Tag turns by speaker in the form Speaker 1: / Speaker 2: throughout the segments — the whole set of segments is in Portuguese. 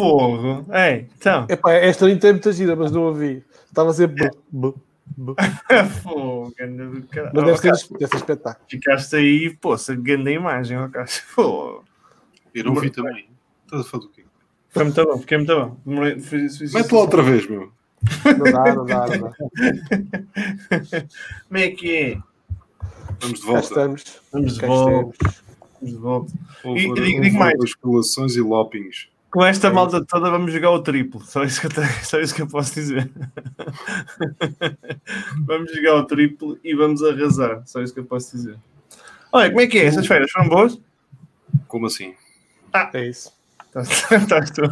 Speaker 1: Fogo. Ei, então.
Speaker 2: Epá, esta não tem muita gira, mas não ouvi. Estava a ser. bu- bu- bu.
Speaker 1: Fogo, do caralho.
Speaker 2: Mas deve ser, deve ser espetáculo.
Speaker 1: Ficaste aí, pô, se grande imagem, ó Cássio. Fogo.
Speaker 3: Eu não vi também. Estás a falar do quê?
Speaker 1: Foi muito bom, fiquei muito bom.
Speaker 3: Mete lá outra vez, meu.
Speaker 2: Não dá, não dá, não dá.
Speaker 1: Como é que é?
Speaker 3: Vamos de volta.
Speaker 2: estamos.
Speaker 1: Vamos de volta.
Speaker 2: estamos.
Speaker 1: Vamos de volta.
Speaker 3: Houve,
Speaker 1: E-
Speaker 3: houve
Speaker 1: digo- digo mais.
Speaker 3: basculações e lopings.
Speaker 1: Com esta malta toda vamos jogar o triplo. Só isso que eu, tenho- só isso que eu posso dizer. vamos jogar o triplo e vamos arrasar. Só isso que eu posso dizer. Olha, como é que é? Essas férias foram boas?
Speaker 3: Como assim?
Speaker 2: É isso.
Speaker 1: Estás estás tu.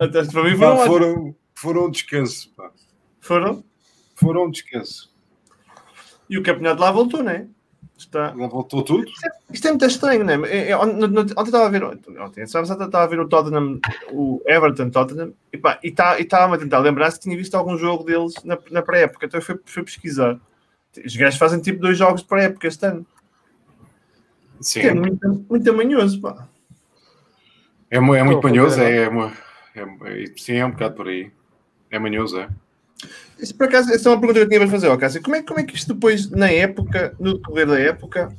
Speaker 1: Estás para mim ótimas.
Speaker 3: foram, foram um descanso. Pá.
Speaker 1: foram.
Speaker 3: Foram um descanso.
Speaker 1: E o campeonato lá voltou, não é? Está...
Speaker 3: Voltou tudo.
Speaker 1: Isto é muito estranho, não é? É, é, Ontem estava a ver, ontem, estava a ver o Tottenham, o Everton Tottenham, e pá, e tá- estava-me a tentar lembrar se tinha visto algum jogo deles na, na pré-época, então eu fui, fui pesquisar. Os gajos fazem tipo dois jogos de pré-época este ano.
Speaker 3: Sim.
Speaker 1: É muito, muito amanhoso, pá.
Speaker 3: É, é muito manhoso. É, é- é- sim, é um bocado por aí. É manhoso, é.
Speaker 1: Isso, por acaso, essa é uma pergunta que eu tinha para fazer, ó, Cássio. Como é, como é que isto depois, na época, no decorrer da época,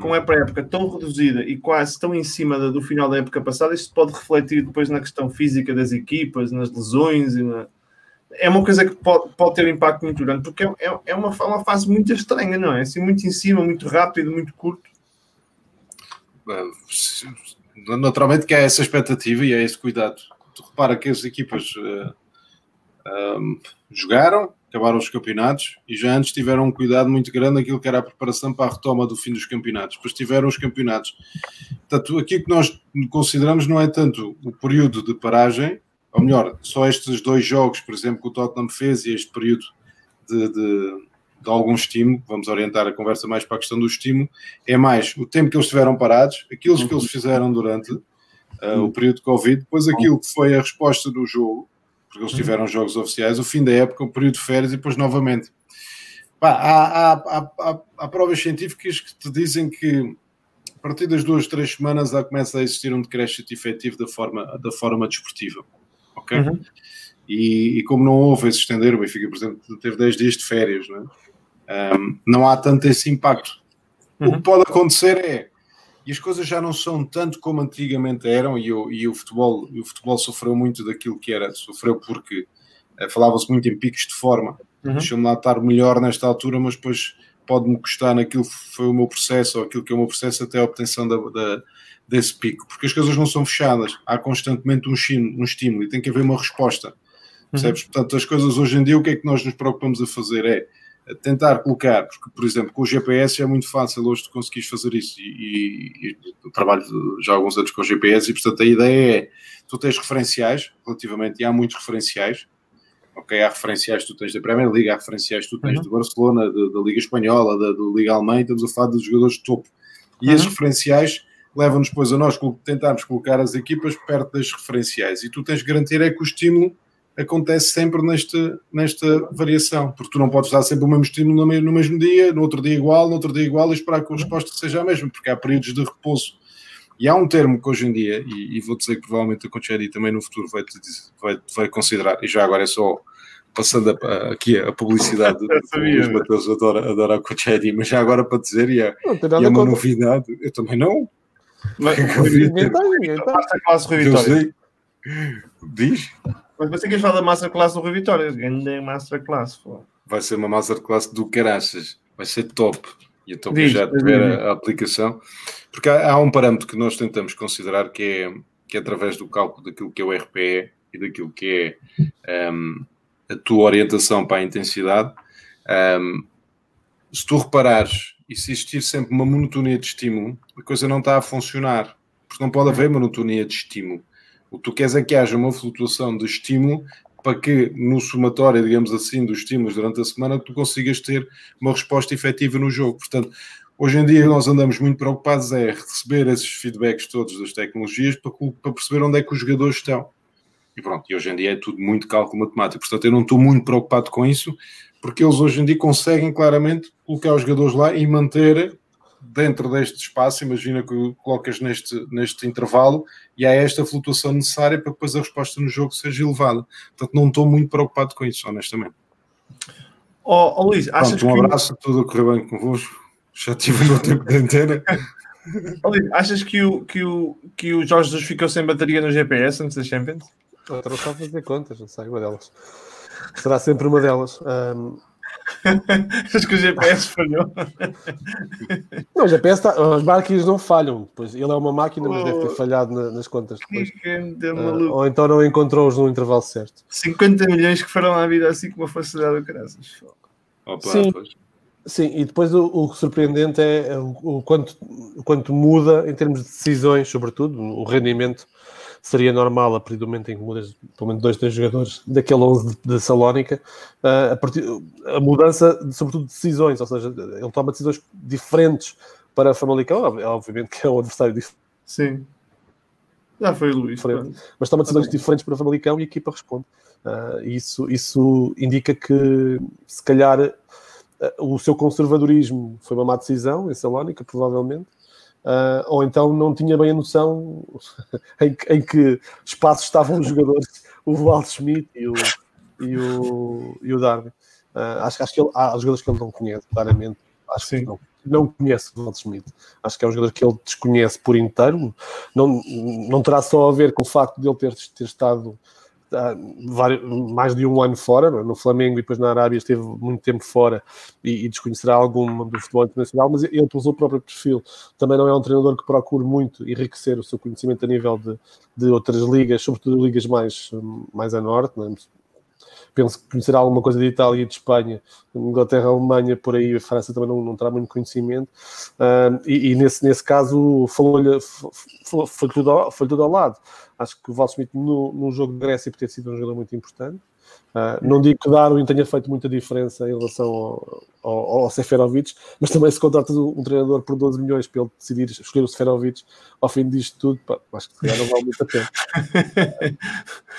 Speaker 1: com a pré-época tão reduzida e quase tão em cima da- do final da época passada, isto pode refletir depois na questão física das equipas, nas lesões e na... É uma coisa que pode, pode ter impacto muito grande, porque é, é- é uma, fa- uma fase muito estranha, não é? Assim, muito em cima, muito rápido, muito curto.
Speaker 3: Naturalmente que há essa expectativa e há esse cuidado. Tu repara que as equipas uh, um, jogaram, acabaram os campeonatos e já antes tiveram um cuidado muito grande naquilo que era a preparação para a retoma do fim dos campeonatos. Depois tiveram os campeonatos. Portanto, aqui que nós consideramos não é tanto o período de paragem, ou melhor, só estes dois jogos, por exemplo, que o Tottenham fez e este período de, de, de algum estímulo, vamos orientar a conversa mais para a questão do estímulo, é mais o tempo que eles estiveram parados, aquilo que eles fizeram durante uh, o período de Covid, depois aquilo que foi a resposta do jogo, porque eles tiveram jogos oficiais, o fim da época, o período de férias e depois novamente. Pá, há, há, há, há, provas científicas que te dizem que a partir das duas, três semanas já começa a existir um decréscimo efetivo da forma, da forma desportiva. Ok?
Speaker 1: Uhum.
Speaker 3: E, e como não houve esse estender, o Benfica, por exemplo, teve 10 dias de férias, não é? Um, não há tanto esse impacto. O
Speaker 1: Uhum.
Speaker 3: que pode acontecer é, e as coisas já não são tanto como antigamente eram, e o, e o futebol, o futebol sofreu muito daquilo que era, sofreu porque eh, falava-se muito em picos de forma.
Speaker 1: Uhum.
Speaker 3: Deixa-me lá estar melhor nesta altura, mas depois pode-me custar naquilo que foi o meu processo, ou aquilo que é o meu processo até a obtenção da, da- desse pico, porque as coisas não são fechadas, há constantemente um estímulo, um estímulo e tem que haver uma resposta. Percebes? Portanto, as coisas hoje em dia, o que é que nós nos preocupamos a fazer é tentar colocar, porque, por exemplo, com o GPS é muito fácil hoje tu conseguires fazer isso, e, e- e eu trabalho já há alguns anos com o GPS, e portanto a ideia é, tu tens referenciais, relativamente, e há muitos referenciais, ok, há referenciais que tu tens da Premier League, há referenciais que tu tens
Speaker 1: Uhum.
Speaker 3: do Barcelona, da, Liga Espanhola, da, da Liga Alemã, estamos a falar de jogadores de topo. E esses
Speaker 1: Uhum.
Speaker 3: referenciais levam-nos depois a nós tentarmos colocar as equipas perto das referenciais, e tu tens de garantir é que o estímulo acontece sempre nesta, nesta variação, porque tu não podes dar sempre o mesmo estímulo no, no mesmo dia, no outro dia igual, no outro dia igual e esperar que a resposta seja a mesma, porque há períodos de repouso. E há um termo que hoje em dia, e, e vou dizer que provavelmente a Concheri também no futuro vai, te dizer- vai, vai considerar, e já agora é só passando a- a- aqui a publicidade do
Speaker 1: Eu sabia.
Speaker 3: Luís Mateus adora, adora a Concheri, mas já agora para dizer, e é,
Speaker 2: Não
Speaker 3: e é uma novidade, eu também não,
Speaker 1: Mas,
Speaker 2: Ninguém tem, ninguém tem.
Speaker 1: Masterclass Rui
Speaker 3: eu
Speaker 1: Vitória.
Speaker 3: sei. Diz?
Speaker 1: Mas você quer falar da Masterclass do Rui Vitória? Grande Masterclass, pô.
Speaker 3: vai ser uma masterclass do caraças, vai ser top. E então
Speaker 1: Diz,
Speaker 3: já tiver a, a aplicação, porque há, há um parâmetro que nós tentamos considerar que é, que é através do cálculo daquilo que é o RPE e daquilo que é hum, a tua orientação para a intensidade. Hum, se tu reparares e se existir sempre uma monotonia de estímulo, a coisa não está a funcionar, porque não pode haver monotonia de estímulo. O que tu queres é que haja uma flutuação de estímulo para que no somatório, digamos assim, dos estímulos durante a semana, tu consigas ter uma resposta efetiva no jogo. Portanto, hoje em dia nós andamos muito preocupados é receber esses feedbacks todos das tecnologias para, para perceber onde é que os jogadores estão. E pronto, e hoje em dia é tudo muito cálculo matemático. Portanto, eu não estou muito preocupado com isso, porque eles hoje em dia conseguem claramente colocar os jogadores lá e manter dentro deste espaço, imagina que o colocas neste, neste intervalo e há esta flutuação necessária para que depois a resposta no jogo seja elevada. Portanto, não estou muito preocupado com isso, honestamente.
Speaker 1: Oh, oh Luís, achas
Speaker 3: Pronto, um
Speaker 1: que...
Speaker 3: abraço, tudo a correr bem convosco. Já tive o meu tempo de antena.
Speaker 1: Oh, Luís, achas que o, que, o, que o Jorge Jesus ficou sem bateria no GPS antes da Champions?
Speaker 2: Outra só fazer contas, não sei, uma delas. Será sempre uma delas. Um,
Speaker 1: Achas que o GPS falhou?
Speaker 2: não, o GPS tá, as máquinas não falham. Pois ele é uma máquina, mas deve ter falhado na- nas contas depois.
Speaker 1: Maluco.
Speaker 2: ou então não encontrou-os no intervalo certo.
Speaker 1: 50 milhões que foram à vida assim com uma facilidade do.
Speaker 3: Opa,
Speaker 2: Sim.
Speaker 3: pois.
Speaker 2: Sim, e depois o, o surpreendente é, é o, o quanto, o quanto muda em termos de decisões, sobretudo, o rendimento seria normal a partir do momento em que mudas pelo menos dois, três jogadores daquele 11 de, de Salónica, ah, a, partir, a mudança, de, sobretudo, de decisões, ou seja, ele toma decisões diferentes para Famalicão, ob- obviamente que é um adversário diferente,
Speaker 1: Sim. Já foi o Luís.
Speaker 2: Diferente.
Speaker 1: pronto.
Speaker 2: mas toma decisões diferentes para Famalicão e a equipa responde. Ah, isso, isso indica que, se calhar, ah, o seu conservadorismo foi uma má decisão em Salónica, provavelmente, Ah, ou então não tinha bem a noção em, que- em que espaços estavam os jogadores, o Walt Schmidt e o, e o, e o Darwin. Ah, acho, acho que ele, há jogadores que ele não conhece, claramente. Acho que
Speaker 1: Sim.
Speaker 2: não, não conhece o Walt Schmidt. Acho que é um jogador que ele desconhece por inteiro. Não, não terá só a ver com o facto de ele ter, ter estado vários- mais de um ano fora, é? no Flamengo e depois na Arábia esteve muito tempo fora e, e desconhecerá algum do futebol internacional, mas ele, pelo seu próprio perfil, também não é um treinador que procure muito enriquecer o seu conhecimento a nível de, de outras ligas, sobretudo ligas mais, mais a norte, não é? Penso que conhecerá alguma coisa de Itália e de Espanha, Inglaterra, Alemanha, por aí, a França também não, não terá muito conhecimento. Ah, e, e nesse, nesse caso, falou-lhe, foi, foi tudo ao lado. Acho que o Val Smith no, no jogo de Grécia ter sido um jogador muito importante. Ah, não digo que Darwin tenha feito muita diferença em relação ao, ao, ao Seferovic, mas também se contratas um, treinador por 12 milhões para ele decidir escolher o Seferovic ao fim disto tudo, pá, acho que se calhar não vale muito a pena.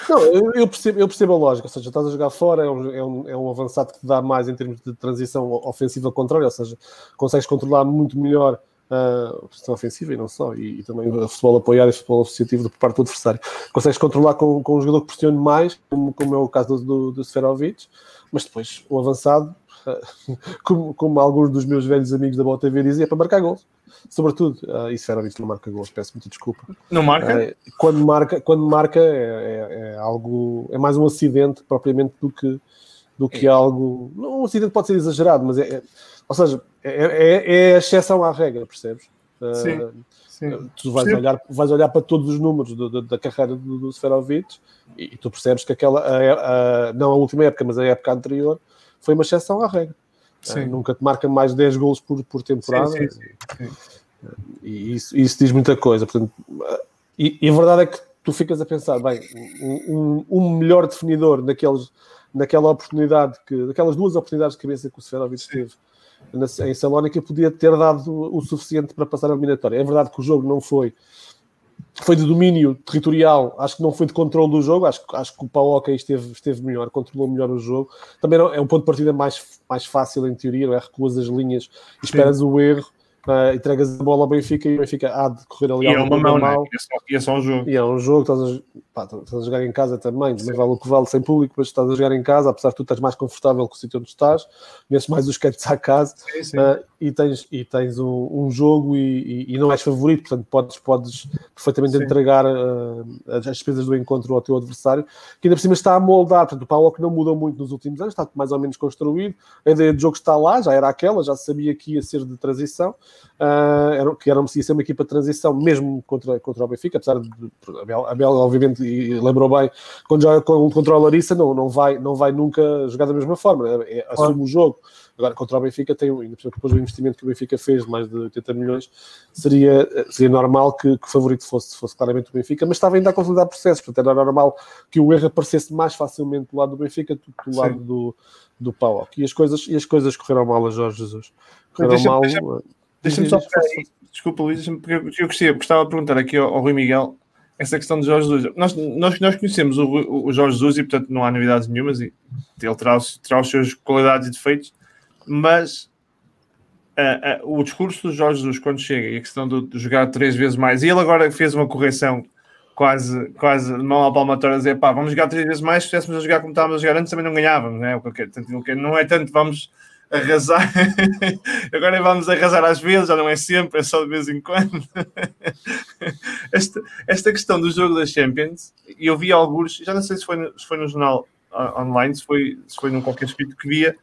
Speaker 2: Não, eu, eu percebo, eu percebo a lógica, ou seja, estás a jogar fora, é um, é, um, é um avançado que te dá mais em termos de transição ofensiva contrária, ou seja, consegues controlar muito melhor a posição ofensiva e não só, e, e também o futebol apoiado e o futebol associativo por parte do adversário. Consegues controlar com, com um jogador que pressione mais, como, como é o caso do, do, do Seferovic, mas depois o avançado, ah, como, como alguns dos meus velhos amigos da Boa TV dizem, é para marcar gols. Sobretudo, ah, e Seferovic não marca gols, peço muita desculpa.
Speaker 1: Não marca?
Speaker 2: É, quando marca, quando marca é, é- é algo, é mais um acidente propriamente do que, do que algo. Não, um acidente pode ser exagerado, mas é, é- ou seja, é, é, é a exceção à regra, percebes? Uh,
Speaker 1: Sim. Sim.
Speaker 2: Tu vais
Speaker 1: Sim.
Speaker 2: olhar, vais olhar para todos os números do- do- da carreira do, do Seferovic e, e tu percebes que aquela, a- a- não a última época, mas a época anterior, foi uma exceção à regra.
Speaker 1: Sim.
Speaker 2: Uh, nunca te marca mais de 10 golos por, por temporada.
Speaker 1: Sim, sim, sim.
Speaker 2: E isso, isso diz muita coisa. Portanto, e, e a verdade é que tu ficas a pensar, bem, um, um- melhor definidor daqueles, naquela oportunidade, que, daquelas duas oportunidades de cabeça que o Seferovic teve em Salónica, podia ter dado o, suficiente para passar a eliminatória. É verdade que o jogo não foi. Foi de domínio territorial, acho que não foi de controle do jogo. Acho, que- acho que o Paoca esteve, esteve melhor, controlou melhor o jogo. Também não- é um ponto de partida mais, mais fácil em teoria, não é? Recuas as linhas esperas o erro, ah, entregas a bola ao Benfica e o Benfica há de correr ali
Speaker 1: E é uma mão,
Speaker 2: mal.
Speaker 1: né? E é só- E é só um jogo.
Speaker 2: E é um jogo, estás a, pá, estás a jogar em casa também, também vale o que vale sem público, mas estás a jogar em casa, apesar de tu estás mais confortável com o sítio onde estás, conheces mais os cantos à casa
Speaker 1: Sim, sim.
Speaker 2: ah, e tens, e tens um, um jogo e, e- e não és favorito, portanto podes, podes perfeitamente
Speaker 1: Sim.
Speaker 2: entregar ah, as despesas do encontro ao teu adversário, que ainda por cima está a moldar, portanto o Paulo que não mudou muito nos últimos anos, está mais ou menos construído, a ideia de jogo está lá, já era aquela, já sabia que ia ser de transição, era, que era, ia ser uma equipa de transição mesmo contra, contra o Benfica, apesar de a Bel, a Bel, obviamente, e lembrou bem, quando joga com- contra o Larissa, não, não, vai, não vai nunca jogar da mesma forma, é, é- assume o jogo. Agora, contra o Benfica, tem, ainda depois do investimento que o Benfica fez, de mais de 80 milhões, seria, seria normal que, que o favorito fosse, fosse claramente o Benfica, mas estava ainda a consolidar processos, portanto era normal que o erro aparecesse mais facilmente do lado do Benfica do que do
Speaker 1: Sim.
Speaker 2: lado do, do Paulo. E as coisas, e as coisas correram mal a Jorge Jesus. Correram
Speaker 1: Deixa-
Speaker 2: mal.
Speaker 1: deixa-
Speaker 2: eh,
Speaker 1: Deixa-me
Speaker 2: diz,
Speaker 1: só pegar aí. Desculpa, Luís, deixa-me- porque eu, eu gostaria, gostava de perguntar aqui ao, ao Rui Miguel essa questão de Jorge Jesus. Nós, nós, nós conhecemos o, o Jorge Jesus e, portanto, não há novidades nenhumas e ele terá, terá os seus qualidades e defeitos, mas uh, uh, o discurso do Jorge Jesus quando chega e a questão de, de, jogar três vezes mais, e ele agora fez uma correção quase, quase mão à palmatória a dizer pá, vamos jogar três vezes mais, se estivéssemos a jogar como estávamos a jogar antes também não ganhávamos, né? não é tanto vamos arrasar, agora vamos arrasar às vezes, já não é sempre, é só de vez em quando. esta, esta questão do jogo das Champions, e eu vi alguns, já não sei se foi no, se foi no jornal uh, online, se foi, se foi num qualquer escrito que via,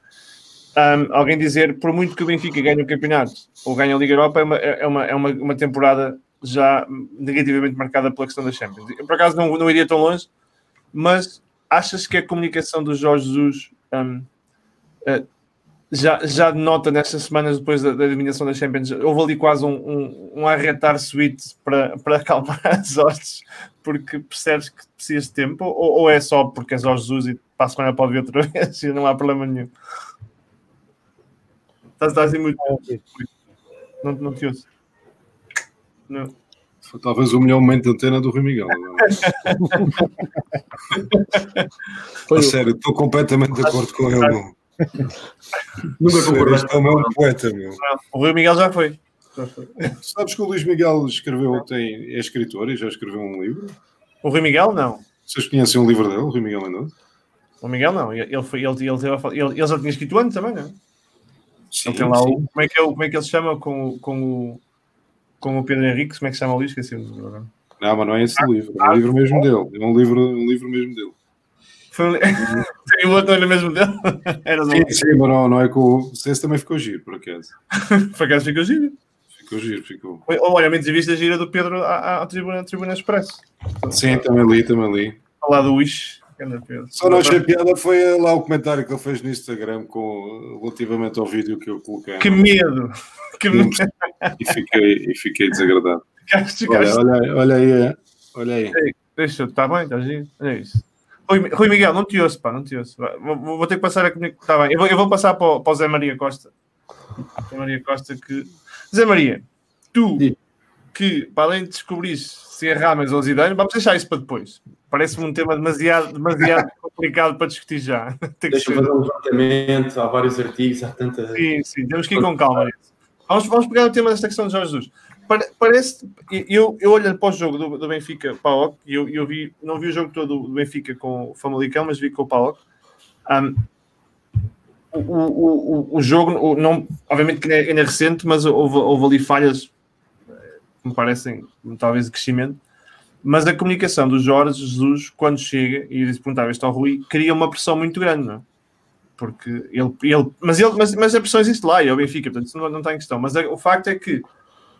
Speaker 1: um, alguém dizer, por muito que o Benfica ganhe o campeonato ou ganhe a Liga Europa, é uma, é uma, é uma, uma temporada já negativamente marcada pela questão das Champions. Eu, por acaso não, não iria tão longe, mas achas que a comunicação do Jorge Jesus um, uh, eh, já, já denota nestas semanas depois da, da, eliminação das Champions, houve ali quase um, um, um arretar suíte para, para acalmar as hostes, porque percebes que precisas de tempo, ou, ou é só porque é Jorge Jesus e para a semana pode vir outra vez e não há problema nenhum? Estás, estás muito. Não, não te ouço.
Speaker 3: Não. Foi talvez o melhor momento de antena do Rui Miguel. Foi sério, estou completamente de acordo com ele. Nunca concordaste. É o meu poeta, meu.
Speaker 1: O Rui Miguel já foi. já foi.
Speaker 3: Sabes que o Luís Miguel escreveu, tem, é escritor e já escreveu um livro?
Speaker 1: O Rui Miguel, não.
Speaker 3: Vocês conhecem um livro dele, o Rui Miguel Mendoza?
Speaker 1: O Miguel não, ele, foi, ele, ele, ele, ele já tinha escrito antes também, não é? Sim, tem lá o, como, é que é, como é que ele se chama com, com, o, com o Pedro Henrique? Como é que se chama o livro? Esqueci
Speaker 3: Não, mas não é esse ah, livro, é um ah, livro mesmo dele. É um livro, um livro mesmo dele.
Speaker 1: Foi... tem o outro era mesmo dele?
Speaker 3: Era sim, sim, mas não, não é com o. Esse também ficou giro, por acaso.
Speaker 1: por acaso ficou giro.
Speaker 3: Ficou giro, ficou.
Speaker 1: Olha, a entrevista gira do Pedro à, à Tribuna, à Tribuna Expresso.
Speaker 3: Sim, também li, também li.
Speaker 1: Falar do Wish.
Speaker 3: Só não achei piada foi lá o comentário que ele fez no Instagram com, relativamente ao vídeo que eu coloquei.
Speaker 1: Que medo! Que medo.
Speaker 3: E fiquei, e fiquei desagradado. Olha, olha, olha aí, olha aí.
Speaker 1: deixa, está bem, está giro. Olha isso. Rui, Rui, Miguel, não te ouço, pá, não te ouço. Vou, vou ter que passar a comunicação. Bem, eu vou, eu vou passar para o, para o Zé Maria Costa. Zé Maria Costa que. Zé Maria, tu Sim. que, para além de descobrir se é Rames ou Zidane, vamos deixar isso para depois. Parece-me um tema demasiado, demasiado complicado para discutir já.
Speaker 4: Deixa-me fazer um levantamento, há vários artigos, há tanta.
Speaker 1: Sim, sim, temos que ir com calma. Vamos, vamos pegar o tema desta questão de Jorge Jesus. Parece, eu, eu olhando para o jogo do, do Benfica PAOC, e eu, eu vi, não vi o jogo todo do Benfica com o Famalicão, mas vi com o PAOC. Um, o, o, o, o jogo, o, não, obviamente que ainda é recente, mas houve, houve ali falhas eh, que me parecem talvez de crescimento mas a comunicação do Jorge Jesus, quando chega, e perguntava isto ao Rui, cria uma pressão muito grande, não é? Porque ele, ele, mas, ele mas, mas a pressão existe lá, e é o Benfica, portanto isso não, não está em questão. Mas a, o facto é que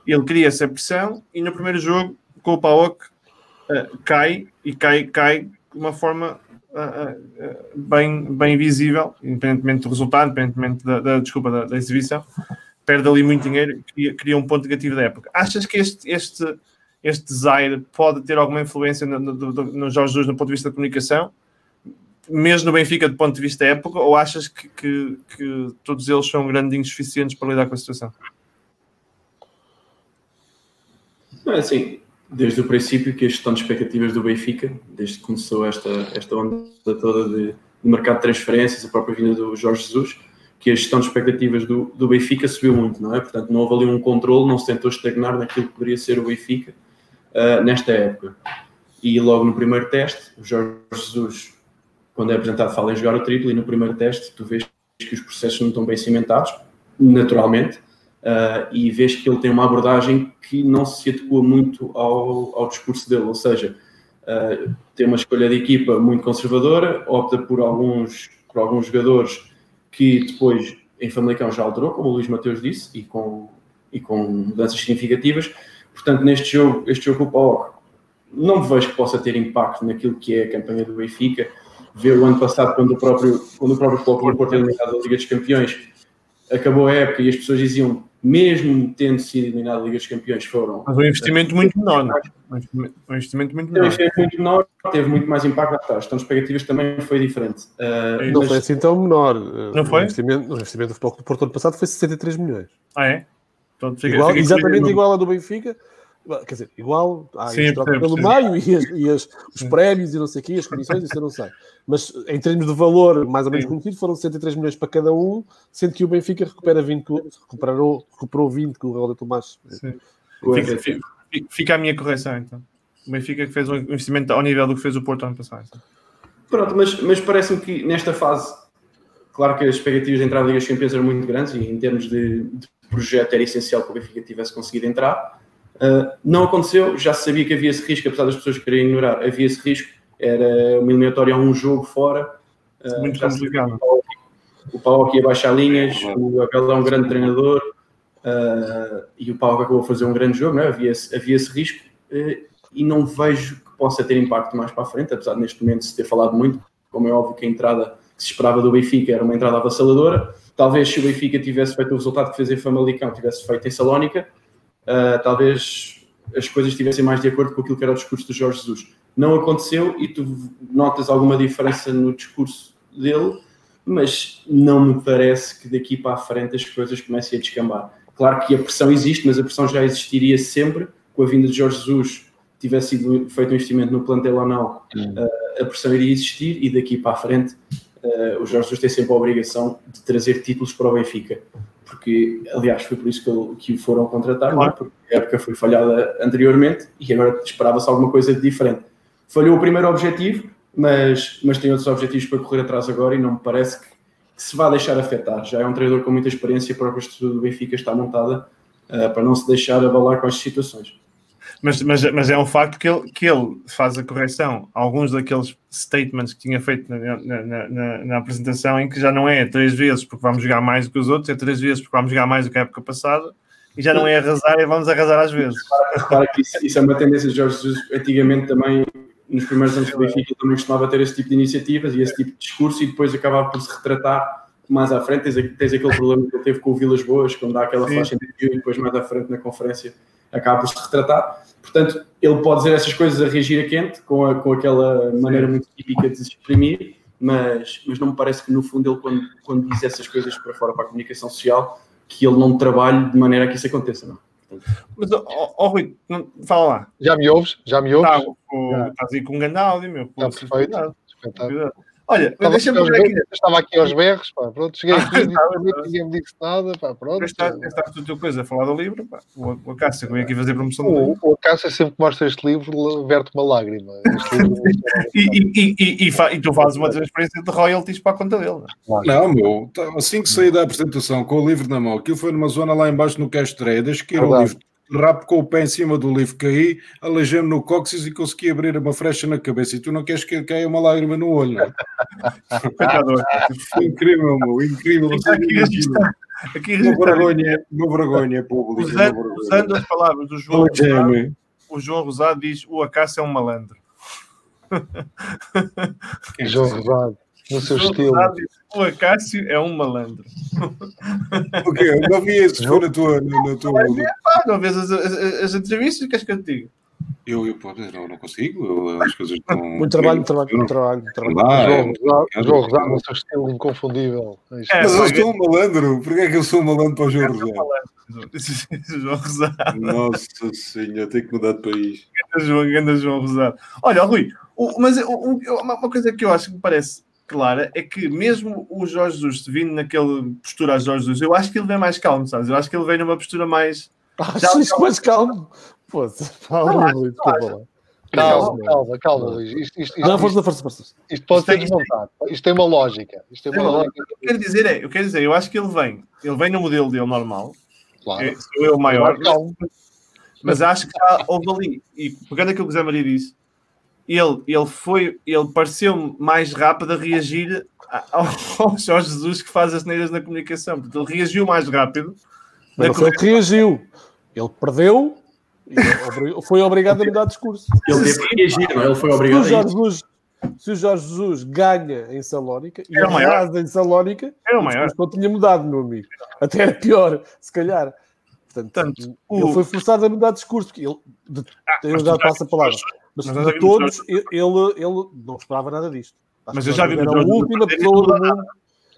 Speaker 1: ele cria essa pressão e no primeiro jogo, com o Paok, uh, cai e cai, cai de uma forma uh, uh, bem, bem visível, independentemente do resultado, independentemente da, da desculpa, da, da, exibição, perde ali muito dinheiro e cria, um ponto negativo da época. Achas que este, este este design pode ter alguma influência no, no, no Jorge Jesus no ponto de vista da comunicação, mesmo no Benfica do ponto de vista da época, ou achas que, que, que todos eles são grandinhos suficientes para lidar com a situação?
Speaker 4: Não, é assim, desde o princípio que a gestão de expectativas do Benfica, desde que começou esta, esta onda toda de, de mercado de transferências, a própria vinda do Jorge Jesus, que a gestão de expectativas do, do Benfica subiu muito, não é? Portanto, não houve ali um controle, não se tentou estagnar naquilo que poderia ser o Benfica uh, nesta época. E logo no primeiro teste, o Jorge Jesus, quando é apresentado, fala em jogar o triplo, e no primeiro teste tu vês que os processos não estão bem cimentados, naturalmente, uh, e vês que ele tem uma abordagem que não se adequa muito ao, ao discurso dele, ou seja, uh, tem uma escolha de equipa muito conservadora, opta por alguns, por alguns jogadores que depois em Famalicão já alterou, como o Luís Mateus disse, e com, e com mudanças significativas, Portanto, neste jogo, este jogo com o PAOK, não vejo que possa ter impacto naquilo que é a campanha do Benfica. Ver o ano passado, quando o próprio, quando o próprio Futebol Porto eliminado da Liga dos Campeões, acabou a época e as pessoas diziam, mesmo tendo sido eliminado da Liga dos Campeões, foram.
Speaker 1: Mas um investimento muito menor, não é? Um investimento muito menor. Um investimento
Speaker 4: muito menor, teve muito mais impacto atrás. Então, as expectativas também foi diferente.
Speaker 2: Uh, não mas... foi assim tão menor.
Speaker 1: Não foi?
Speaker 2: O investimento, o investimento do Futebol do Porto ano passado foi 63 milhões.
Speaker 1: Ah, é?
Speaker 2: Pronto, fica, igual, fica exatamente igual a do Benfica. Quer dizer, igual, há troca pelo meio e, as- e as- os prémios e não sei o quê, as comissões, isso eu não sei. Mas em termos de valor mais ou menos
Speaker 1: Sim.
Speaker 2: conhecido, foram 103 milhões para cada um, sendo que o Benfica recupera 20, que o- recuperou, recuperou 20 com o Raul de Tomás.
Speaker 1: Fica, fica- fica a minha correção, então. O Benfica que fez um investimento ao nível do que fez o Porto ano passado. então.
Speaker 4: Pronto, mas, mas parece-me que nesta fase, claro que as expectativas de entrar na Liga dos Campeões eram muito grandes e em termos de, de projeto era essencial que o Benfica tivesse conseguido entrar. Uh, não aconteceu, já se sabia que havia esse risco, apesar das pessoas quererem ignorar, havia esse risco, era uma eliminatória a um jogo fora. Uh,
Speaker 1: Muito
Speaker 4: sabia
Speaker 1: complicado.
Speaker 4: O Paulo ia baixar linhas, o Abel é um grande treinador uh, e o Paulo acabou a fazer um grande jogo, não é? havia, esse, havia esse risco uh, e não vejo que possa ter impacto mais para a frente, apesar de neste momento se ter falado muito, como é óbvio que a entrada que se esperava do Benfica era uma entrada avassaladora. Talvez se o Benfica tivesse feito o resultado que fez em Famalicão, tivesse feito em Salónica, uh, talvez as coisas estivessem mais de acordo com aquilo que era o discurso do Jorge Jesus. Não aconteceu e tu notas alguma diferença no discurso dele, mas não me parece que daqui para a frente as coisas comecem a descambar. Claro que a pressão existe, mas a pressão já existiria sempre com a vinda de Jorge Jesus tivesse sido feito um investimento no plantel ou não, uh, a pressão iria existir e daqui para a frente uh, o Jorge Jesus tem sempre a obrigação de trazer títulos para o Benfica, porque aliás foi por isso que, ele, que o foram contratar, é? porque a época foi falhada anteriormente e agora esperava-se alguma coisa de diferente. Falhou o primeiro objetivo, mas, mas tem outros objetivos para correr atrás agora e não me parece que, que se vá deixar afetar. Já é um treinador com muita experiência, a própria estrutura do Benfica está montada uh, para não se deixar abalar com as situações.
Speaker 1: Mas, mas, mas é um facto que ele, que ele faz a correção alguns daqueles statements que tinha feito na, na, na, na, apresentação, em que já não é três vezes porque vamos jogar mais do que os outros, é três vezes porque vamos jogar mais do que a época passada, e já não é arrasar, é vamos arrasar às vezes.
Speaker 4: Repara que isso, isso, é uma tendência de Jorge Jesus. Antigamente também, nos primeiros anos do Benfica, também costumava ter esse tipo de iniciativas e esse tipo de discurso, e depois acabava por se retratar mais à frente. Tens, tens aquele problema que ele teve com o Vilas Boas, quando dá aquela flash interview, e depois mais à frente na conferência acaba por se retratar. Portanto, ele pode dizer essas coisas a reagir a quente, com, a, com aquela maneira muito típica de se exprimir, mas, mas não me parece que no fundo ele, quando, quando diz essas coisas para fora para a comunicação social, que ele não trabalhe de maneira a que isso aconteça, não.
Speaker 1: Mas, ó oh, oh, Rui, não, fala lá.
Speaker 5: Já me ouves? Já me ouves?
Speaker 1: Tá, o, Já. Estás aí com um grande áudio, meu.
Speaker 5: Está perfeito. Espetáculo.
Speaker 1: Olha,
Speaker 5: estava
Speaker 1: deixa-me
Speaker 5: aqui,
Speaker 1: ver aqui.
Speaker 5: Estava aqui aos berros, pá, pronto, cheguei aqui, ah, ninguém me disse nada, pá, pronto.
Speaker 1: Estás a tua coisa a falar do livro, pá. O, o Acácio veio aqui fazer promoção do
Speaker 5: o,
Speaker 1: livro.
Speaker 5: O Acácio sempre que mostra este livro, verte uma lágrima. Livro...
Speaker 1: e, e, e, e, tu fazes uma transferência de royalties para a conta dele.
Speaker 3: Não, não meu, assim que saí da apresentação com o livro na mão, aquilo foi numa zona lá embaixo no Castreia, deixa que ir o livro rapo com o pé em cima do livro, caí, aleijei-me no cóccix e consegui abrir uma frecha na cabeça. E tu não queres que caia uma lágrima no olho, não é? incrível, meu, incrível.
Speaker 1: Aqui
Speaker 3: uma vergonha, uma vergonha pública.
Speaker 1: Usando, usando as palavras do João Rosado, o João Rosado diz: o Acácio é um malandro.
Speaker 5: João Rosado, no seu
Speaker 1: João
Speaker 5: estilo.
Speaker 1: Rosado diz, o Acácio é um malandro.
Speaker 3: O quê? Não vi isso, foi na tua. Na, na tua...
Speaker 1: Ah, não vês as, as, as entrevistas? Queres que eu te diga?
Speaker 3: Eu, eu pô, não, não consigo, eu, as coisas estão.
Speaker 2: Muito trabalho, muito trabalho, muito trabalho. Muito trabalho.
Speaker 3: Dá,
Speaker 5: João,
Speaker 3: é,
Speaker 5: Rosado,
Speaker 3: é,
Speaker 5: João Rosado, no seu estilo inconfundível. Isto-
Speaker 1: É,
Speaker 3: Mas eu
Speaker 1: pá,
Speaker 3: sou um malandro, porquê é que eu sou um malandro para o João Rosado?
Speaker 1: João Rosado.
Speaker 3: Nossa senhora, tenho que mudar de país.
Speaker 1: Ganda João, ganda João Rosado. Olha, Rui, o, mas o, o, uma coisa que eu acho que me parece clara é que mesmo o Jorge Jesus vindo naquela postura a Jorge Jesus, eu acho que ele vem mais calmo, sabes? Eu acho que ele vem numa postura mais.
Speaker 2: Ah,
Speaker 1: Já-
Speaker 2: sim, mais calmo. Pô, calma, Luís.
Speaker 5: Calma, calma, calma, Luís. Isto, isto, isto,
Speaker 2: força, força, força.
Speaker 5: isto pode
Speaker 1: é-
Speaker 5: ser desmontado. Isto tem uma lógica. Isto tem uma lógica.
Speaker 1: O que eu quero dizer é, eu quero dizer, eu acho que ele vem, ele vem no modelo dele normal,
Speaker 5: Claro.
Speaker 1: é, sou eu o maior,
Speaker 5: Calma.
Speaker 1: mas acho que já houve ali, e pegando aquilo que o Zé Maria disse, ele, ele foi, ele pareceu mais rápido a reagir ao, ao Jorge Jesus que faz as neiras na comunicação. Portanto, ele reagiu mais rápido.
Speaker 2: Mas ele que reagiu. Ele perdeu e obri- foi obrigado a mudar discurso.
Speaker 4: Ele teve que reagir, não é? Ele foi
Speaker 2: Se o
Speaker 4: obrigado a
Speaker 2: Jorge
Speaker 4: isso.
Speaker 2: Jesus, se o Jorge Jesus ganha em Salónica e
Speaker 1: o
Speaker 2: arrasa em Salónica,
Speaker 1: Era o
Speaker 2: o
Speaker 1: maior.
Speaker 2: não tinha mudado, meu amigo. Até era pior, se calhar. Portanto,
Speaker 1: Portanto,
Speaker 2: ele
Speaker 1: o-
Speaker 2: foi forçado a mudar discurso, porque ele, de, eu já
Speaker 1: tu já
Speaker 2: passo a palavra, mas
Speaker 1: mas
Speaker 2: de todos, ele, ele, não esperava nada disto. Acho
Speaker 1: Mas eu já vi
Speaker 2: era a última pessoa do mundo.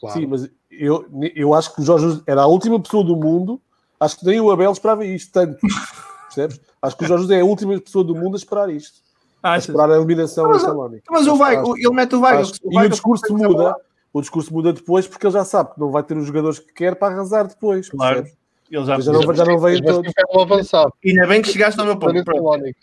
Speaker 5: Claro.
Speaker 2: Sim, mas eu, eu acho que o Jorge era a última pessoa do mundo. Acho que nem o Abel esperava isto tanto. Percebes? Acho que o Jorge é a última pessoa do mundo a esperar isto. A esperar a eliminação
Speaker 1: Mas-
Speaker 2: da Salónica.
Speaker 1: Mas o
Speaker 2: Acho-
Speaker 1: ele mete o o
Speaker 2: E o discurso muda. O discurso muda depois porque ele já sabe que não vai ter os jogadores que quer para arrasar depois.
Speaker 1: Claro.
Speaker 2: percebes?
Speaker 1: Ele já,
Speaker 2: Já não, já não vem
Speaker 5: Mas
Speaker 2: todos.
Speaker 5: assim pega o avançado.
Speaker 1: Ainda bem que chegaste ao meu ponto.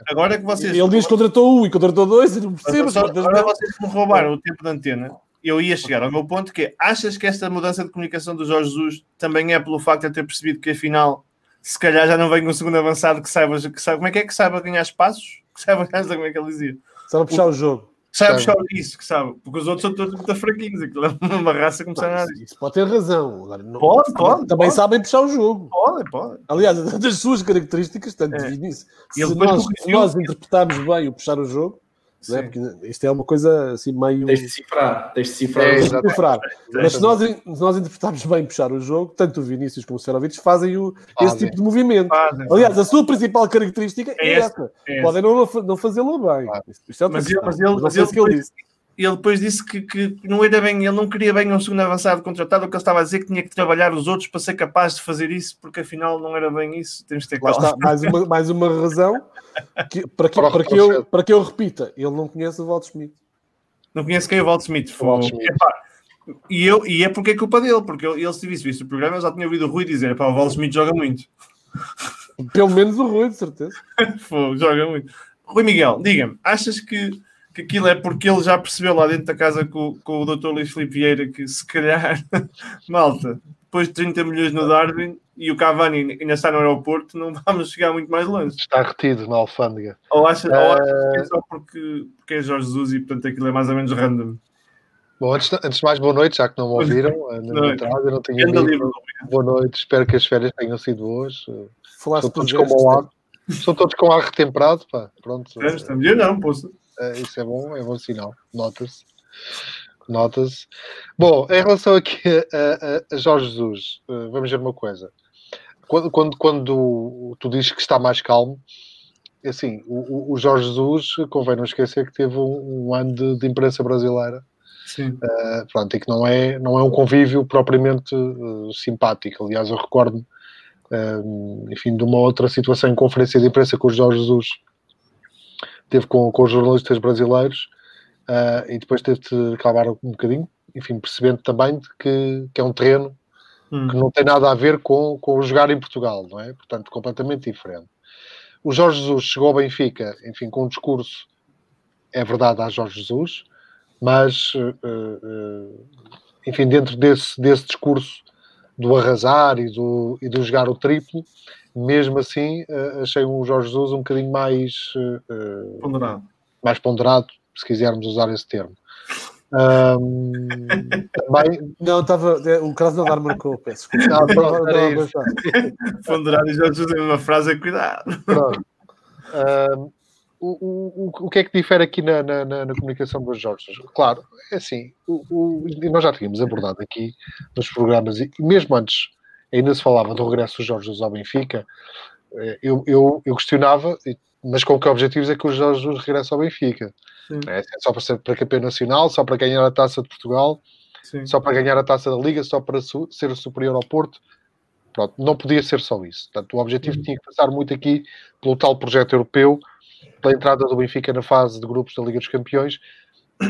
Speaker 1: Agora é que vocês.
Speaker 2: Ele diz que contratou um e contratou dois e não percebes. quantas
Speaker 1: Agora vocês me roubaram o tempo de antena. Eu ia chegar ao meu ponto que é, achas que esta mudança de comunicação do Jorge Jesus também é pelo facto de eu ter percebido que afinal se calhar já não vem um segundo avançado que saiba, que saiba como é que é que saiba ganhar espaços? Que saiba ganhar, como é que ele dizia?
Speaker 2: Só para puxar o jogo.
Speaker 1: Que saiba
Speaker 5: Sabe.
Speaker 1: puxar isso, que sabe. Porque os outros são todos muito fraquinhos. Aquilo é uma raça não sabe nada.
Speaker 2: Isso pode ter razão. Agora, não-
Speaker 1: Pode, pode,
Speaker 2: Também
Speaker 1: pode.
Speaker 2: sabem puxar o jogo.
Speaker 1: Pode, pode.
Speaker 2: Aliás, das suas características, tanto
Speaker 1: É.
Speaker 2: nisso. Se nós, se nós interpretarmos bem o puxar o jogo, não é? Porque isto é uma coisa assim meio.
Speaker 4: Tens de decifrar, tens de decifrar.
Speaker 5: É,
Speaker 4: o-
Speaker 5: exato.
Speaker 2: cifrar. Mas se nós, se nós interpretarmos bem puxar o jogo, tanto o Vinícius como o Serovic fazem o, esse
Speaker 5: Fazem.
Speaker 2: tipo de movimento.
Speaker 1: Fazem.
Speaker 2: Aliás, a sua principal característica é,
Speaker 1: É essa. É essa.
Speaker 2: Podem não, não fazê-lo bem.
Speaker 5: Claro.
Speaker 2: Isto é
Speaker 1: Mas ele, mas ele, mas
Speaker 2: sei
Speaker 1: ele,
Speaker 2: ele
Speaker 1: depois,
Speaker 2: disse.
Speaker 1: Ele depois disse que, que não era bem, ele não queria bem um segundo avançado contratado, o que ele estava a dizer que tinha que trabalhar os outros para ser capaz de fazer isso, porque afinal não era bem isso. Temos de ter
Speaker 2: Lá
Speaker 1: calma.
Speaker 2: está, mais uma, mais uma razão que- para, que,
Speaker 5: Para
Speaker 2: que eu, para que eu repita. Ele não conhece o Walt Smith.
Speaker 1: Não conheço quem é o Walt Smith.
Speaker 5: O Walt
Speaker 1: Foi-
Speaker 5: Smith.
Speaker 1: Epá, E, eu, e é porque é culpa dele, porque ele, ele se tivesse visto o programa, eu já tinha ouvido o Rui dizer: pá, o Walt Smith joga muito.
Speaker 2: Pelo menos o Rui, de certeza.
Speaker 1: Pô, joga muito. Rui Miguel, diga-me, achas que, que aquilo é porque ele já percebeu lá dentro da casa com, com o Dr. Luís Filipe Vieira que se calhar, malta, depois de 30 milhões no Darwin e o Cavani ainda está no aeroporto, não vamos chegar muito mais longe.
Speaker 5: Está retido na alfândega.
Speaker 1: Ou achas, ou
Speaker 5: Eh,
Speaker 1: achas que é só porque, porque é Jorge Jesus e portanto aquilo é mais ou menos random?
Speaker 5: Bom, antes, de- antes de mais, boa noite, já que não me ouviram eh, na
Speaker 1: Não é.
Speaker 5: entrada, eu não
Speaker 1: livre.
Speaker 5: Boa noite, espero que as férias tenham sido boas. Eh,
Speaker 2: Falaste
Speaker 5: São todos com bom ar. São todos com ar retemperado, pá. Pronto.
Speaker 1: Estamos, estamos. Eu não, posso.
Speaker 5: Eh, isso é bom, é bom sinal. Nota-se. Nota-se. Bom, em relação aqui a, a- a Jorge Jesus, eh, vamos ver uma coisa. Quando, quando, quando tu dizes que está mais calmo, assim, o, o- Jorge Jesus, convém não esquecer que teve um, um ano de, de imprensa brasileira, eh, pronto, e que não é, não é um convívio propriamente eh, simpático. Aliás, eu recordo-me, eh, enfim, de uma outra situação em conferência de imprensa com o Jorge Jesus teve com, com os jornalistas brasileiros ah, e depois teve de calmar um bocadinho, enfim, percebendo também que, que é um terreno
Speaker 1: Hum.
Speaker 5: que não tem nada a ver com, com o jogar em Portugal, não é? Portanto, completamente diferente. O Jorge Jesus chegou ao Benfica, enfim, com um discurso, é verdade, a Jorge Jesus, mas, eh, eh, enfim, dentro desse, desse discurso do arrasar e do, e do jogar o triplo, mesmo assim, eh, achei o Jorge Jesus um bocadinho mais, eh,
Speaker 1: Ponderado.
Speaker 5: mais ponderado, se quisermos usar esse termo. Também,
Speaker 2: Não, estava. é, O marcou, peço desculpa.
Speaker 5: Ah, pronto,
Speaker 2: Não,
Speaker 5: era
Speaker 2: não,
Speaker 5: isso.
Speaker 2: não,
Speaker 1: Ponderado e já usei uma frase, cuidado.
Speaker 5: Pronto. Ahm, o, o, o- que é que difere aqui na, na, na- comunicação dos Jorge? Claro, é assim, o, o- nós já tínhamos abordado aqui nos programas, e mesmo antes ainda se falava do regresso dos Jorge ao Benfica, eh, eu, eu, eu questionava, mas com que objetivos é que o Jorge Jesus regressa ao Benfica?
Speaker 1: Sim.
Speaker 5: É só para ser para campeão nacional, só para ganhar a taça de Portugal,
Speaker 1: Sim.
Speaker 5: só para ganhar a taça da Liga, só para su- ser superior ao Porto. Pronto, não podia ser só isso. Portanto, o objetivo tinha que passar muito aqui pelo tal projeto europeu, pela entrada do Benfica na fase de grupos da Liga dos Campeões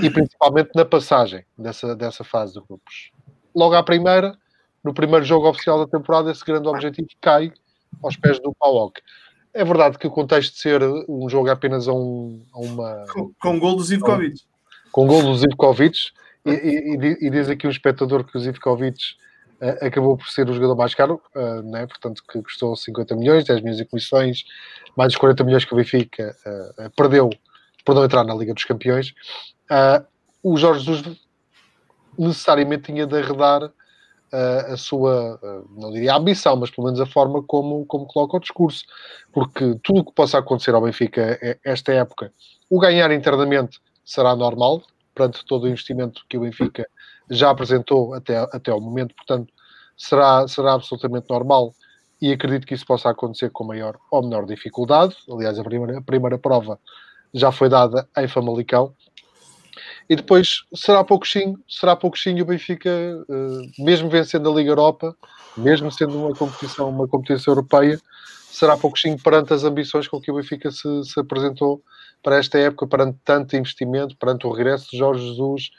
Speaker 5: e principalmente na passagem dessa, dessa fase de grupos. Logo à primeira, no primeiro jogo oficial da temporada, esse grande objetivo cai aos pés do PAOK. É verdade que o contexto de ser um jogo apenas a, um- a uma,
Speaker 1: Com, com gol do Zivkovic.
Speaker 5: com gol do Zivkovic e, e- e di- diz aqui o espectador que o Zivkovic acabou por ser o jogador mais caro, eh, né? portanto que custou 50 milhões, 10 milhões em comissões, mais os 40 milhões que o Benfica eh, eh, perdeu por não entrar na Liga dos Campeões. Ah, o Jorge Jesus necessariamente tinha de arredar a sua, não diria ambição, mas pelo menos a forma como, como coloca o discurso, porque tudo o que possa acontecer ao Benfica eh, esta época, o ganhar internamente será normal, perante todo o investimento que o Benfica já apresentou até, até ao momento, portanto, será, será absolutamente normal e acredito que isso possa acontecer com maior ou menor dificuldade. Aliás, a primeira, a primeira prova já foi dada em Famalicão. E depois será pouquinho, será pouquinho o Benfica, eh, mesmo vencendo a Liga Europa, mesmo sendo uma competição, uma competição europeia, será pouquinho perante as ambições com que o Benfica se, se apresentou para esta época, perante tanto investimento, perante o regresso de Jorge Jesus,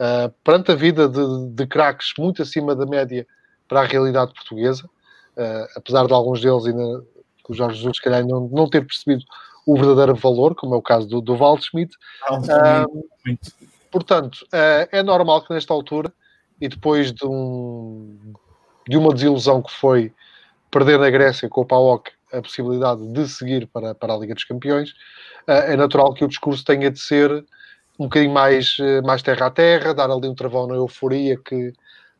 Speaker 5: uh, perante a vida de, de craques muito acima da média para a realidade portuguesa, uh, apesar de alguns deles ainda o Jorge Jesus, se calhar, não, não ter percebido o verdadeiro valor, como é o caso do, do Waldschmidt. Uh, portanto, uh, é normal que nesta altura, e depois de, um, de uma desilusão que foi perder na Grécia com o PAOK a possibilidade de seguir para, para a Liga dos Campeões, uh, é natural que o discurso tenha de ser um bocadinho mais, mais terra a terra, dar ali um travão na euforia que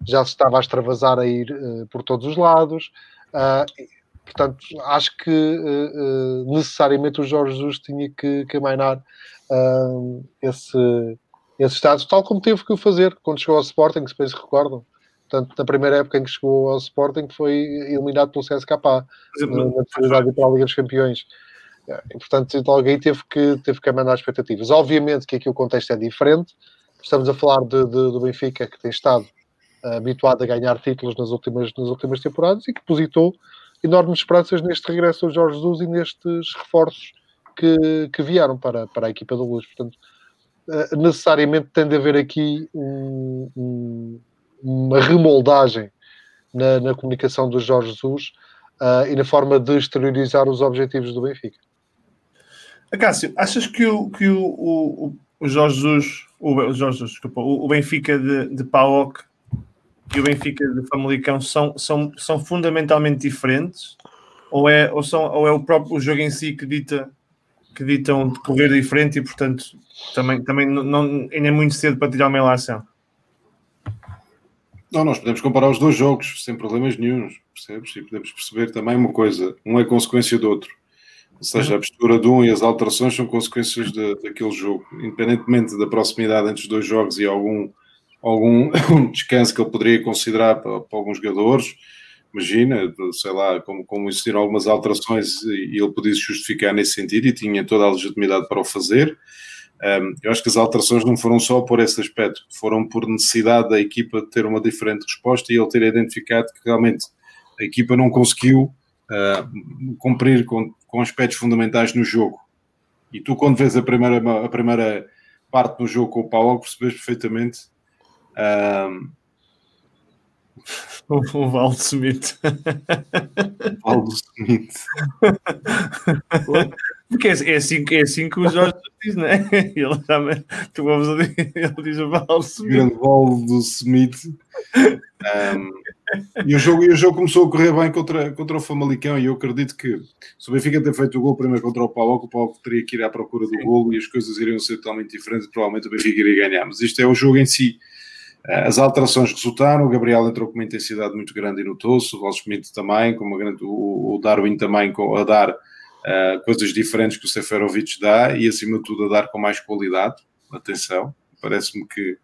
Speaker 5: já se estava a extravasar a ir por todos os lados. Portanto, acho que uh, uh, necessariamente o Jorge Jesus tinha que, que amainar uh, esse, esse estado, tal como teve que o fazer quando chegou ao Sporting, se bem se recordam. Portanto, na primeira época em que chegou ao Sporting, foi eliminado pelo CSKA na, na possibilidade de ir para a Liga dos Campeões. E, portanto, alguém teve que, teve que amainar as expectativas. Obviamente que aqui o contexto é diferente. Estamos a falar de, de, do Benfica, que tem estado habituado a ganhar títulos nas últimas, nas últimas temporadas e que positou enormes esperanças neste regresso ao Jorge Jesus e nestes reforços que, que vieram para, para a equipa da Luz. Portanto, uh, necessariamente tem de haver aqui um, um, uma remoldagem na, na, comunicação do Jorge Jesus uh, e na forma de exteriorizar os objetivos do Benfica.
Speaker 1: Cássio, achas que o, que o, o, o Jorge Jesus, o, Jorge Jesus, desculpa, o, Benfica de, de PAOK e o Benfica de Famalicão são, são, são fundamentalmente diferentes? Ou é, ou são, ou é o próprio o jogo em si que dita que dita um decorrer diferente e, portanto, também, também não, ainda é muito cedo para tirar uma relação?
Speaker 3: Não, nós podemos comparar os dois jogos sem problemas nenhums, percebes? E podemos perceber também uma coisa: um é consequência do outro. Ou seja, a postura de um e as alterações são consequências de, daquele jogo, independentemente da proximidade entre os dois jogos e algum algum descanso que ele poderia considerar para, para, alguns jogadores. Imagina, sei lá, como, como existiram algumas alterações e ele podia justificar nesse sentido e tinha toda a legitimidade para o fazer. Um, eu acho que as alterações não foram só por esse aspecto, foram por necessidade da equipa ter uma diferente resposta e ele ter identificado que realmente a equipa não conseguiu uh, cumprir com, com aspectos fundamentais no jogo. E tu, quando vês a primeira, a primeira parte do jogo com o Paulo, percebes perfeitamente.
Speaker 1: O, o Valdo Smith.
Speaker 3: Valdo Smith.
Speaker 1: Porque é, é, assim, é assim que o Jorge diz, não é? Ele, também, tu vamos ele diz o Valdo Smith.
Speaker 3: Grande Valdo Smith. Um, e, o jogo, e o jogo começou a correr bem contra, contra o Famalicão e eu acredito que se o Benfica ter feito o gol primeiro contra o Paulo, o Paulo teria que ir à procura do gol e as coisas iriam ser totalmente diferentes provavelmente o Benfica iria ganhar. Mas isto é o jogo em si. As alterações resultaram, o Gabriel entrou com uma intensidade muito grande e notou-se, o Walsh também, com uma grande, o Darwin também a dar uh, coisas diferentes que o Seferovic dá e acima de tudo a dar com mais qualidade, atenção, parece-me que,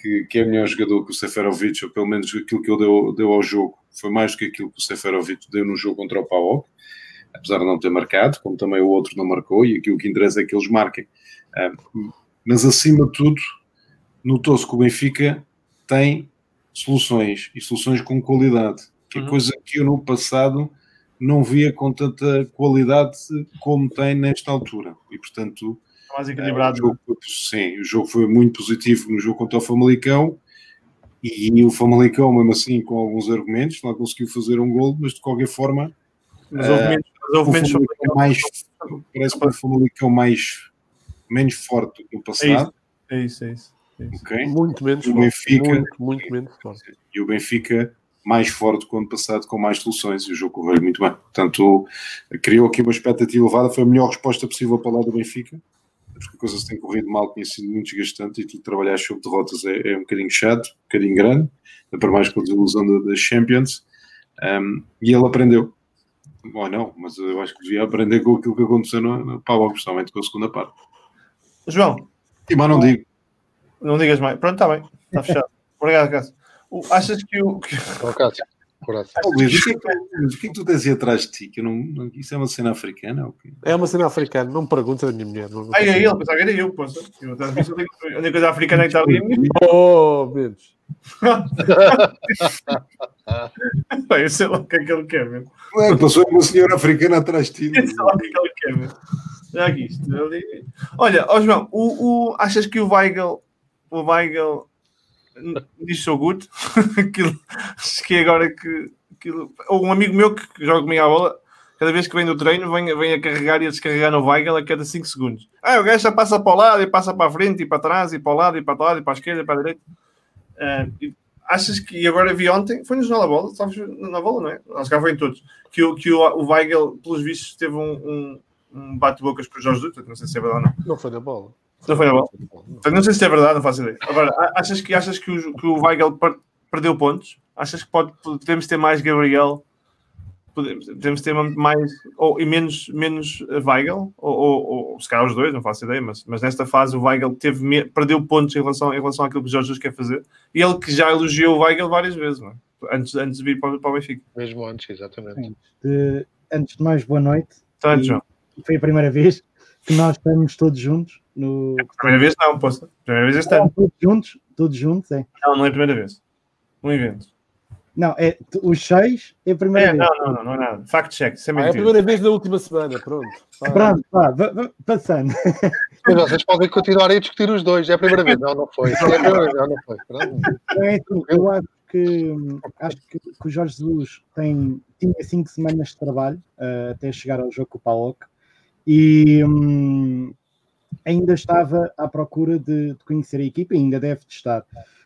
Speaker 3: que, que, é melhor jogador que o Seferovic, ou pelo menos aquilo que ele deu, deu ao jogo, foi mais do que aquilo que o Seferovic deu no jogo contra o PAOK, apesar de não ter marcado, como também o outro não marcou, e aquilo que interessa é que eles marquem. Uh, mas acima de tudo, notou-se que o Benfica tem soluções e soluções com qualidade, que é uhum. coisa que eu no passado não via com tanta qualidade como tem nesta altura. E portanto,
Speaker 1: mais equilibrado.
Speaker 3: É, o jogo, sim, o jogo foi muito positivo no jogo contra o Famalicão. E o Famalicão, mesmo assim, com alguns argumentos, lá conseguiu fazer um gol, mas de qualquer forma.
Speaker 1: Mas houve menos, mas houve menos
Speaker 3: mais, parece que o Famalicão mais menos forte do que no passado.
Speaker 1: É isso, é isso. É isso.
Speaker 2: Okay? Muito menos o Benfica, muito, muito menos forte.
Speaker 3: E o Benfica mais forte quando passado com mais soluções e o jogo correu muito bem. Portanto, criou aqui uma expectativa elevada, foi a melhor resposta possível para lá do Benfica, porque a coisa se tem corrido mal, tinha sido muito desgastante e tu trabalhar sobre derrotas é, é, um bocadinho chato, um bocadinho grande, para mais com a desilusão das Champions, um, e ele aprendeu. Bom, não, mas eu acho que devia aprender com aquilo que aconteceu no, no Pau, principalmente com a segunda parte.
Speaker 1: João.
Speaker 3: E mais não digo.
Speaker 1: Não digas mais. Pronto, está bem. Está fechado. Obrigado, Cássio. Achas que o. Que...
Speaker 5: Coração.
Speaker 3: Oh, Luís, o que, é que, que é que tu tens aí atrás de ti? Que não, não- isso é uma cena africana? ou quê?
Speaker 2: É uma cena africana, não me pergunta da minha mulher. Não, não
Speaker 1: Ai, é ele, pensava que era eu, poxa. Eu a A única coisa africana que está ali é a minha.
Speaker 2: Oh, menos.
Speaker 1: Pá, Eu sei lá o que é que ele quer, meu.
Speaker 3: Ué, passou uma senhora africana atrás de ti.
Speaker 1: Eu sei lá o que é que ele quer, meu. Já que isto. ali- Olha, ó João, o, o- achas que o Weigel, o Weigel diz so good? Que é agora que. Ou um amigo meu que joga comigo à bola, cada vez que vem do treino, vem, vem a carregar e a descarregar no Weigel a cada 5 segundos. Ah, o gajo já passa para o lado e passa para a frente e para trás e para o lado e para o lado e para a esquerda e para a direita. E achas que, e agora vi ontem, foi no Jornal da Bola, sabes, na bola, não é? Acho que foi em todos, que, o- que o, o Weigel, pelos vistos, teve um, um, um bate-bocas com o Jorge Jesus, não sei se é verdade ou não.
Speaker 2: Não foi na bola.
Speaker 1: Não foi na bola?
Speaker 2: Não.
Speaker 1: Sei se é verdade, não faço ideia. Agora, achas que, achas que, o, que o Weigel per- perdeu pontos? Achas que pode, podemos ter mais Gabriel? Podemos, podemos ter mais ou, e menos, menos Weigel? Ou, ou, ou se calhar os dois, não faço ideia, mas, mas nesta fase o Weigel teve, perdeu pontos em relação, em relação àquilo que o Jorge Jesus quer fazer. E ele que já elogiou o Weigel várias vezes, não é? antes, antes de vir para, o- para o Benfica.
Speaker 5: Mesmo antes, exatamente.
Speaker 6: Antes de mais, boa noite.
Speaker 1: Então, antes,
Speaker 6: E-
Speaker 1: João.
Speaker 6: Foi a primeira vez que nós estamos todos juntos no.
Speaker 1: Primeira vez não, posso. Primeira vez este ano.
Speaker 6: Todos juntos, todos juntos, é.
Speaker 1: Não, não é a primeira vez. Um evento.
Speaker 6: Não, é os seis é a primeira
Speaker 1: É,
Speaker 6: vez.
Speaker 1: não, não, não, não é nada. Fact check, isso é
Speaker 2: Ah, é a
Speaker 1: mentira.
Speaker 2: primeira vez da última semana, pronto. Ah,
Speaker 6: Pronto, vá, vá, vá, passando.
Speaker 5: Mas vocês podem continuar aí a discutir os dois. É a primeira vez. Não, não foi. É a primeira vez. Não, não foi. Pronto.
Speaker 6: Então é eu acho que acho que, que o Jorge Jesus tem, tinha cinco semanas de trabalho eh, até chegar ao jogo com o Palok e hum, ainda estava à procura de, de conhecer a equipa e ainda deve de estar.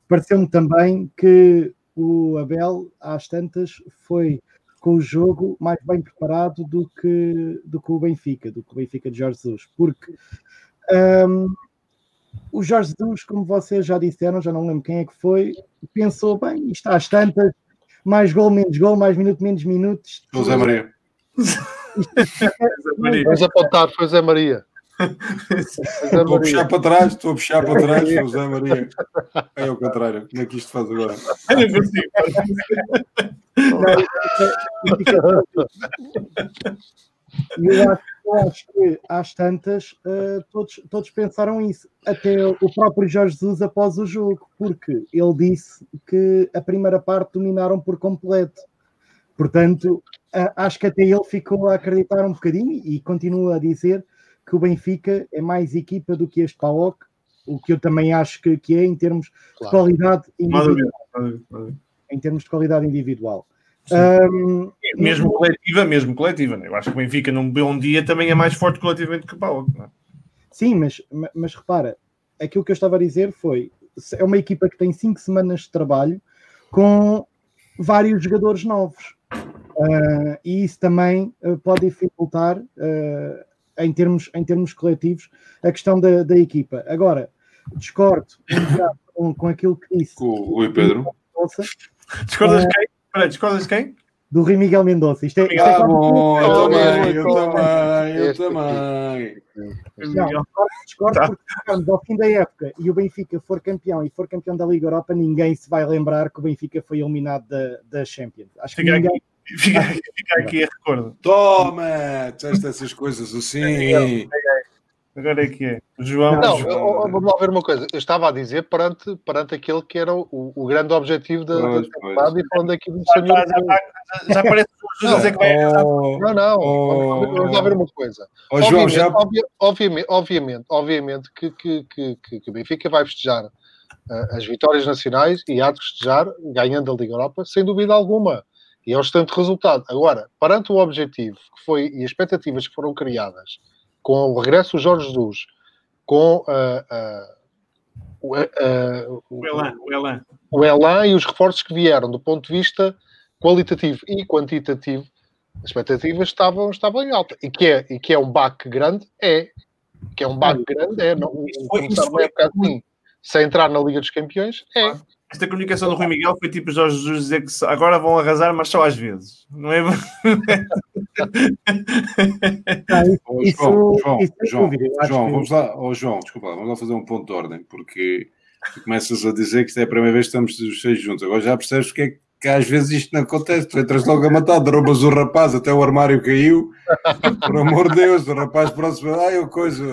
Speaker 6: Pareceu-me também que o Abel, às tantas, foi com o jogo mais bem preparado do que, do que o Benfica, do que o Benfica de Jorge Jesus, porque hum, o Jorge Jesus, como vocês já disseram, já não lembro quem é que foi, pensou bem, isto às tantas, mais gol, menos gol, mais minuto, menos minutos.
Speaker 3: José Maria.
Speaker 5: Vamos apontar. Zé Maria. O
Speaker 3: Estou a puxar para trás, estou a puxar para trás, o José Maria. É ao contrário. Como é que isto faz agora?
Speaker 1: Eu não consigo.
Speaker 6: E eu acho, eu acho que às tantas eh, todos, todos pensaram isso, até o próprio Jorge Jesus após o jogo, porque ele disse que a primeira parte dominaram por completo. Portanto, a- acho que até ele ficou a acreditar um bocadinho e continua a dizer que o Benfica é mais equipa do que este PAOK, o que eu também acho que, que é em termos de
Speaker 5: Claro.
Speaker 6: qualidade
Speaker 1: Não há
Speaker 6: individual.
Speaker 1: há dúvida.
Speaker 6: Em termos de qualidade individual. Ahm,
Speaker 1: Mesmo coletiva, mesmo coletiva. né? Eu acho que o Benfica num bom dia também é mais forte coletivamente que o Paulo. não é?
Speaker 6: Sim, mas, ma- mas repara, aquilo que eu estava a dizer foi: é uma equipa que tem cinco semanas de trabalho com vários jogadores novos. Ah, e isso também ah, pode dificultar, ah, em, termos, em termos coletivos, a questão da, da equipa. Agora, discordo com, com aquilo que disse
Speaker 3: Com o Rui Pedro.
Speaker 6: Mendonça,
Speaker 1: Discordas de quem? Espera, discordas de quem?
Speaker 6: do Rui Miguel Mendonça. Isto é, isto é
Speaker 3: Ah, bom, eu também, eu também, eu também.
Speaker 6: Não, discordo,
Speaker 1: Tá.
Speaker 6: porque chegarmos ao fim da época e o Benfica for campeão e for campeão da Liga Europa, ninguém se vai lembrar que o Benfica foi eliminado da, da Champions. Acho que
Speaker 1: Fica
Speaker 6: ninguém.
Speaker 1: Fica, fica aqui a recordo.
Speaker 3: Toma, disseste essas coisas assim.
Speaker 1: Agora é que é. João.
Speaker 5: Não,
Speaker 1: João-
Speaker 5: ó, vamos lá ver uma coisa. Eu estava a dizer perante, perante aquele que era o, o grande objetivo da, temporada e falando aqui do
Speaker 1: Já,
Speaker 5: senhor.
Speaker 1: já, já, já parece que o dizer que vai.
Speaker 3: Oh,
Speaker 5: Não, não,
Speaker 3: Oh.
Speaker 5: vamos, vamos lá ver uma coisa.
Speaker 3: oh, João,
Speaker 5: obviamente,
Speaker 3: já.
Speaker 5: obvi- obviamente, obviamente, obviamente que, que, que, que, que o Benfica vai festejar ah, as vitórias nacionais e há de festejar ganhando a Liga Europa, sem dúvida alguma. E é um excelente resultado. Agora, perante o objetivo que foi e as expectativas que foram criadas com o regresso do Jorge Jesus, com ah, o, ah,
Speaker 1: O Elan, o Elan.
Speaker 5: o Elan e os reforços que vieram do ponto de vista qualitativo e quantitativo, as expectativas estavam, estavam em alta. E que, é, e que é um baque grande, é. Que é um baque grande, é. Não,
Speaker 1: Isso foi- isso foi-
Speaker 5: época assim, sem entrar na Liga dos Campeões, é.
Speaker 1: Esta comunicação do Rui Miguel foi tipo Jorge Jesus dizer que agora vão arrasar, mas só às vezes. Não é?
Speaker 3: Oh, João, João,
Speaker 6: isso sem
Speaker 3: João, João,
Speaker 6: que-
Speaker 3: vamos lá, oh, João, desculpa, vamos lá fazer um ponto de ordem, porque tu começas a dizer que isto é a primeira vez que estamos os seis juntos, agora já percebes porque é que que às vezes isto não acontece. Tu entras logo a matar, derrubas o rapaz, até o armário caiu. Por amor de Deus, o rapaz próximo, ai, eu coisa,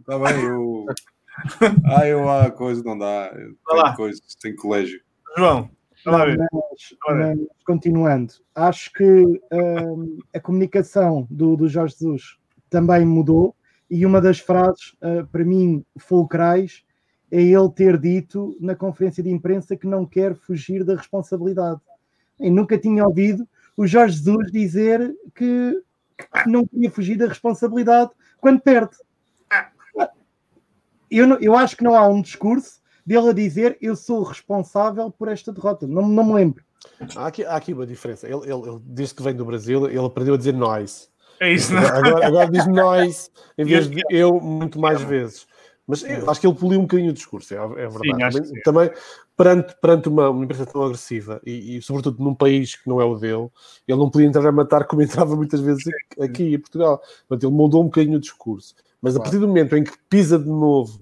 Speaker 3: está bem, eu. Ai, eu há coisa, não dá. Tem coisa, tem colégio.
Speaker 1: João, vai lá ver.
Speaker 6: Mas, mas, continuando, acho que hum, a comunicação do, do Jorge Jesus também mudou e uma das frases, uh, para mim, fulcrais, é ele ter dito na conferência de imprensa que não quer fugir da responsabilidade. Eu nunca tinha ouvido o Jorge Jesus dizer que, que não queria fugir da responsabilidade quando perde. Eu, não- eu acho que não há um discurso dele a dizer eu sou responsável por esta derrota. Não, não me lembro.
Speaker 2: Há aqui, há aqui uma diferença. Ele, ele, ele, desde que vem do Brasil, ele aprendeu a dizer nós.
Speaker 1: É isso, não
Speaker 2: Agora, agora diz nós em vez de eu muito mais vezes. Mas eu acho que ele poliu um bocadinho o discurso, é, é verdade.
Speaker 1: Sim,
Speaker 2: também, também, perante, perante uma, uma imprensa tão agressiva e, e, sobretudo, num país que não é o dele, ele não podia entrar a matar como entrava muitas vezes aqui, aqui em Portugal. Portanto, ele mudou um bocadinho o discurso. Mas a partir do momento em que pisa de novo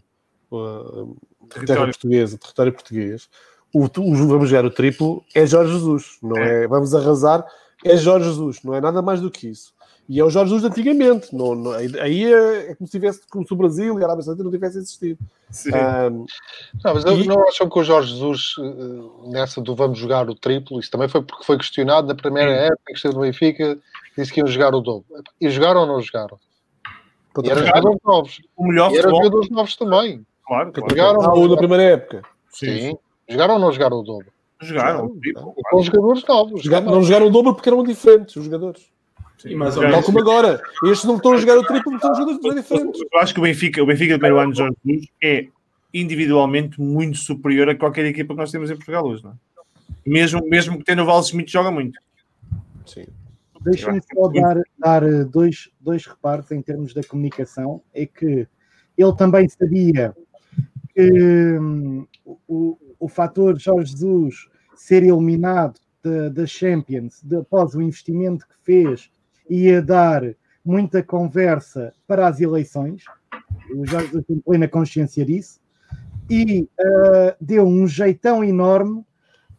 Speaker 2: uh, terra
Speaker 1: Território.
Speaker 2: portuguesa, território português, o, o- vamos jogar o triplo é Jorge Jesus, não é? Vamos arrasar, é Jorge Jesus, não é nada mais do que isso. E é o Jorge Jesus de antigamente, não, não- aí é, é como se tivesse, como se o Brasil e a Arábia Saudita não tivessem existido.
Speaker 1: Sim.
Speaker 2: Ahm,
Speaker 5: Não, mas eu
Speaker 2: E-
Speaker 5: não acham que o Jorge Jesus, eh, nessa do vamos jogar o triplo, isso também foi porque foi questionado na primeira época que esteve no Benfica, disse que iam jogar o dobro. E jogaram ou não jogaram? E eram novos.
Speaker 1: O melhor
Speaker 5: E eram jogadores novos também.
Speaker 1: claro, claro.
Speaker 5: Jogaram,
Speaker 2: ah, o na primeira época.
Speaker 5: Sim. Jogaram ou não jogaram o dobro?
Speaker 1: Jogaram.
Speaker 2: Jogaram.
Speaker 1: tipo,
Speaker 5: E com jogadores novos.
Speaker 2: Jogaram- não jogaram o dobro porque eram diferentes os jogadores.
Speaker 4: Ou
Speaker 1: Jogaram.
Speaker 2: Tal como agora. Estes não estão a jogar o triplo porque estão jogadores bem diferentes.
Speaker 1: Eu acho que o Benfica, o Benfica do primeiro ano de Jorge Jesus é individualmente muito superior a qualquer equipa que nós temos em Portugal hoje, não é? Mesmo, mesmo que tenha o Val Smith joga muito.
Speaker 2: Sim.
Speaker 6: Deixa-me só dar, dar eh, dois, dois reparos em termos da comunicação. É que ele também sabia que hum, o, o fator Jorge Jesus ser eliminado da, Champions de- após o investimento que fez ia dar muita conversa para as eleições. O Jorge Jesus tem plena consciência disso. E ah, deu um jeitão enorme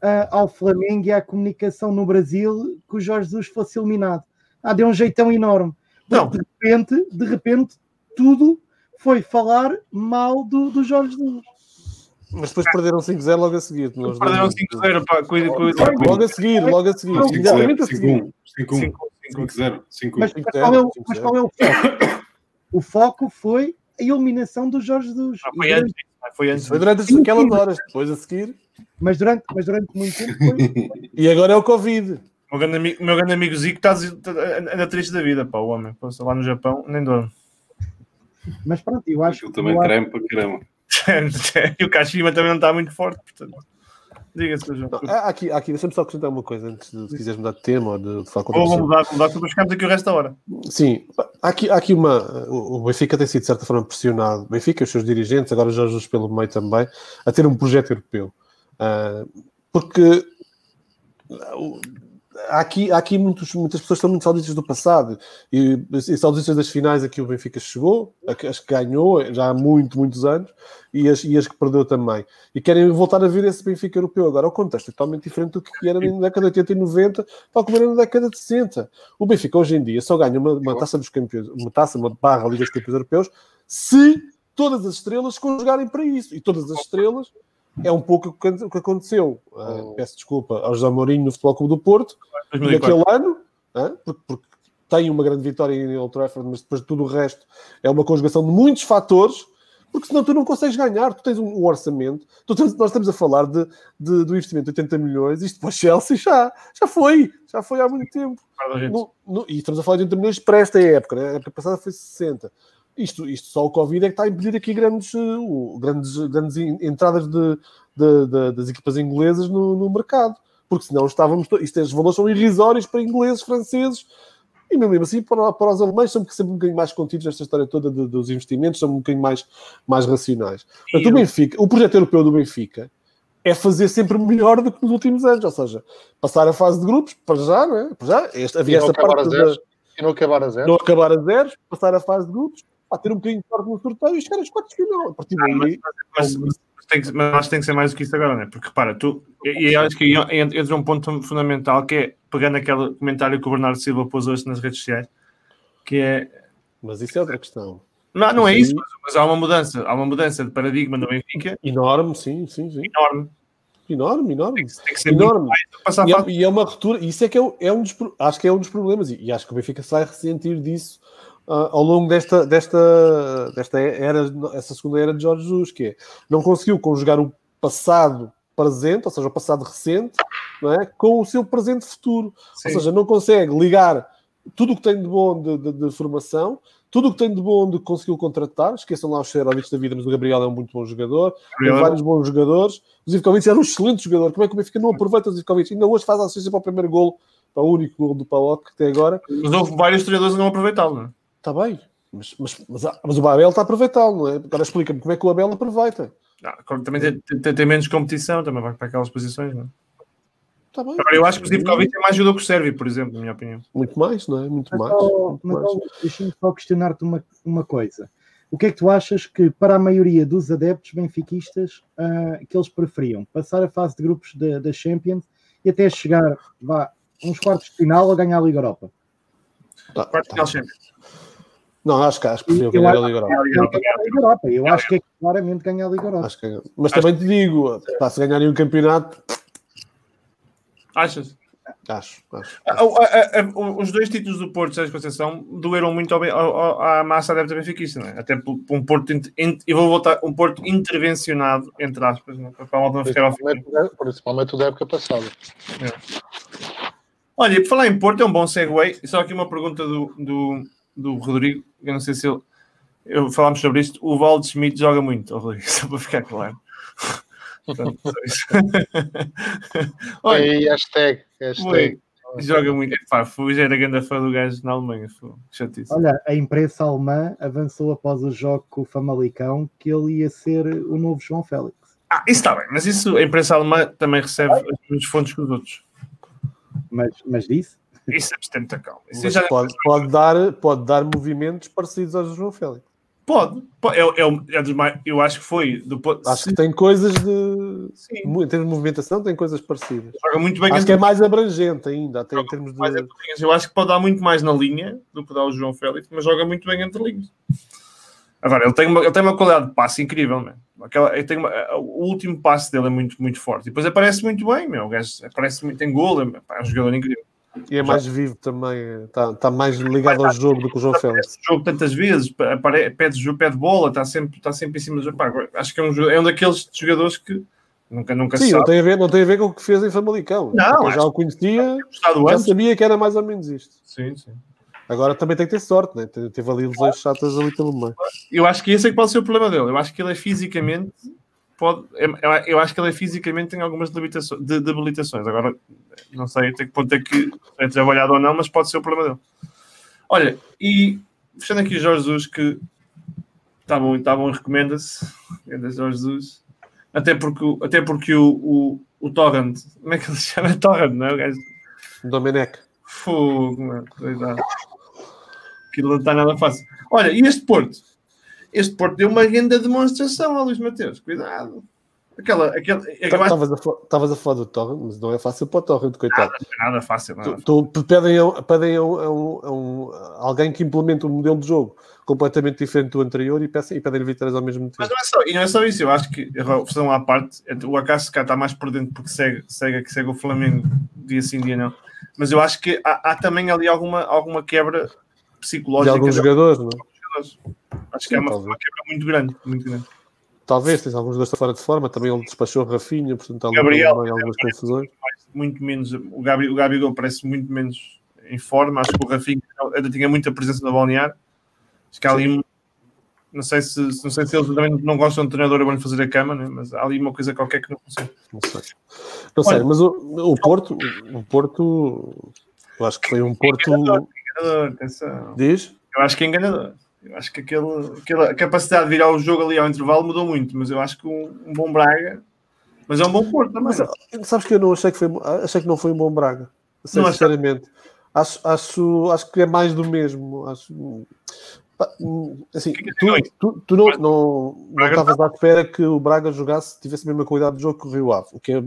Speaker 6: ah, ao Flamengo e à comunicação no Brasil que o Jorge Jesus fosse eliminado. Ah, deu um jeitão enorme.
Speaker 1: Não.
Speaker 6: De repente, de repente, tudo foi falar mal do, do Jorge Jesus.
Speaker 2: Mas depois perderam 5-0 logo a seguir. Nós
Speaker 1: Perderam
Speaker 2: não-
Speaker 1: 5-0 para cuida, cuida.
Speaker 2: Logo a seguir, logo a seguir. Imediatamente a seguir.
Speaker 3: 5-1, 5-0, 5-1.
Speaker 6: Mas, é qual é o foco? O foco foi a eliminação do Jorge Jesus.
Speaker 1: Ah, foi
Speaker 6: durante-
Speaker 1: antes. ah, Foi antes.
Speaker 2: Foi durante aquelas horas, depois a seguir.
Speaker 6: mas, durante, mas durante muito tempo foi.
Speaker 2: E agora é o Covid.
Speaker 1: O meu grande amigo, meu grande amigo Zico está anda triste da vida, pá, o homem. Pô, lá no Japão, nem dorme.
Speaker 6: Mas pronto, eu acho
Speaker 3: também
Speaker 6: eu acho-
Speaker 3: treme para caramba.
Speaker 1: e o Kashima também não está muito forte, portanto. Diga-se, João.
Speaker 2: Não, há aqui, aqui deixa-me só acrescentar uma coisa antes de se quiseres mudar de tema ou de, de falar com
Speaker 1: vou
Speaker 2: pessoa.
Speaker 1: mudar, mudar, depois ficamos aqui o resto da hora.
Speaker 2: Sim, há aqui, há aqui uma. O Benfica tem sido de certa forma pressionado, o Benfica, os seus dirigentes, agora Jorge Jesus pelo meio também, a ter um projeto europeu. Ah, porque ah, aqui, aqui muitos, muitas pessoas que são muito saudistas do passado e, e saudistas das finais a que o Benfica chegou, as que ganhou já há muito, muitos anos e as, e as que perdeu também. E querem voltar a ver esse Benfica europeu. Agora, o contexto é totalmente diferente do que era na década de 80 e 90, tal como era na década de 60. O Benfica hoje em dia só ganha uma, uma taça dos campeões, uma taça, uma barra Liga dos Campeões Europeus, se todas as estrelas conjugarem para isso. E todas as estrelas é um pouco o que aconteceu. ah,
Speaker 5: Oh.
Speaker 2: peço desculpa ao José Mourinho no Futebol Clube do Porto,
Speaker 1: 2004.
Speaker 2: naquele ano, porque, porque tem uma grande vitória em Old Trafford, mas depois de tudo o resto é uma conjugação de muitos fatores, porque senão tu não consegues ganhar, tu tens um, um orçamento, tu nós estamos a falar de, de- do investimento de 80 milhões, isto para o Chelsea já, já foi, já foi há muito tempo. No- no- e estamos a falar de 80 milhões para esta época, né? a época passada foi 60. Isto, isto só o Covid é que está a impedir aqui grandes, eh, grandes, grandes en- entradas de, de- de- das equipas inglesas no, no mercado, porque senão estávamos. os valores são irrisórios para ingleses, franceses e mesmo assim para, para os alemães são sempre um bocadinho mais contidos nesta história toda de- dos investimentos, são um bocadinho mais, mais racionais. Portanto, o, Benfica, o projeto europeu do Benfica é fazer sempre melhor do que nos últimos anos, ou seja, passar a fase de grupos, para já, não é? Para já, este, havia esta parte da,
Speaker 5: zeros. E não acabar a zero.
Speaker 2: não acabar a zeros, passar a fase de grupos, pá, ter um bocadinho de sorte no sorteio e chegar às quartas de final. A partir
Speaker 1: Ah,
Speaker 2: daí,
Speaker 1: Mas, mas tem que, mas acho que tem que ser mais do que isso agora, não é? Porque repara, tu, e, acho que entra um ponto fundamental que é pegando aquele comentário que o Bernardo Silva pôs hoje nas redes sociais, que é
Speaker 2: Mas isso é outra questão.
Speaker 1: não, não é
Speaker 2: Isso
Speaker 1: mas, mas há uma mudança, há uma mudança de paradigma no Benfica
Speaker 2: Enorme, sim, sim, sim.
Speaker 1: enorme.
Speaker 2: Enorme, enorme.
Speaker 1: Tem que ser
Speaker 2: Enorme. E é, e é uma ruptura, isso é que é, é um dos, acho que é um dos problemas, e, e acho que o Benfica se vai ressentir disso ah, ao longo desta, desta, desta era, essa segunda era de Jorge Jesus, que é, não conseguiu conjugar o passado presente, ou seja, o passado recente, não é, com o seu presente futuro.
Speaker 1: Sim.
Speaker 2: Ou seja, não consegue ligar tudo o que tem de bom de, de- de formação, tudo o que tem de bom de que conseguiu contratar. Esqueçam lá os Xerovics da vida, mas o Gabriel é um muito bom jogador. Tem
Speaker 1: Gabriel é
Speaker 2: vários bons jogadores. O Zivkovic era um excelente jogador. Como é que o Benfica não aproveita o Zivkovic? Ainda hoje faz a assistência para o primeiro golo, para o único golo do Paok até agora.
Speaker 1: Mas houve vários treinadores a não aproveitá-lo, não é?
Speaker 2: Está bem. Mas, mas, mas, mas o Abel está a aproveitá-lo, não é? Agora explica-me como é que o Abel aproveita.
Speaker 1: Ah, Também tem, tem- tem menos competição, também vai para aquelas posições, não é?
Speaker 2: Está bem.
Speaker 1: Agora, eu acho que o Zivkovic é mais jogador que o Sérvio, por exemplo, na minha opinião.
Speaker 2: Muito mais, não é? Muito
Speaker 6: Mas,
Speaker 2: mais.
Speaker 6: ó,
Speaker 2: muito
Speaker 6: mas,
Speaker 2: mais.
Speaker 6: ó, deixa-me só questionar-te uma, uma coisa. O que é que tu achas que, para a maioria dos adeptos benfiquistas, ah, que eles preferiam? Passar a fase de grupos da Champions e até chegar vá, uns quartos de final ou ganhar a Liga Europa?
Speaker 2: Tá,
Speaker 1: Quarto
Speaker 2: tá.
Speaker 1: final Champions.
Speaker 2: Não, acho que acho que
Speaker 6: Eu
Speaker 2: prefiro ganhar a
Speaker 6: acho-
Speaker 2: Liga Europa.
Speaker 1: Europa.
Speaker 6: A. Eu acho que é claramente ganhar a Liga Europa.
Speaker 2: Acho que- Mas também te digo, pá, se ganharem um campeonato,
Speaker 1: Achas?
Speaker 2: acho, acho.
Speaker 1: Ah, ah, ah, ah, Os dois títulos do Porto, Sérgio Conceição, doeram muito ao ao- ao- à massa adepta benfiquista, não é? Até por por um Porto, in- eu vou voltar, um Porto intervencionado, entre aspas, não é? para a não ficar ao fim.
Speaker 5: Principalmente, o da época passada.
Speaker 1: Olha, por falar em Porto, é um bom segue. Só aqui uma pergunta do, do, do Rodrigo. Eu não sei se ele. Eu, falámos sobre isto. O Valde Schmidt joga muito, ó, Rodrigo, só para ficar claro. Portanto. Olha,
Speaker 5: Aí, hashtag, hashtag.
Speaker 1: Ui, joga muito. Epá, fui, já era grande fã do gajo na Alemanha. Foi.
Speaker 6: Olha, a imprensa alemã avançou após o jogo com o Famalicão que ele ia ser o novo João Félix.
Speaker 1: Ah, isso está bem, mas isso a imprensa alemã também recebe as mesmas fontes que os outros.
Speaker 6: Mas, mas disse?
Speaker 1: Isso é bastante
Speaker 2: Mas
Speaker 1: já
Speaker 2: pode, pode, dar, pode dar movimentos parecidos aos do João Félix.
Speaker 1: pode. pode. É, é, é dos mais, eu acho que foi. Do,
Speaker 2: Acho que tem coisas de.
Speaker 1: Sim.
Speaker 2: Em termos de movimentação, tem coisas parecidas.
Speaker 1: joga muito bem
Speaker 2: Acho que é mais abrangente ainda, até em termos de.
Speaker 1: mais entre linhas. Eu acho que pode dar muito mais na linha do que dá o João Félix, mas joga muito bem entre linhas. Agora, ele tem uma, ele tem uma qualidade de passe incrível, man. Aquela, ele tem uma- o último passe dele é muito, muito forte. E depois aparece muito bem, meu. O gajo aparece muito, tem gol, é, é um jogador incrível.
Speaker 2: E é mais vivo também, está, está mais ligado ao jogo do que o João Félix.
Speaker 1: Aparece no jogo tantas vezes, pede, pede bola, está sempre, está sempre em cima do jogo. Pá, acho que é um, é um daqueles jogadores que nunca, nunca se
Speaker 2: Sim, não tem, a ver, não tem a ver com o que fez em Famalicão.
Speaker 1: Não,
Speaker 2: eu já o conhecia, já sabia que era mais ou menos isto.
Speaker 1: Sim, sim.
Speaker 2: Agora também tem que ter sorte, né? Te- teve ali lesões chatas ali pelo meio.
Speaker 1: Eu acho que esse é que pode ser o problema dele. Eu acho que ele é fisicamente. Pode, é- eu acho que ele é fisicamente tem algumas debilitações, de, debilitações. Agora, não sei até que ponto é que é trabalhado ou não, mas pode ser o problema dele. Olha, e fechando aqui o Jorge Jesus, que está bom, está bom recomenda-se. Grande Jorge Jesus. Até porque, o- até porque o, o, o Torrent, como é que ele se chama? Torrent, não é? O gajo
Speaker 2: Domenech.
Speaker 1: Fogo, mano. Cuidado. Aquilo não está nada fácil. Olha, e este Porto? Este Porto deu uma grande demonstração a Luís Mateus. Cuidado. Aquela, aquela, que
Speaker 2: Estavas a, falar do Torrent, mas não é fácil para o Torrent, coitado.
Speaker 1: não é nada fácil. Nada.
Speaker 2: Tu, tu pedem, a, pedem a, a um- alguém que implemente um modelo de jogo completamente diferente do anterior e, peçam, e pedem vitórias ao mesmo
Speaker 1: Mas
Speaker 2: tempo.
Speaker 1: não é só, e não é só isso. Eu acho que, fazer à parte, o acaso cá está mais por dentro porque segue, segue, que segue o Flamengo dia sim, dia não. Mas eu acho que há, há também ali alguma, alguma quebra
Speaker 2: De
Speaker 1: psicológica.
Speaker 2: alguns
Speaker 1: de
Speaker 2: jogadores, não é?
Speaker 1: Acho que é
Speaker 2: Sim,
Speaker 1: uma, uma quebra muito grande. Muito grande.
Speaker 2: Talvez, tens alguns jogadores fora de forma, também ele despachou o Rafinha, portanto há
Speaker 1: Gabriel,
Speaker 2: também algumas confusões.
Speaker 1: muito menos. O Gabi, o Gabigol parece muito menos em forma. Acho que o Rafinha ainda tinha muita presença no balneário. Acho que há ali. Não sei se, não sei se eles também não gostam de treinador e vão fazer a cama, né? mas há ali uma coisa qualquer que não funciona.
Speaker 2: Não sei. Não sei, mas o, o Porto, o Porto, eu acho que foi um Porto.
Speaker 1: Enganador, atenção.
Speaker 2: Diz?
Speaker 1: Eu acho que é enganador. Eu acho que aquele, aquela capacidade de virar o jogo ali ao intervalo mudou muito, mas eu acho que um, um bom Braga. Mas é um bom Porto também.
Speaker 2: Mas sabes que eu não achei que foi, achei que não foi um bom Braga.
Speaker 1: Não
Speaker 2: sinceramente. Acho, acho, acho que é mais do mesmo. Acho, Assim, tu, tu, tu não, não, não estavas à espera que o Braga jogasse, tivesse a mesma qualidade de jogo que o Rio Ave, o que é,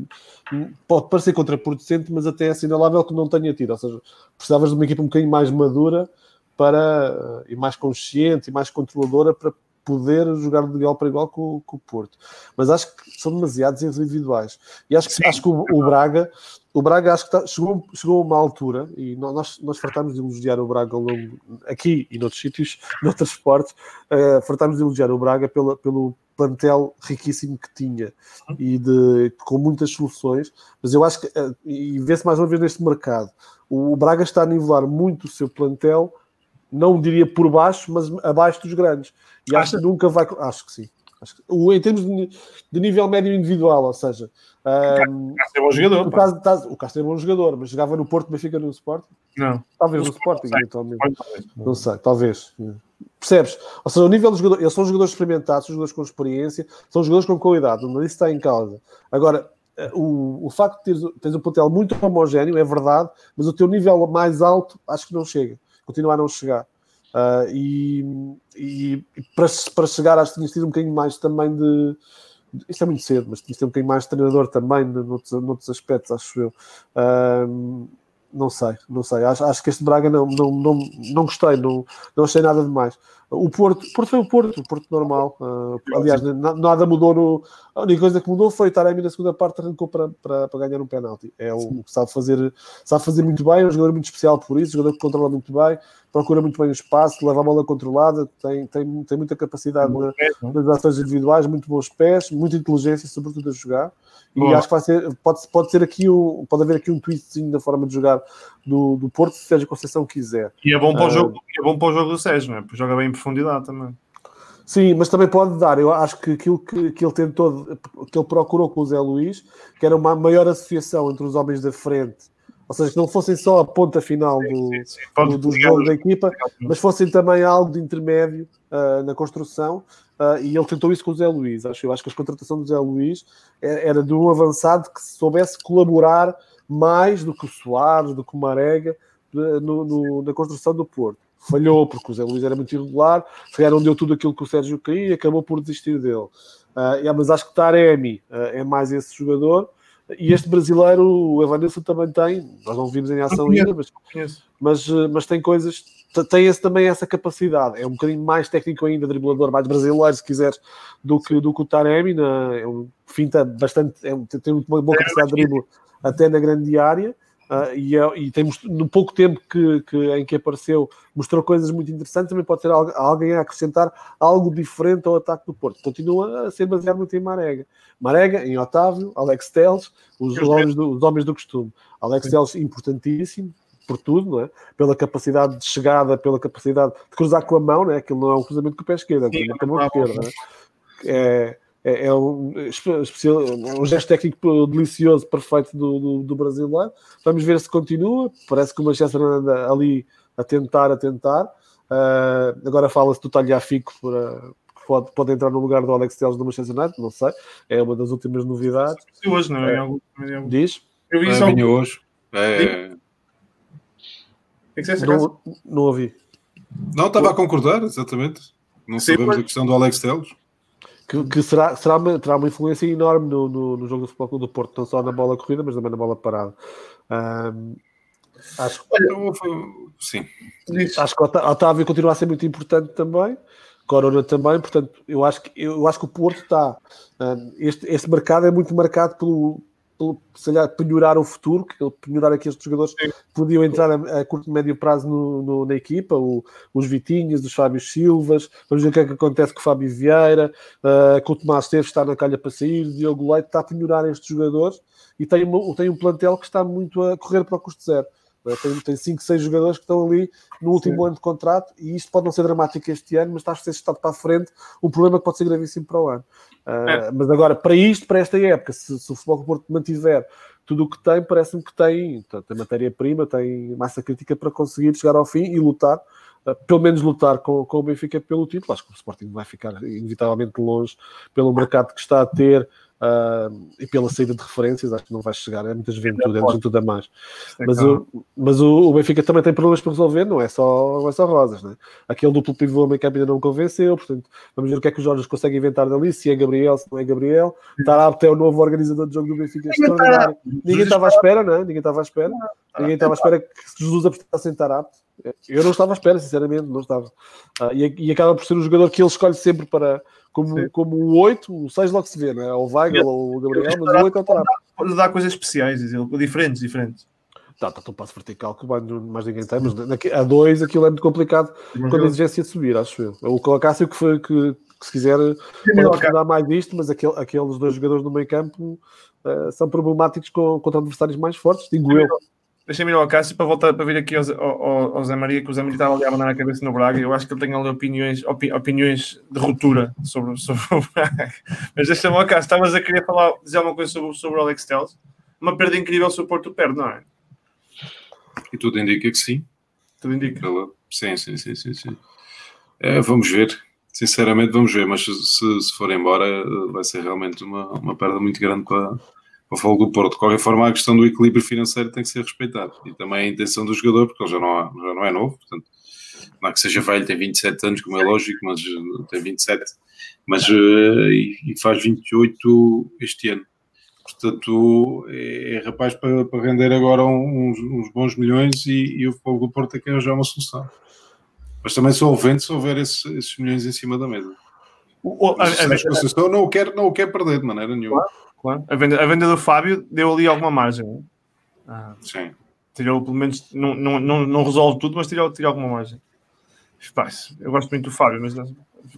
Speaker 2: pode parecer contraproducente, mas até é assinalável que não tenha tido. Ou seja, precisavas de uma equipa um bocadinho mais madura para, e mais consciente e mais controladora para poder jogar de igual para igual com, com, o Porto. Mas acho que são demasiados individuais. E acho que, acho que o, o Braga, o Braga acho que tá, chegou, chegou a uma altura, e nós, nós fartámos de elogiar o Braga longo, aqui e noutros sítios, noutros esportes, uh, fartámos de elogiar o Braga pela, pelo plantel riquíssimo que tinha e de, com muitas soluções, mas eu acho que, uh, e vê-se mais uma vez neste mercado, o Braga está a nivelar muito o seu plantel não diria por baixo, mas abaixo dos grandes. E acho que nunca vai. Acho que sim. Acho que, o, em termos de, de, nível médio individual, ou seja,
Speaker 1: um, o Castro é bom jogador.
Speaker 2: O, caso, o Castro é bom jogador, mas jogava no Porto, Benfica no Sporting?
Speaker 1: Não.
Speaker 2: Talvez no, no Sporting, eventualmente. Não sei, talvez. Percebes? Ou seja, o nível dos jogadores, eles são jogadores experimentados, são jogadores com experiência, são jogadores com qualidade, não isso está em causa. Agora, eh, o, o facto de teres, teres um plantel muito homogéneo, é verdade, mas o teu nível mais alto acho que não chega continua a não chegar. Uh, e, e, para, para chegar, acho que tinhas tido um bocadinho mais também de. Isto é muito cedo, mas tinhas tido um bocadinho mais de treinador também, noutros, noutros aspectos, acho eu. Uh, não sei, não sei. Acho, acho que este Braga não, não, não, não gostei, não, não achei nada demais. O Porto, Porto foi o Porto, o Porto normal. Uh, aliás, nada mudou no. A única coisa que mudou foi o Taremi na segunda parte arrancou para, para, para ganhar um penalti. É o que sabe fazer, sabe fazer muito bem, é um jogador muito especial por isso, um jogador que controla muito bem, procura muito bem o espaço, leva a bola controlada, tem, tem, tem muita capacidade na, nas ações individuais, muito bons pés, muita inteligência, sobretudo a jogar. E Boa. acho que vai ser, pode, pode ser aqui um, pode haver aqui um twistzinho da forma de jogar do, do Porto, se Sérgio Conceição quiser.
Speaker 1: E é bom para o uh, jogo, é bom para o jogo do Sérgio, não é? Porque joga bem em profundidade também.
Speaker 2: Sim, mas também pode dar. Eu acho que aquilo que, que ele tentou, que ele procurou com o Zé Luís, que era uma maior associação entre os homens da frente, ou seja, que não fossem só a ponta final do, sim, sim, do, do jogo da equipa, mas fossem também algo de intermédio uh, na construção Uh, e ele tentou isso com o Zé Luís. Acho, eu acho que a contratação do Zé Luís era de um avançado que soubesse colaborar mais do que o Soares, do que o Marega, no, no, na construção do Porto. Falhou, porque o Zé Luís era muito irregular, se calhar não deu tudo aquilo que o Sérgio queria e acabou por desistir dele. Uh, mas acho que Taremi uh, é mais esse jogador. E este brasileiro, o Evanilson, também tem, nós não vimos em ação ainda, mas, mas, mas tem coisas tem esse, também essa capacidade. É um bocadinho mais técnico ainda, driblador, mais brasileiro, se quiseres, do que, do que o Taremi. Na, é um finta bastante, é, tem uma boa capacidade de drible até na grande área. Uh, e, é, e tem, no pouco tempo que, que, em que apareceu, mostrou coisas muito interessantes. Também pode ter alguém a acrescentar algo diferente ao ataque do Porto. Continua a ser baseado muito em Marega. Marega, em Otávio, Alex Teles, os, homens do, os homens do costume. Alex Teles, importantíssimo, por tudo, não é? pela capacidade de chegada, pela capacidade de cruzar com a mão, não é? aquilo não é um cruzamento com o pé esquerdo, é um com a mão esquerda. É? é, é, um, especial, um gesto técnico delicioso, perfeito do, do, do, brasileiro. Vamos ver se continua. Parece que o Manchester anda ali a tentar, a tentar. Uh, agora fala-se do Talhafico para, pode, pode entrar no lugar do Alex Telles do Manchester United, não sei. É uma das últimas novidades.
Speaker 1: Hoje, não é?
Speaker 2: é. Diz?
Speaker 3: Eu vi é, hoje. É,
Speaker 2: que, que você não, não ouvi.
Speaker 3: Não, estava a concordar, exatamente. Não Sim, sabemos mas... a questão do Alex Teles.
Speaker 2: Que, que, será, será uma, terá uma influência enorme no, no, no, jogo do futebol do Porto, não só na bola corrida, mas também na bola parada. Um, acho, Olha,
Speaker 3: sim.
Speaker 2: acho que o Otávio continua a ser muito importante também. Corona também, portanto, eu acho que, eu acho que o Porto está. Um, este, este mercado é muito marcado pelo, se calhar, penhorar o futuro, que penhorar aqueles jogadores que podiam entrar a, a curto e médio prazo no, no, na equipa, o, os Vitinhas, os Fábio Silvas, vamos ver o que é que acontece com o Fábio Vieira, uh, com o Tomás Teves está na calha para sair, o Diogo Leite está a penhorar estes jogadores e tem, tem um plantel que está muito a correr para o custo zero. Tem, tem 5, 6 jogadores que estão ali no último Sim. ano de contrato e isto pode não ser dramático este ano, mas está a ser estado para a frente um problema que pode ser gravíssimo para o ano. Uh, é. Mas agora, para isto, para esta época, se, se o Futebol Porto mantiver tudo o que tem, parece-me que tem, tem matéria-prima, tem massa crítica para conseguir chegar ao fim e lutar, uh, pelo menos lutar com, com o Benfica pelo título. Acho que o Sporting vai ficar inevitavelmente longe pelo mercado que está a ter Uh, e pela saída de referências, acho que não vai chegar. É muita juventude, é juventude a mais. Mas, o, mas o, o, Benfica também tem problemas para resolver, não é só, não é só rosas. Né? Aquele duplo pivô meio campo ainda não convenceu, portanto, vamos ver o que é que o Jorge consegue inventar dali. Se é Gabriel, se não é Gabriel. Tarapte é o novo organizador de jogo do Benfica. Extraordinário. Ninguém estava à espera, não é? Ninguém estava à espera. Ninguém estava à espera que Jesus apostasse em Tarapte. Eu não estava à espera, sinceramente, não estava. Uh, e, e acaba por ser o jogador que ele escolhe sempre para como, como o 8, o 6 logo se vê, não é? Ou o Weigl ou o Gabriel, mas o 8 é o Tarap.
Speaker 1: Pode dar coisas especiais, diferentes, diferentes.
Speaker 2: Tá, tá, um passo vertical que mais ninguém tem, mas a 2 aquilo é muito complicado quando a exigência de subir, acho eu. O Colacácio que foi que, que se quiser pode mais disto, mas aquele, aqueles dois jogadores no meio campo uh, são problemáticos com, contra adversários mais fortes, digo eu.
Speaker 1: Deixa-me ir ao Cássio para voltar para vir aqui ao, ao, ao Zé Maria, que o Zé Maria estava ali a mandar na cabeça no Braga. Eu acho que ele tem ali opiniões, opi, opiniões de ruptura sobre, sobre o Braga. Mas deixa-me ao Cássio, estavas a querer falar, dizer alguma coisa sobre, sobre o Alex Telles? Uma perda incrível se o Porto perde, não é?
Speaker 3: E tudo indica que sim.
Speaker 1: Tudo indica.
Speaker 3: Sim, sim, sim, sim. sim. É, vamos ver. Sinceramente, vamos ver. Mas se, se for embora, vai ser realmente uma, uma perda muito grande para ao falo do Porto. De qualquer forma, a questão do equilíbrio financeiro tem que ser respeitada. E também a intenção do jogador, porque ele já não, já não é novo, portanto, não é que seja velho, tem 27 anos, como é lógico, mas eh, tem 27, mas, uh, e, e, faz 28 este ano. Portanto, é, é rapaz para, para, render agora uns, uns bons milhões e, e o fogo do Porto é que já é uma solução. Mas também sou o se houver esse, esses milhões em cima da mesa. O, o, a, a, a, não o quero, não o quero perder de maneira nenhuma.
Speaker 1: Claro claro. A venda, a venda do Fábio deu ali alguma margem.
Speaker 3: Ah, Sim.
Speaker 1: Tirou, pelo menos, não, não, não, não resolve tudo, mas tirou, tirou alguma margem. eu gosto muito do Fábio, mas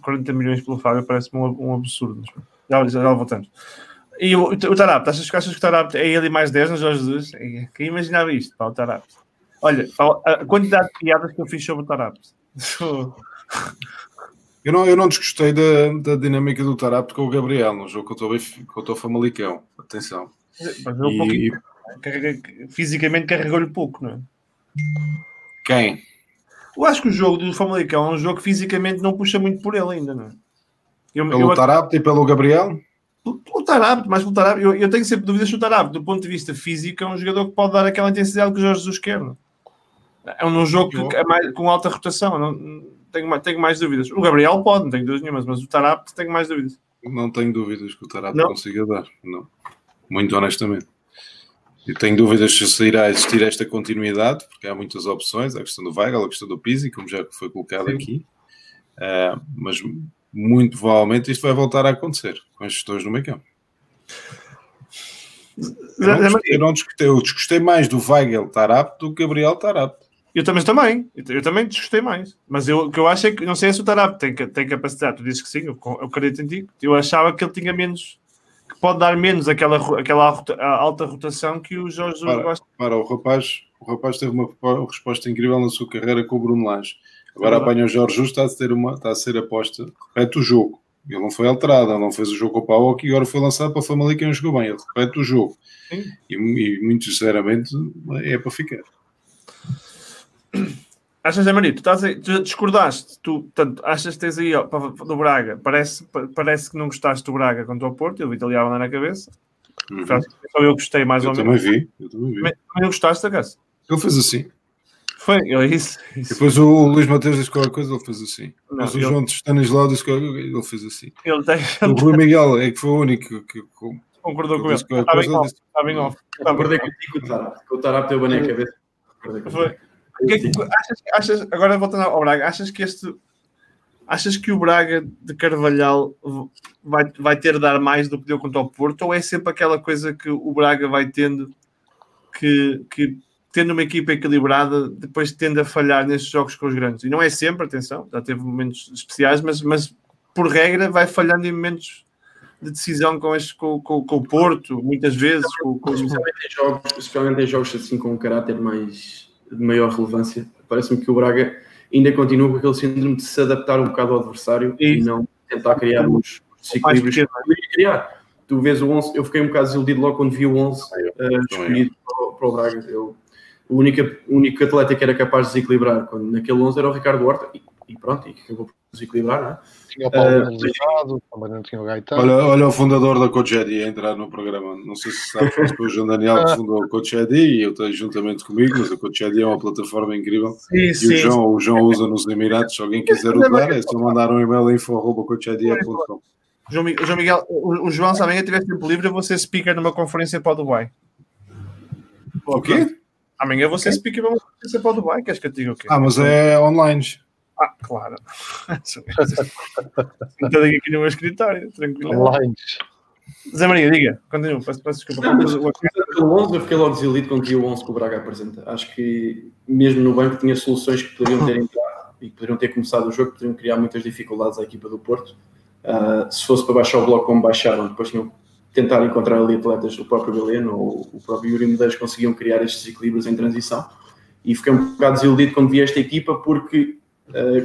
Speaker 1: 40 milhões pelo Fábio parece-me um, um, absurdo. Já, já, já voltamos. E o, o, Tarapte, achas, achas que o Tarapte é ele mais 10 no Jorge Jesus? Quem imaginava isto, pá, o Tarapte? Olha, a quantidade de piadas que eu fiz sobre o Tarapte.
Speaker 3: Eu não, eu não desgostei da, da dinâmica do Tarapto com o Gabriel no jogo contra o Famalicão. Atenção.
Speaker 1: Mas um e... fisicamente carregou-lhe pouco, não é?
Speaker 3: Quem?
Speaker 1: Eu acho que o jogo do Famalicão é um jogo que fisicamente não puxa muito por ele ainda, não é?
Speaker 3: Eu, pelo eu, Tarapto e pelo Gabriel?
Speaker 1: Pelo Tarapto, mais pelo Tarapto. Eu, eu tenho sempre dúvidas se o Tarapto, do ponto de vista físico, é um jogador que pode dar aquela intensidade que o Jorge Jesus quer. Não? É? é um jogo que, é mais, com alta rotação. Não, tenho, tenho mais dúvidas. O Gabriel pode, não tenho dúvidas nenhumas, mas o Tarap tenho mais dúvidas.
Speaker 3: Não tenho dúvidas que o Tarap consiga dar, não. Muito honestamente. E tenho dúvidas se irá existir esta continuidade, porque há muitas opções, a questão do Weigl, a questão do Pizzi, como já foi colocado Sim. aqui. Uh, mas muito provavelmente isto vai voltar a acontecer com as gestões no meio campo. Eu não, desgostei, eu, não desgostei, eu desgostei mais do Weigel Tarap do que Gabriel Tarap.
Speaker 1: Eu também, também, eu também desgostei mais. Mas eu, o que eu acho é que, não sei se o Tarap tem, tem capacidade, tu dizes que sim, eu, eu acredito em ti. Eu achava que ele tinha menos, que pode dar menos aquela, aquela alta rotação que o Jorge
Speaker 3: para,
Speaker 1: gosta.
Speaker 3: Para, o rapaz, o rapaz teve uma, uma resposta incrível na sua carreira com o Bruno Lage. Agora é apanha o Jorge Justo, está a, ter uma, está a ser aposta, repete o jogo. Ele não foi alterado, ele não fez o jogo com o Paulo e agora foi lançado para a Famalicão e não jogou bem. Ele repete o jogo. E, e, muito sinceramente é para ficar.
Speaker 1: Achas, Zé Maria, tu, estás aí, tu discordaste, tu tanto, achas que tens aí ó, do Braga, parece, parece que não gostaste do Braga contra o Porto, eu vi-te ali a na cabeça. Uhum. Só eu gostei mais
Speaker 3: eu
Speaker 1: ou
Speaker 3: menos. Vi, eu também vi.
Speaker 1: Também gostaste da casa?
Speaker 3: Ele fez assim.
Speaker 1: Foi, é isso,
Speaker 3: isso. Depois o Luís Mateus disse qualquer coisa, ele fez assim. Não, Depois ele... o João de Stanislau disse qualquer coisa, ele fez assim.
Speaker 1: Ele tem...
Speaker 3: O Rui Miguel é que foi o único que, que
Speaker 1: concordou com ele. Está bem off. Está bem off.
Speaker 4: Concordei contigo com o Tarap. O Tarap teve a cabeça.
Speaker 1: Foi. Que é achas, achas, agora voltando ao Braga, achas que este achas que o Braga de Carvalhal vai, vai ter de dar mais do que deu contra o Porto? Ou é sempre aquela coisa que o Braga vai tendo que, que tendo uma equipa equilibrada depois tende a falhar nestes jogos com os grandes? E não é sempre, atenção, já teve momentos especiais mas, mas por regra vai falhando em momentos de decisão com, este, com, com, com o Porto, muitas vezes com, com...
Speaker 4: Especialmente, em jogos, especialmente em jogos assim com um caráter mais de maior relevância. Parece-me que o Braga ainda continua com aquele síndrome de se adaptar um bocado ao adversário e, e não tentar criar uns desequilíbrios que criar. Tu vês o 11, eu fiquei um bocado desiludido logo quando vi o 11 uh, escolhido para, para, o Braga. Eu, o único, o único atleta que era capaz de desequilibrar quando, naquele 11 era o Ricardo Horta. E pronto, e que acabou por desequilibrar, não é?
Speaker 5: Tinha o Paulo Leonardo, também não tinha o Gaetano.
Speaker 3: Olha, olha o fundador da Coach Eddy a entrar no programa. Não sei se sabes, mas foi o João Daniel que fundou a Coach Eddy e eu estou juntamente comigo, mas a Coach Eddy é uma plataforma incrível.
Speaker 1: Sim,
Speaker 3: E o
Speaker 1: sim.
Speaker 3: João, o João usa nos Emirados. Se alguém quiser usar, é só mandar um e-mail a info.coacheddy.com.
Speaker 1: João, Mi- João Miguel, o, o João, se amanhã tiver tempo livre, eu vou ser speaker numa conferência para o Dubai.
Speaker 3: O quê?
Speaker 1: Amanhã vou ser speaker numa conferência para o Dubai. Queres que eu diga o quê?
Speaker 3: Ah, mas é online.
Speaker 1: Ah, claro. Estou aqui no meu escritório, tranquilo.
Speaker 5: Online.
Speaker 1: Zé Maria, diga, continua, peço, peço desculpa.
Speaker 4: Pelo 11, eu fiquei logo desiludido quando vi o 11 que o Braga apresenta. Acho que mesmo no banco tinha soluções que poderiam ter entrado e que poderiam ter começado o jogo, que poderiam criar muitas dificuldades à equipa do Porto. Ah, se fosse para baixar o bloco como baixaram, depois tinham que tentar encontrar ali atletas, o próprio Galeno ou o próprio Yuri Medeiros conseguiam criar estes equilíbrios em transição. E fiquei um bocado desiludido quando vi esta equipa, porque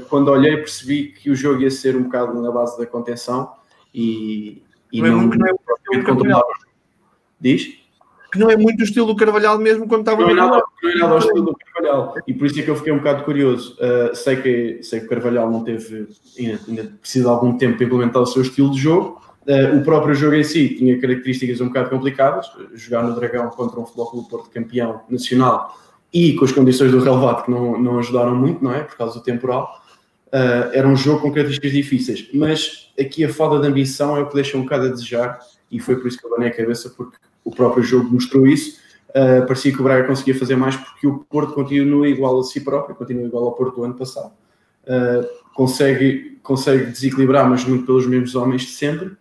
Speaker 4: quando olhei percebi que o jogo ia ser um bocado na base da contenção e, e
Speaker 1: Não é
Speaker 4: não,
Speaker 1: muito- não é muito
Speaker 4: controlar o. Diz?
Speaker 1: Que não é muito o estilo do Carvalhal mesmo quando estava
Speaker 4: Não é nada, não é nada ao estilo do Carvalhal. E por isso é que eu fiquei um bocado curioso. Uh, sei, que, sei que o Carvalhal não teve, ainda, ainda precisa de algum tempo para implementar o seu estilo de jogo. Uh, o próprio jogo em si tinha características um bocado complicadas. Jogar no Dragão contra um Futebol Clube Porto campeão nacional e com as condições do relevado que não, não ajudaram muito, não é? Por causa do temporal. Uh, era um jogo com características difíceis. Mas aqui a falta de ambição é o que deixa um bocado a desejar e foi por isso que eu banei a cabeça, porque o próprio jogo mostrou isso. Uh, parecia que o Braga conseguia fazer mais porque o Porto continua igual a si próprio, continua igual ao Porto do ano passado. Uh, consegue, consegue desequilibrar, mas muito pelos mesmos homens de sempre.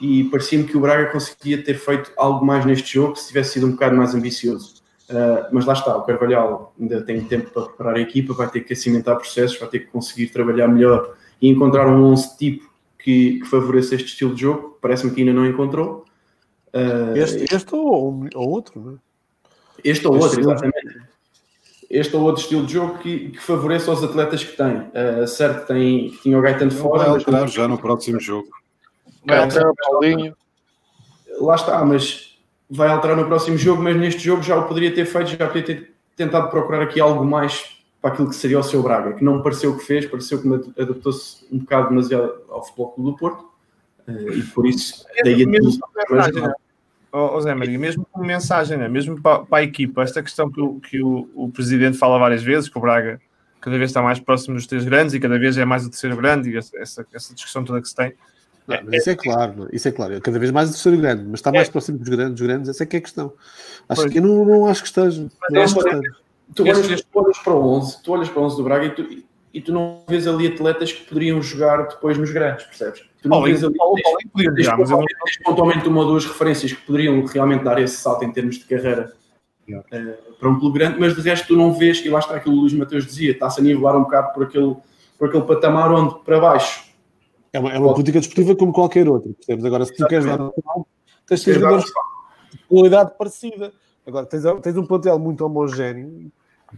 Speaker 4: E parecia-me que o Braga conseguia ter feito algo mais neste jogo se tivesse sido um bocado mais ambicioso. Uh, mas lá está, o Carvalhal ainda tem tempo para preparar a equipa, vai ter que cimentar processos, vai ter que conseguir trabalhar melhor e encontrar um 11 tipo que, que favoreça este estilo de jogo. Parece-me que ainda não encontrou. Uh,
Speaker 2: Este, este ou, ou outro, não é?
Speaker 4: este ou
Speaker 2: Este
Speaker 4: outro, exatamente. Este ou outro estilo de jogo que, que favoreça os atletas que tem. Uh, certo, que tem, tinha o Gaetano fora,
Speaker 3: Vai alterar já no próximo jogo.
Speaker 5: Vai alterar o Paulinho.
Speaker 4: lá está, mas vai alterar no próximo jogo, mas neste jogo já o poderia ter feito, já poderia ter tentado procurar aqui algo mais para aquilo que seria o seu Braga, que não me pareceu o que fez, pareceu que adaptou-se um bocado demasiado ao Futebol do Porto, uh, e por isso, daí a
Speaker 1: mesmo mensagem, ó Zé Maria, mesmo como mensagem, né? mesmo para, para a equipa, esta questão que, o, que o, o presidente fala várias vezes, que o Braga cada vez está mais próximo dos três grandes e cada vez é mais o terceiro grande, e essa, essa, essa discussão toda que se tem.
Speaker 2: Não, mas isso é claro, é? isso é claro. Cada vez mais o terceiro grande, mas está mais próximo dos grandes, dos grandes, essa é que é a questão. Acho
Speaker 1: Pois.
Speaker 2: que eu não, não acho que esteja. Não acho que esteja.
Speaker 4: Tu olhas, tu olhas para o 11, tu olhas para o 11 do Braga e tu, e tu não vês ali atletas que poderiam jogar depois nos grandes, percebes? Tu não vês ali
Speaker 1: Paulo, Paulo
Speaker 4: tens
Speaker 1: não-
Speaker 4: pontualmente, tens pontualmente uma ou duas referências que poderiam realmente dar esse salto em termos de carreira eh, para um clube grande, mas de resto tu não vês, e lá está aquilo que o Luís Mateus dizia, está-se a nivelar um bocado por aquele, por aquele patamar onde para baixo
Speaker 2: É uma, é uma política desportiva como qualquer outra, percebes? Agora, se tu queres dar um salto, tens de ter jogadores de qualidade parecida. Agora, tens, tens um plantel muito homogéneo,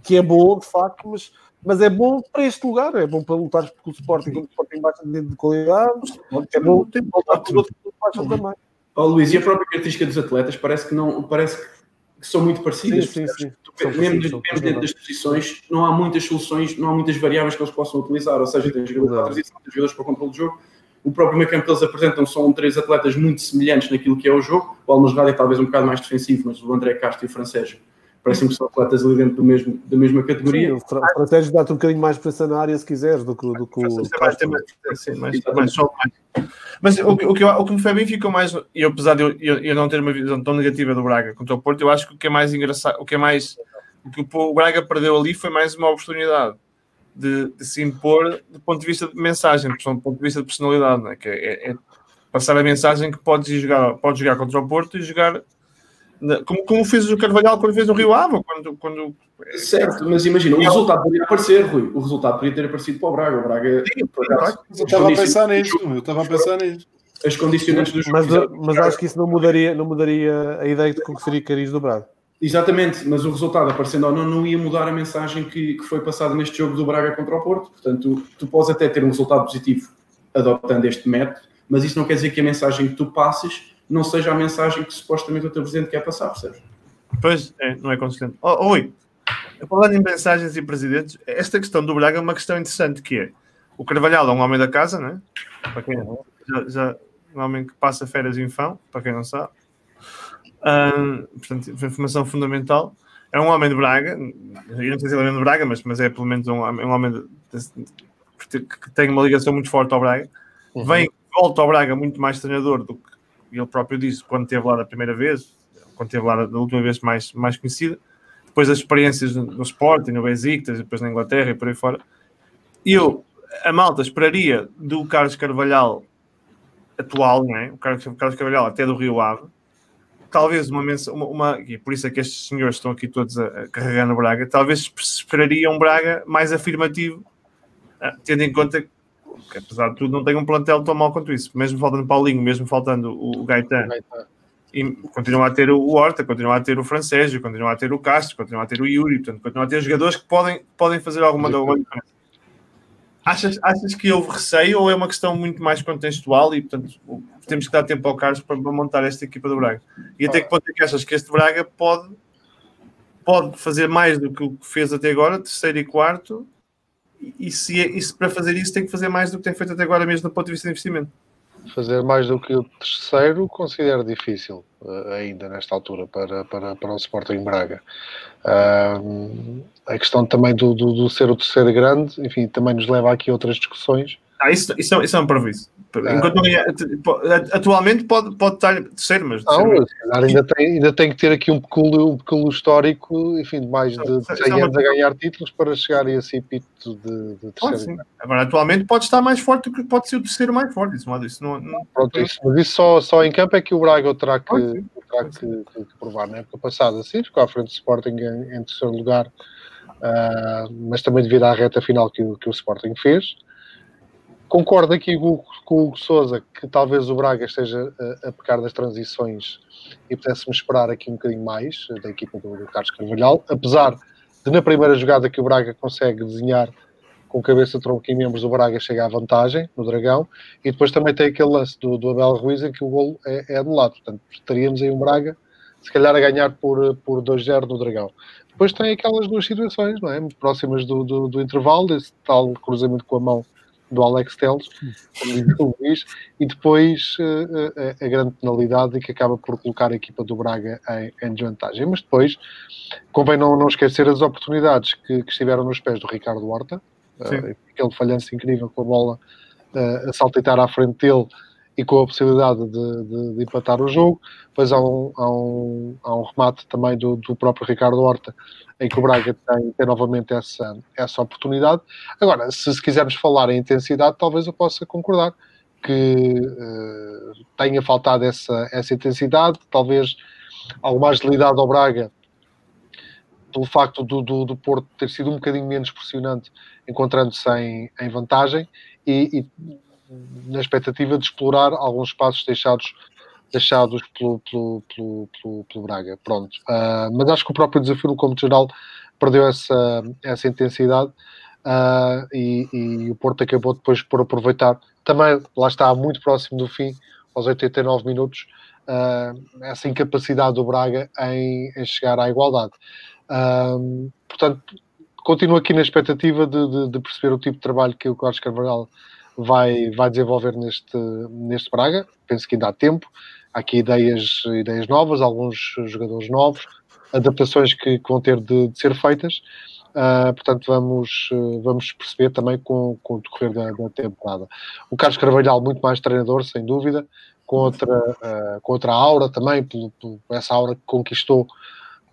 Speaker 2: que é bom, de facto, mas, mas é bom para este lugar. É bom para lutar com o Sporting, quando o Sporting baixa dentro de qualidade. É bom para lutar com os outros que baixam também.
Speaker 4: Ó Luís, e a própria característica dos atletas parece que não parece que são muito parecidas.
Speaker 2: Sim, sim, sim. São
Speaker 4: mesmo, dentro das posições, não há muitas soluções, não há muitas variáveis que eles possam utilizar. Ou seja, tem jogadores para a transição, tem jogadores para o controle do jogo. O próprio meio campo que eles apresentam são três atletas muito semelhantes naquilo que é o jogo. O Almasrada é talvez um bocado mais defensivo, mas o André Castro e o Francesco parecem que são atletas ali dentro do mesmo, da mesma
Speaker 2: Sim,
Speaker 4: categoria.
Speaker 2: o Fra- o Francesco dá-te um bocadinho mais presença na área, se quiseres, do que, do que o
Speaker 1: Tem mais- tem
Speaker 2: Castro.
Speaker 1: mais- sim, mais- mais só mais. Mas o, que- o, que, eu- o que me foi bem ficou mais, e apesar de eu, eu- eu não ter uma visão tão negativa do Braga contra o Porto, eu acho que o que é mais engraçado, o que é mais o que o Braga perdeu ali foi mais uma oportunidade de, de se impor do ponto de vista de mensagem, do ponto de vista de personalidade, não é? que é, é passar a mensagem que podes ir jogar, podes jogar contra o Porto e jogar como, como fez o Carvalhal quando fez no Rio Ave, quando, quando
Speaker 4: Certo, mas imagina, o resultado poderia aparecer, Rui. O resultado poderia ter aparecido para o Braga. O Braga, acaso,
Speaker 3: Eu estava a pensar nisso, eu estava a pensar nisso.
Speaker 4: as condicionantes do jogo.
Speaker 2: Mas, mas acho que isso não mudaria, não mudaria a ideia de conferir cariz do Braga.
Speaker 4: Exatamente, mas o resultado aparecendo ou não, não ia mudar a mensagem que, que foi passada neste jogo do Braga contra o Porto. Portanto, tu, tu podes até ter um resultado positivo adotando este método, mas isso não quer dizer que a mensagem que tu passes não seja a mensagem que supostamente o teu presidente quer passar, percebes?
Speaker 1: Pois, é, não é consistente. Oh, Oi, falando em mensagens e presidentes, esta questão do Braga é uma questão interessante que é, O Carvalhal é um homem da casa, né? Para quem já, já um homem que passa férias em Fão, para quem não sabe. Um, portanto, informação fundamental. É um homem de Braga, eu não sei se ele é homem de Braga, mas, mas é pelo menos um, um homem de, de, que tem uma ligação muito forte ao Braga. Uhum. Vem, volta ao Braga muito mais treinador do que ele próprio disse quando esteve lá da primeira vez, quando esteve lá da última vez mais, mais conhecida. Depois das experiências no, Sporting, no Besiktas, depois na Inglaterra e por aí fora. Eu, a malta esperaria do Carlos Carvalhal atual, não é? O Carlos, Carlos Carvalhal até do Rio Ave, talvez uma, uma, uma, e por isso é que estes senhores estão aqui todos a, a carregar no Braga, talvez esperaria um Braga mais afirmativo, ah, tendo em conta que apesar de tudo não tem um plantel tão mau quanto isso, mesmo faltando Paulinho, mesmo faltando o, o Gaetan, e continua a ter o Horta, continua a ter o Francésio, continua a ter o Castro, continua a ter o Yuri, portanto, continua a ter jogadores que podem, podem fazer alguma, alguma diferença. Achas, achas que houve receio ou é uma questão muito mais contextual e, portanto, temos que dar tempo ao Carlos para montar esta equipa do Braga? E até que ponto é que achas que este Braga pode, pode fazer mais do que o que fez até agora, terceiro e quarto, e se, e se para fazer isso tem que fazer mais do que tem feito até agora mesmo do ponto de vista de investimento?
Speaker 5: Fazer mais do que o terceiro considero difícil uh, ainda nesta altura para, para, para o Sporting Braga. A questão também do, do, do, ser o terceiro grande, enfim, também nos leva aqui a outras discussões.
Speaker 1: Ah, isso, isso, é, isso é um. Enquanto, uh, atualmente pode, pode estar terceiro, mas.
Speaker 5: Não, ainda, tem, ainda tem que ter aqui um peculo, um peculo histórico, enfim, de mais de 100 anos a ganhar títulos para chegar a esse epíteto de, de terceiro.
Speaker 1: Agora, atualmente pode estar mais forte do que pode ser o terceiro mais forte. Isso, isso não, não,
Speaker 5: Pronto, isso, mas isso só, só em campo é que o Braga terá que, terá que, que, que provar. Na época passada, sim, ficou à frente do Sporting em, em terceiro lugar, uh, mas também devido à reta final que, que o Sporting fez. Concordo aqui com, o Hugo Souza que talvez o Braga esteja a, a pecar das transições e pudéssemos esperar aqui um bocadinho mais da equipa do, Carlos Carvalhal, apesar de na primeira jogada que o Braga consegue desenhar com cabeça, tronco e membros, o Braga chega à vantagem no Dragão e depois também tem aquele lance do, do Abel Ruiz em que o golo é, é anulado. Portanto, estaríamos aí um Braga se calhar a ganhar por, por 2-0 no Dragão. Depois tem aquelas duas situações, não é? Muito próximas do, do, do intervalo, esse tal cruzamento com a mão do Alex Teles, como diz o Luís, e depois uh, a, a, grande penalidade que acaba por colocar a equipa do Braga em, em desvantagem. Mas depois convém não, não esquecer as oportunidades que, que estiveram nos pés do Ricardo Horta, uh, aquele falhanço incrível com a bola uh, a saltitar à frente dele e com a possibilidade de, de, de empatar o jogo. Depois há um, há um, há um remate também do, do próprio Ricardo Horta em que o Braga tem, tem novamente essa, essa oportunidade. Agora, se, se, quisermos falar em intensidade, talvez eu possa concordar que uh, tenha faltado essa, essa intensidade, talvez alguma agilidade ao Braga pelo facto do, do, do Porto ter sido um bocadinho menos pressionante, encontrando-se em, em vantagem e, e na expectativa de explorar alguns espaços deixados deixados pelo, pelo, pelo, pelo, pelo Braga. Pronto. Uh, mas acho que o próprio desafio no como geral perdeu essa, essa intensidade uh, e, e, o Porto acabou depois por aproveitar. Também lá está muito próximo do fim, aos 89 minutos, uh, essa incapacidade do Braga em, em chegar à igualdade. portanto, continuo aqui na expectativa de, de, de, perceber o tipo de trabalho que o Carlos Carvalhal vai, vai desenvolver neste, neste Braga. Penso que ainda há tempo há aqui ideias, ideias novas, alguns jogadores novos, adaptações que, que vão ter de, de ser feitas. Uh, portanto, vamos, vamos perceber também com, com o decorrer da, da, temporada. O Carlos Carvalhal, muito mais treinador, sem dúvida, com outra, uh, com outra aura também, por, essa aura que conquistou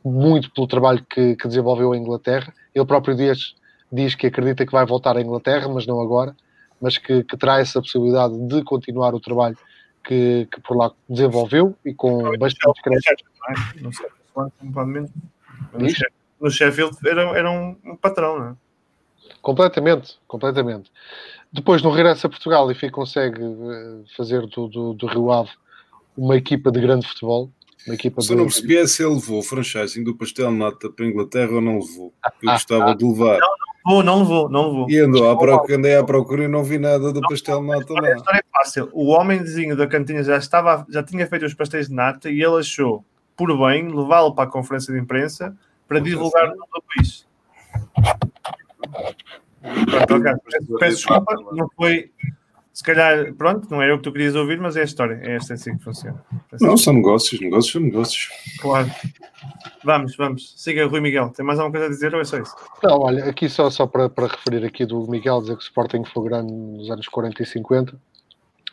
Speaker 5: muito pelo trabalho que, que desenvolveu em Inglaterra. Ele próprio diz, diz que acredita que vai voltar à Inglaterra, mas não agora, mas que, que terá essa possibilidade de continuar o trabalho que, que por lá desenvolveu e com bastante crédito.
Speaker 1: Não sei, provavelmente. No Sheffield era, era um, um patrão, não é?
Speaker 5: Completamente, completamente. Depois, no regresso a Portugal, enfim, consegue eh, fazer do, do, do Rio Ave uma equipa de grande futebol. Uma equipa
Speaker 3: Se de... não percebi é se ele levou o franchising do pastel nata para a Inglaterra ou não levou. Eu gostava de levar.
Speaker 1: Não, vou, não levou, não levou.
Speaker 3: E andou à procura, andei à procura e não vi nada do não, pastel de nata.
Speaker 1: A história é fácil. O homenzinho da cantina já, estava, já tinha feito os pastéis de nata e ele achou por bem levá-lo para a conferência de imprensa para divulgar no país. Pronto, ok. Peço- Peço desculpa, não foi. Se calhar, pronto, não era o que tu querias ouvir, mas é a história. É esta assim que funciona.
Speaker 3: Não, são negócios, negócios são negócios.
Speaker 1: Claro. Vamos, vamos. Siga, Rui Miguel. Tem mais alguma coisa a dizer ou é só isso?
Speaker 5: Não, olha, aqui só, só para, para referir aqui do Miguel, dizer que o Sporting foi grande nos anos 40 e 50.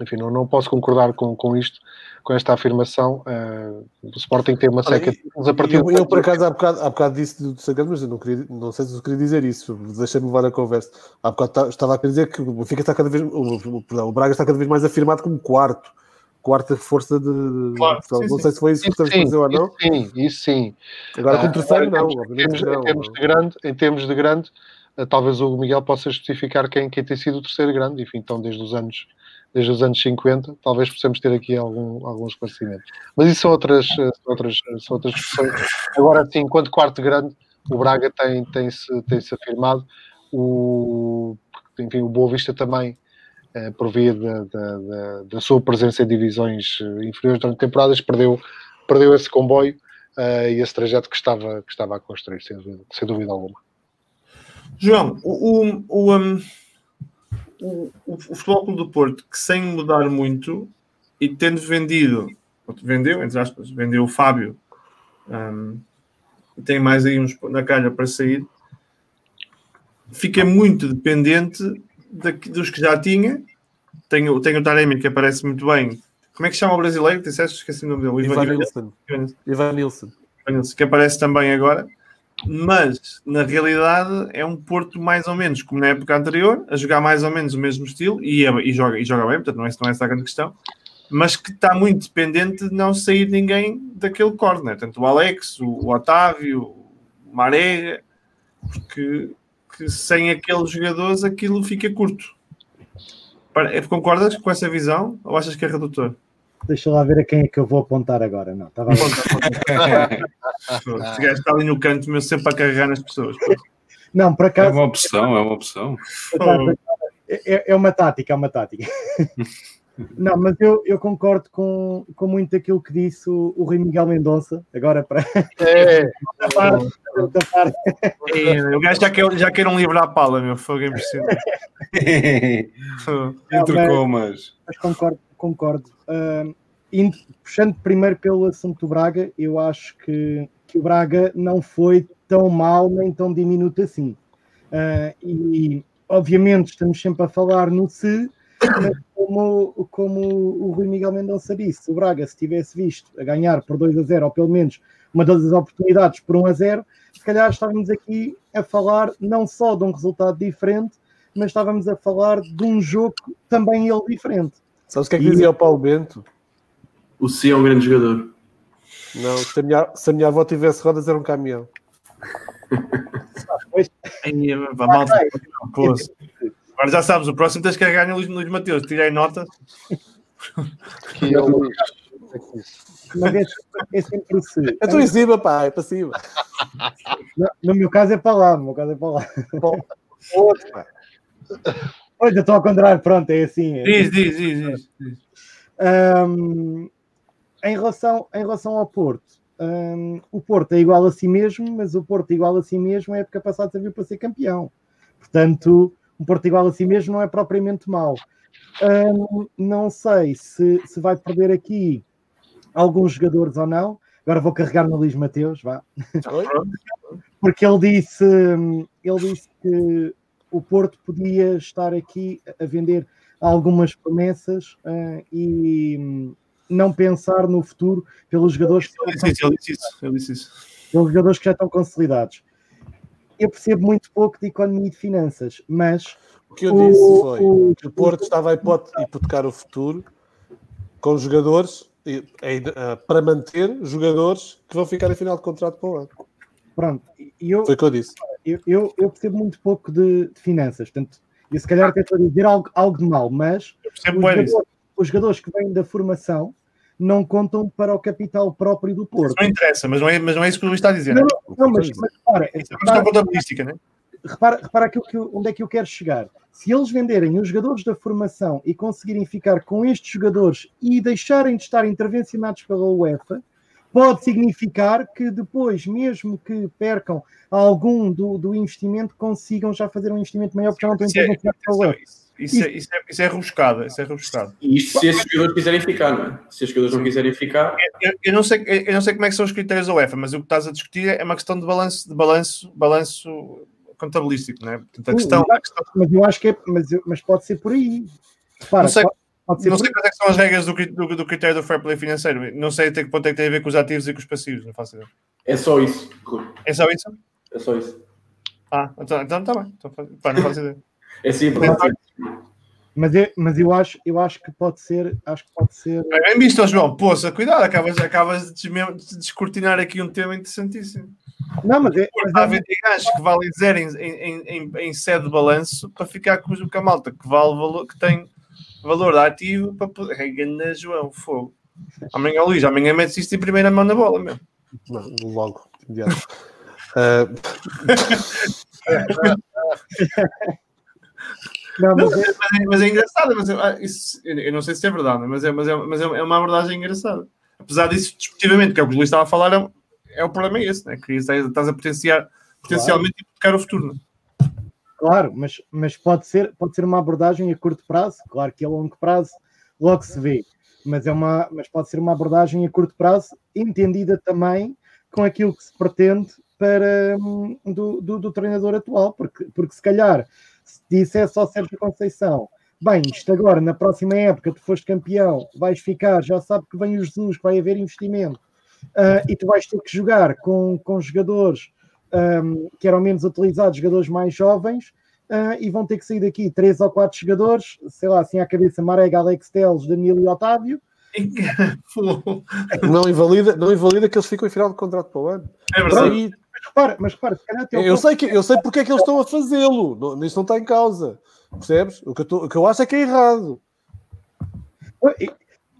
Speaker 5: Enfim, não, não posso concordar com, com isto, com esta afirmação. Eh, o Sporting tem uma
Speaker 2: Olha,
Speaker 5: seca. mas a partir
Speaker 2: Eu,
Speaker 5: de-
Speaker 2: eu, por acaso, há bocado, há bocado disse do Sagrado, mas eu não, queria, não sei se eu queria dizer isso. Deixa-me levar a conversa. Há bocado ta- estava a querer dizer que o Benfica está cada vez. O, o- perdão, o Braga está cada vez mais afirmado como quarto. Quarta força de.
Speaker 1: Claro, sim,
Speaker 2: não
Speaker 1: sim.
Speaker 2: sei se foi isso que estamos a
Speaker 5: sim,
Speaker 2: dizer ou não.
Speaker 5: isso sim, isso sim.
Speaker 2: Agora,
Speaker 5: Ah,
Speaker 2: como terceiro,
Speaker 5: agora,
Speaker 2: não.
Speaker 5: em termos,
Speaker 2: não.
Speaker 5: em termos de grande, em termos de grande, eh, talvez o Miguel possa justificar quem, quem tem sido o terceiro grande, enfim, então desde os anos desde os anos 50, talvez possamos ter aqui algum, algum esclarecimento. Mas isso são outras, eh, são outras, são outras. Agora sim, enquanto quarto grande, o Braga tem, tem, -se, tem -se afirmado, o, enfim, o Boa Vista também, eh, por via da, da, da, da sua presença em divisões eh, inferiores durante temporadas, perdeu, perdeu esse comboio uh, e esse trajeto que estava, que estava a construir, sem dúvida, sem dúvida alguma.
Speaker 1: João, o, o, o, um, o, o Futebol Clube do Porto, que sem mudar muito e tendo vendido, vendeu, entre aspas, vendeu o Fábio um, e tem mais aí uns na calha para sair, fica muito dependente da, dos que já tinha. Tem, tem o Taremi que aparece muito bem. Como é que chama o brasileiro? Disseste, esqueci o nome dele.
Speaker 2: Ivan, Ivan Nilsson. Ivan Nilsson.
Speaker 1: Que aparece também agora. Mas, na realidade, é um Porto mais ou menos como na época anterior, a jogar mais ou menos o mesmo estilo e, é, e, joga, e joga bem, portanto, não é, não é essa a grande questão. Mas que está muito dependente de não sair ninguém daquele corner. Tanto o Alex, o, o Otávio, o Marega, porque que sem aqueles jogadores aquilo fica curto. Concordas com essa visão ou achas que é redutor?
Speaker 6: Deixa lá ver a quem é que eu vou apontar agora. Não, estava
Speaker 1: a Este gajo está ali no canto, meu, sempre a carregar nas pessoas.
Speaker 6: Não, por acaso.
Speaker 3: É uma opção, é uma opção.
Speaker 6: É, é uma tática, é uma tática. Não, mas eu, eu concordo com, com muito daquilo que disse o, o Rui Miguel Mendonça, agora para.
Speaker 5: É,
Speaker 6: tapar, tapar.
Speaker 1: É, o gajo já quer, já quer um livro à pala, meu fogo é impressionante.
Speaker 3: Entre comas.
Speaker 6: Mas concordo, concordo. Uh, indo, puxando primeiro pelo assunto do Braga, eu acho que, que o Braga não foi tão mal nem tão diminuto assim. Uh, e obviamente estamos sempre a falar no se, mas como, como o Rui Miguel Mendonça disse, o Braga, se tivesse visto a ganhar por 2 a 0, ou pelo menos uma das oportunidades por 1 a 0, se calhar estávamos aqui a falar não só de um resultado diferente, mas estávamos a falar de um jogo também ele diferente.
Speaker 2: Sabes o que é que dizia o Paulo Bento?
Speaker 4: O Si é um grande jogador.
Speaker 2: Não, se a minha, se a minha avó tivesse rodas era um caminhão.
Speaker 1: Aí, malta, Agora já sabes, o próximo tens que carregar no Luís, Luís Mateus. Tirei nota.
Speaker 5: Que é o Luís.
Speaker 6: Mas é, é sempre o se.
Speaker 2: Eu estou em cima, pá, é para cima.
Speaker 6: No, no, meu caso é para lá, no meu caso é para lá.
Speaker 2: Outro, pá.
Speaker 6: Olha, estou ao contrário, pronto, é assim. É.
Speaker 1: Diz, diz, diz, diz.
Speaker 6: Um, em, relação, em relação ao Porto, um, o Porto é igual a si mesmo, mas o Porto igual a si mesmo é época passada serviu para ser campeão. Portanto, um Porto igual a si mesmo não é propriamente mau. Um, não sei se, se vai perder aqui alguns jogadores ou não. Agora vou carregar no Luís Mateus, vá. Porque ele disse, ele disse que o Porto podia estar aqui a vender algumas promessas uh, e não pensar no futuro pelos jogadores que
Speaker 1: ele disse, ele disse isso, ele disse isso.
Speaker 6: pelos jogadores que já estão consolidados. Eu percebo muito pouco de economia e de finanças, mas
Speaker 2: o que eu disse foi o, que o Porto estava a hipotecar o futuro com jogadores para manter jogadores que vão ficar em final de contrato para o ano.
Speaker 6: Pronto, eu,
Speaker 2: foi o que eu disse.
Speaker 6: Eu, eu, eu percebo muito pouco de, de finanças, portanto, e se calhar até estou a dizer algo, algo de mal, mas os jogadores, os jogadores, que vêm da formação não contam para o capital próprio do Porto.
Speaker 1: Não interessa, mas não é, mas não é isso que o Luís está a dizer.
Speaker 6: Não, não, não mas, mas repara,
Speaker 1: isso é uma contabilística, né?
Speaker 6: repara, repara aquilo que eu, onde é que eu quero chegar. Se eles venderem os jogadores da formação e conseguirem ficar com estes jogadores e deixarem de estar intervencionados pela UEFA, pode significar que depois, mesmo que percam algum do, do investimento, consigam já fazer um investimento maior porque já não têm
Speaker 1: Isso é,
Speaker 6: intervenção pela UEFA.
Speaker 1: isso, isso, é, isso, é, isso é rebuscado, isso é rebuscado.
Speaker 4: E isto se esses jogadores quiserem ficar, não é? Se esses jogadores não quiserem ficar,
Speaker 1: Eu, eu não sei, eu não sei como é que são os critérios da UEFA, mas o que estás a discutir é uma questão de balanço, de balanço, balanço contabilístico, não é? Portanto, a questão, a questão-
Speaker 6: Mas eu acho que é, mas, mas pode ser por aí. Repara,
Speaker 1: Não sei-
Speaker 6: pode, pode ser
Speaker 1: não sei quais é que são as regras do, do, do critério do fair play financeiro. Não sei até que ponto é que tem a ver com os ativos e com os passivos, não faço ideia.
Speaker 4: é só isso.
Speaker 1: É só isso?
Speaker 4: É só isso.
Speaker 1: Ah, então está então, tá bem. Então, pá, não faço ideia.
Speaker 4: É simples.
Speaker 6: Mas, eu, mas eu, acho, eu acho que pode ser, acho que pode ser.
Speaker 1: Bem, bem visto, João. Poça, cuidado, acabas, acabas de, descortinar aqui um tema interessantíssimo.
Speaker 6: Não, mas é, mas é-
Speaker 1: vender gajos que valem zero em, em, em, em sede de balanço para ficar com a malta que, vale valor, que tem valor ativo para poder. Ganda João, fogo. Amanhã, Luís, amanhã metes isto em primeira mão na bola, meu.
Speaker 2: Não, logo, de imediato. Ah,
Speaker 6: não, mas é-
Speaker 1: Mas é, mas é engraçado, mas eu, ah, isso, eu não sei se é verdade, mas é, mas é, mas é é uma abordagem engraçada. Apesar disso, desportivamente, que é o que o Luís estava a falar, é, é o problema é esse, né? que estás estás a potenciar, potencialmente hipotecar o futuro. Né?
Speaker 6: Claro, mas, mas pode, ser, pode ser uma abordagem a curto prazo, claro que a longo prazo logo se vê, mas, é uma, mas pode ser uma abordagem a curto prazo, entendida também com aquilo que se pretende para, hum, do, do, do treinador atual, porque, porque se calhar se dissesse ao Sérgio Conceição, bem, isto agora, na próxima época, tu foste campeão, vais ficar, já sabe que vem o Jesus, que vai haver investimento, ah, e tu vais ter que jogar com, com jogadores um, que eram menos utilizados, jogadores mais jovens, ah, e vão ter que sair daqui três ou quatro jogadores, sei lá, assim à cabeça, Marega, Alex Teles, Danilo e Otávio.
Speaker 2: Não, invalida, não invalida que eles ficam em final de contrato para o ano.
Speaker 1: É
Speaker 2: Mas
Speaker 1: verdade.
Speaker 6: Mas repara, mas repara, se calhar
Speaker 2: eu, sei que, eu sei porque é que eles estão a fazê-lo. Isso não está em causa. Percebes? O que eu, tô- o que eu acho é que é errado.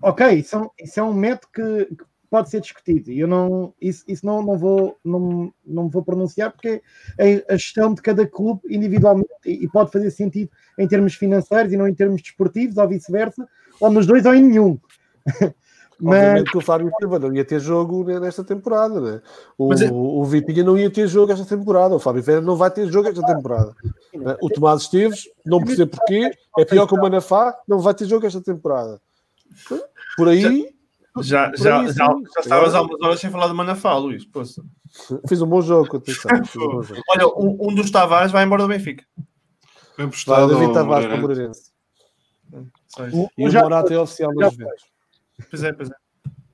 Speaker 6: Ok, isso é um, isso é um método que, que pode ser discutido. E eu não, isso, isso não, não, vou, não, não me vou pronunciar porque é a gestão de cada clube individualmente e, pode fazer sentido em termos financeiros e não em termos desportivos, ou vice-versa, ou nos dois ou em nenhum. Mas
Speaker 2: Obviamente que o Fábio Silva não ia ter jogo nesta temporada. Né? O,
Speaker 1: Mas é-
Speaker 2: o Vitinha não ia ter jogo esta temporada. O Fábio Vera não vai ter jogo esta temporada. O Tomás Esteves, não percebo porquê, é pior que o Manafá, não vai ter jogo esta temporada. Por aí,
Speaker 1: Já,
Speaker 2: Por
Speaker 1: já, já, já estavas há umas horas sem falar de Manafá, Luís. Poça.
Speaker 2: fiz um bom jogo. Atenção, um bom jogo.
Speaker 1: Olha, um, um dos Tavares vai embora do Benfica.
Speaker 3: Foi
Speaker 2: Vai
Speaker 3: emprestado
Speaker 2: David Tavares para o
Speaker 3: Moreirense.
Speaker 2: E o Morato é oficial das Juventus.
Speaker 1: Pois é, pois é.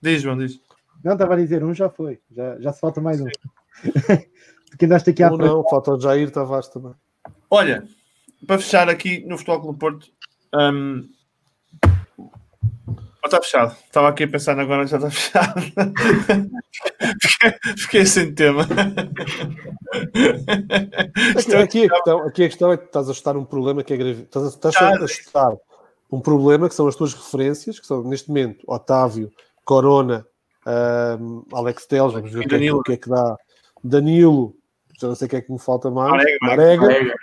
Speaker 1: Diz, João, diz.
Speaker 6: não estava a dizer, um já foi, já, já se falta mais um. Porque andaste aqui à frente.
Speaker 2: não, falta o Jair Tavares também.
Speaker 1: Olha, para fechar aqui no Futebol Clube Porto, hum, está fechado. Estava aqui a pensar agora, já está fechado. fiquei, fiquei sem tema.
Speaker 2: Aqui, aqui, a questão, aqui a questão é que estás a estar um problema que é grave. Estás a, estás a estar um problema que são as tuas referências, que são neste momento Otávio, Corona, ahm, Alex Teles, vamos ver o que, é, que- o que é que dá. Danilo, já não sei o que é que me falta mais.
Speaker 1: Marega,
Speaker 2: Marega.
Speaker 4: Marega.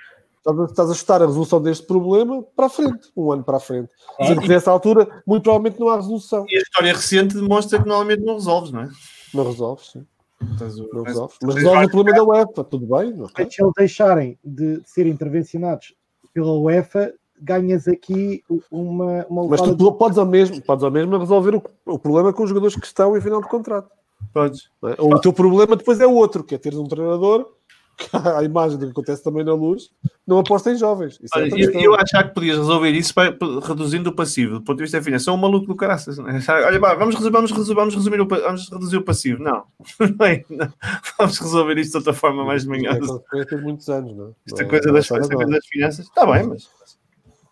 Speaker 2: Estás a- Estás a estar a resolução deste problema para a frente, um ano para a frente.
Speaker 1: Ah,
Speaker 2: Sendo que nessa altura, muito provavelmente não há resolução.
Speaker 1: E a história recente demonstra que normalmente não resolves, não é?
Speaker 2: Não resolves, sim.
Speaker 1: O-
Speaker 2: Não resolves. Mas resolve o problema da UEFA, tudo bem? ok.
Speaker 6: se eles deixarem de ser intervencionados pela UEFA, ganhas aqui uma, uma
Speaker 2: Mas tu podes ao mesmo, podes ao mesmo resolver o, o problema com os jogadores que estão em final de contrato.
Speaker 1: Podes.
Speaker 2: é? O teu problema depois é outro, que é teres um treinador à imagem do que acontece também na luz, não aposta em jovens. Isso é
Speaker 1: Olha,
Speaker 2: outra
Speaker 1: eu, eu achar que podias resolver isso para- para- reduzindo o passivo, do ponto de vista financeiro. Sou um maluco do caraças. Não é? Olha, pá, vamos, vamos, vamos, resumir o, vamos reduzir o passivo. Não. Não é, não. Vamos resolver isto de outra forma mais de manhã.
Speaker 2: Isto é muitos anos, não é?
Speaker 1: Esta
Speaker 2: Não é-
Speaker 1: coisa
Speaker 2: não é
Speaker 1: das, esta coisa das finanças. Está bem, mas.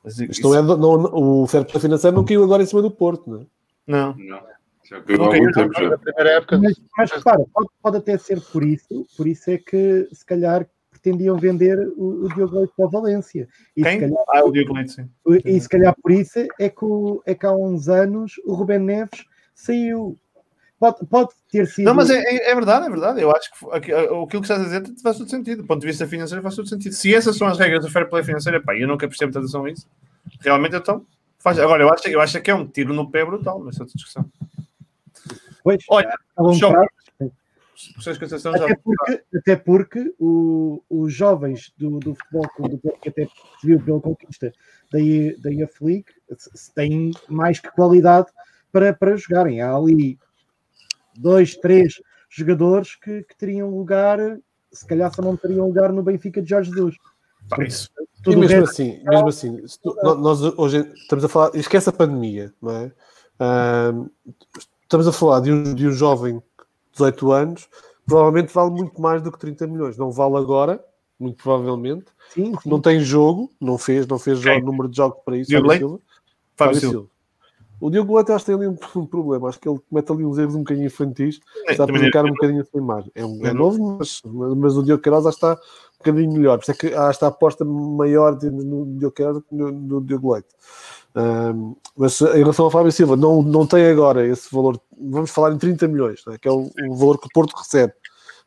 Speaker 1: mas
Speaker 2: Isto
Speaker 1: isso-
Speaker 2: não é, não- o fair play financeiro não caiu agora em cima do Porto, não é?
Speaker 1: não.
Speaker 3: Não. Já há tempo já.
Speaker 5: Época,
Speaker 6: Mas, mas repara, pode, pode até ser por isso, por isso é que se calhar pretendiam vender o, o Diogo Leite para o Valência. E se,
Speaker 1: Quem?
Speaker 6: calhar,
Speaker 1: Ah, o Diogo Leite, sim.
Speaker 6: e se calhar por isso é que, o- é que há uns anos o Rubén Neves saiu. Pode, pode ter sido.
Speaker 1: Não, mas é, é- é verdade, é verdade. Eu acho que aqui- aquilo que estás a dizer faz todo sentido. Do ponto de vista financeiro, faz todo sentido. Se essas são as regras do fair play financeiro, pá, eu nunca prestei muita atenção a isso. Realmente, então, faz. Agora, eu acho, eu acho que é um tiro no pé brutal, mas é outra discussão. Atenção já.
Speaker 6: até porque, até porque o- os jovens do, do futebol Clube do Porto, que até viu pela conquista da, da IF League, têm mais que qualidade para, para jogarem. Há ali dois, três jogadores que, que teriam lugar, se calhar só não teriam lugar no Benfica de Jorge Jesus.
Speaker 1: Isso.
Speaker 2: E
Speaker 6: Tudo o
Speaker 2: mesmo
Speaker 6: resto,
Speaker 2: assim, mesmo assim, tu- nó- nós hoje estamos a falar, esquece a pandemia, não é? Ahm, estamos a falar de um, de um jovem de 18 anos, provavelmente vale muito mais do que 30 milhões. Não vale agora, muito provavelmente,
Speaker 6: sim,
Speaker 2: porque
Speaker 6: sim.
Speaker 2: não tem jogo, não fez, não fez jo- número de jogos para isso. Fábio? Silva.
Speaker 1: Fábio
Speaker 2: Fábio
Speaker 1: Silva.
Speaker 2: Silva. O Diogo Leite acho que tem ali um, problema, acho que ele comete ali uns erros um bocadinho infantis, está a
Speaker 1: Também
Speaker 2: prejudicar um bocadinho a sua imagem. É, é novo, mas, mas o Diogo Queiroz que está bocadinho melhor. Por isso é que há esta aposta maior de- no Diogo Queiroz do que no, Diogo Leite. Ahm, mas em relação ao Fábio Silva, não, não tem agora esse valor, vamos falar em 30 milhões, é? que é o, o valor que o Porto recebe,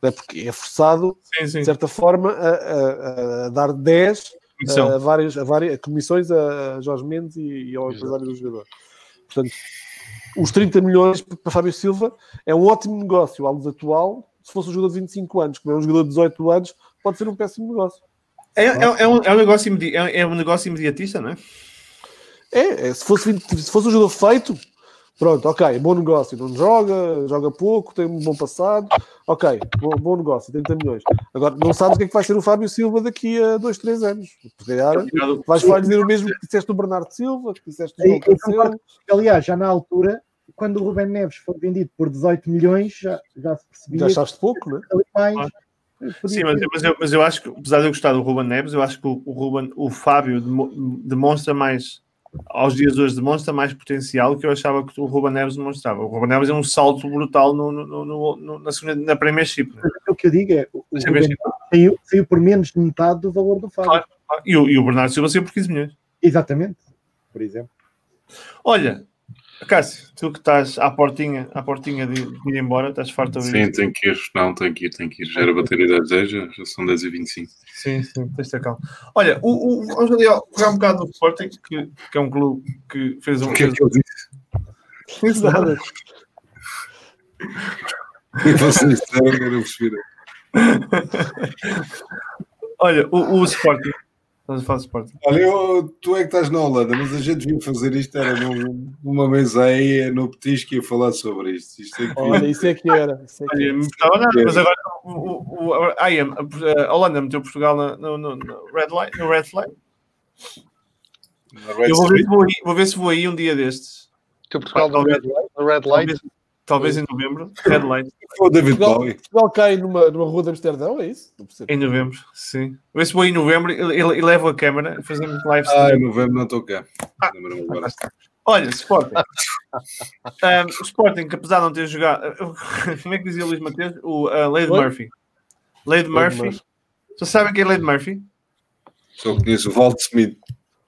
Speaker 2: é? porque é forçado,
Speaker 1: Sim, sim.
Speaker 2: de certa forma, a, a- a dar 10
Speaker 1: Comissão.
Speaker 2: a várias, a várias comissões a Jorge Mendes e, e ao empresário do jogador. Portanto, os 30 milhões para Fábio Silva é um ótimo negócio à luz atual. Se fosse um jogador de 25 anos, como é um jogador de 18 anos, pode ser um péssimo negócio.
Speaker 1: É, é, é um, é, um negócio imedi- é, é um negócio imediatista, não é?
Speaker 2: É, é, se, fosse 20 se fosse um jogador feito, pronto, ok, bom negócio. Não joga, joga pouco, tem um bom passado, ok, bom, bom negócio, 30 milhões. Agora, não sabes o que é que vai ser o Fábio Silva daqui a 2, 3 anos. Se calhar, vais vai dizer o mesmo que disseste do Bernardo Silva, que disseste do João Cancelo.
Speaker 6: Aliás, já na altura, quando o Rubén Neves foi vendido por 18 milhões, já, já se percebia
Speaker 2: Já achaste pouco, não é?
Speaker 6: mais. podia
Speaker 1: Sim, mas, mas eu, mas eu acho que, apesar de eu gostar do Ruben Neves, eu acho que o, o, Ruben, o Fábio demo- demonstra mais, aos dias de hoje, demonstra mais potencial que eu achava que o Ruben Neves demonstrava. O Ruben Neves é um salto brutal no, no, no- no- na, segunda, na Premiership. né?
Speaker 6: o que eu digo é o saiu, saiu por menos de metade do valor do Fábio.
Speaker 1: Claro. E o, e o Bernardo Silva saiu por 15 milhões.
Speaker 6: Exatamente. Por exemplo.
Speaker 1: Olha, Cássio, tu que estás à portinha, à portinha de, de ir embora, estás farto de ouvir
Speaker 3: Sim, tem que ir. Não, tem que ir, tem que ir. Já era bater 10 10, já, já são 10 e 25.
Speaker 1: Sim, sim, tens de ter calma. Olha, o, o, vamos ali jogar um bocado do Sporting, que, que é um clube que fez um.
Speaker 3: O que é que ele disse?
Speaker 1: fez nada.
Speaker 3: E vocês disseram que perceber.
Speaker 1: Olha, o, o Sporting. Estás a falar do Sporting.
Speaker 3: Olha, eu- tu é que estás na Holanda, mas a gente devia fazer isto, era num- numa mesa aí no petisco e ia falar sobre isto. Isto é que
Speaker 2: Olha, isso é que era. Isso é que era.
Speaker 1: importava nada, mas agora o, o, o, a, a, a Holanda meteu Portugal no, no, no red light, no red flag. Eu vou ver, vou, aí, vou ver se vou aí um dia destes.
Speaker 5: O Portugal
Speaker 1: Talvez-
Speaker 5: Red Light, do Red Light
Speaker 1: Talvez, em novembro. Light.
Speaker 3: Foi o David
Speaker 2: Portugal,
Speaker 3: Bowie.
Speaker 2: Portugal cai numa, numa rua de Amsterdão, é isso? Não percebo.
Speaker 1: Em novembro, sim. Vou ver se vou em novembro e, levo a câmera. Fazemos live
Speaker 3: Ah, em novembro não estou cá.
Speaker 1: Ah. Olha, Sporting. Um, o Sporting, que apesar de não ter jogado. Como é que dizia o Luís Mateus? O uh, Lady
Speaker 2: Oi?
Speaker 1: Murphy. Lady Murphy.
Speaker 2: Murphy.
Speaker 1: Vocês sabem quem é Lady Murphy?
Speaker 3: Só conheço o Walt Smith.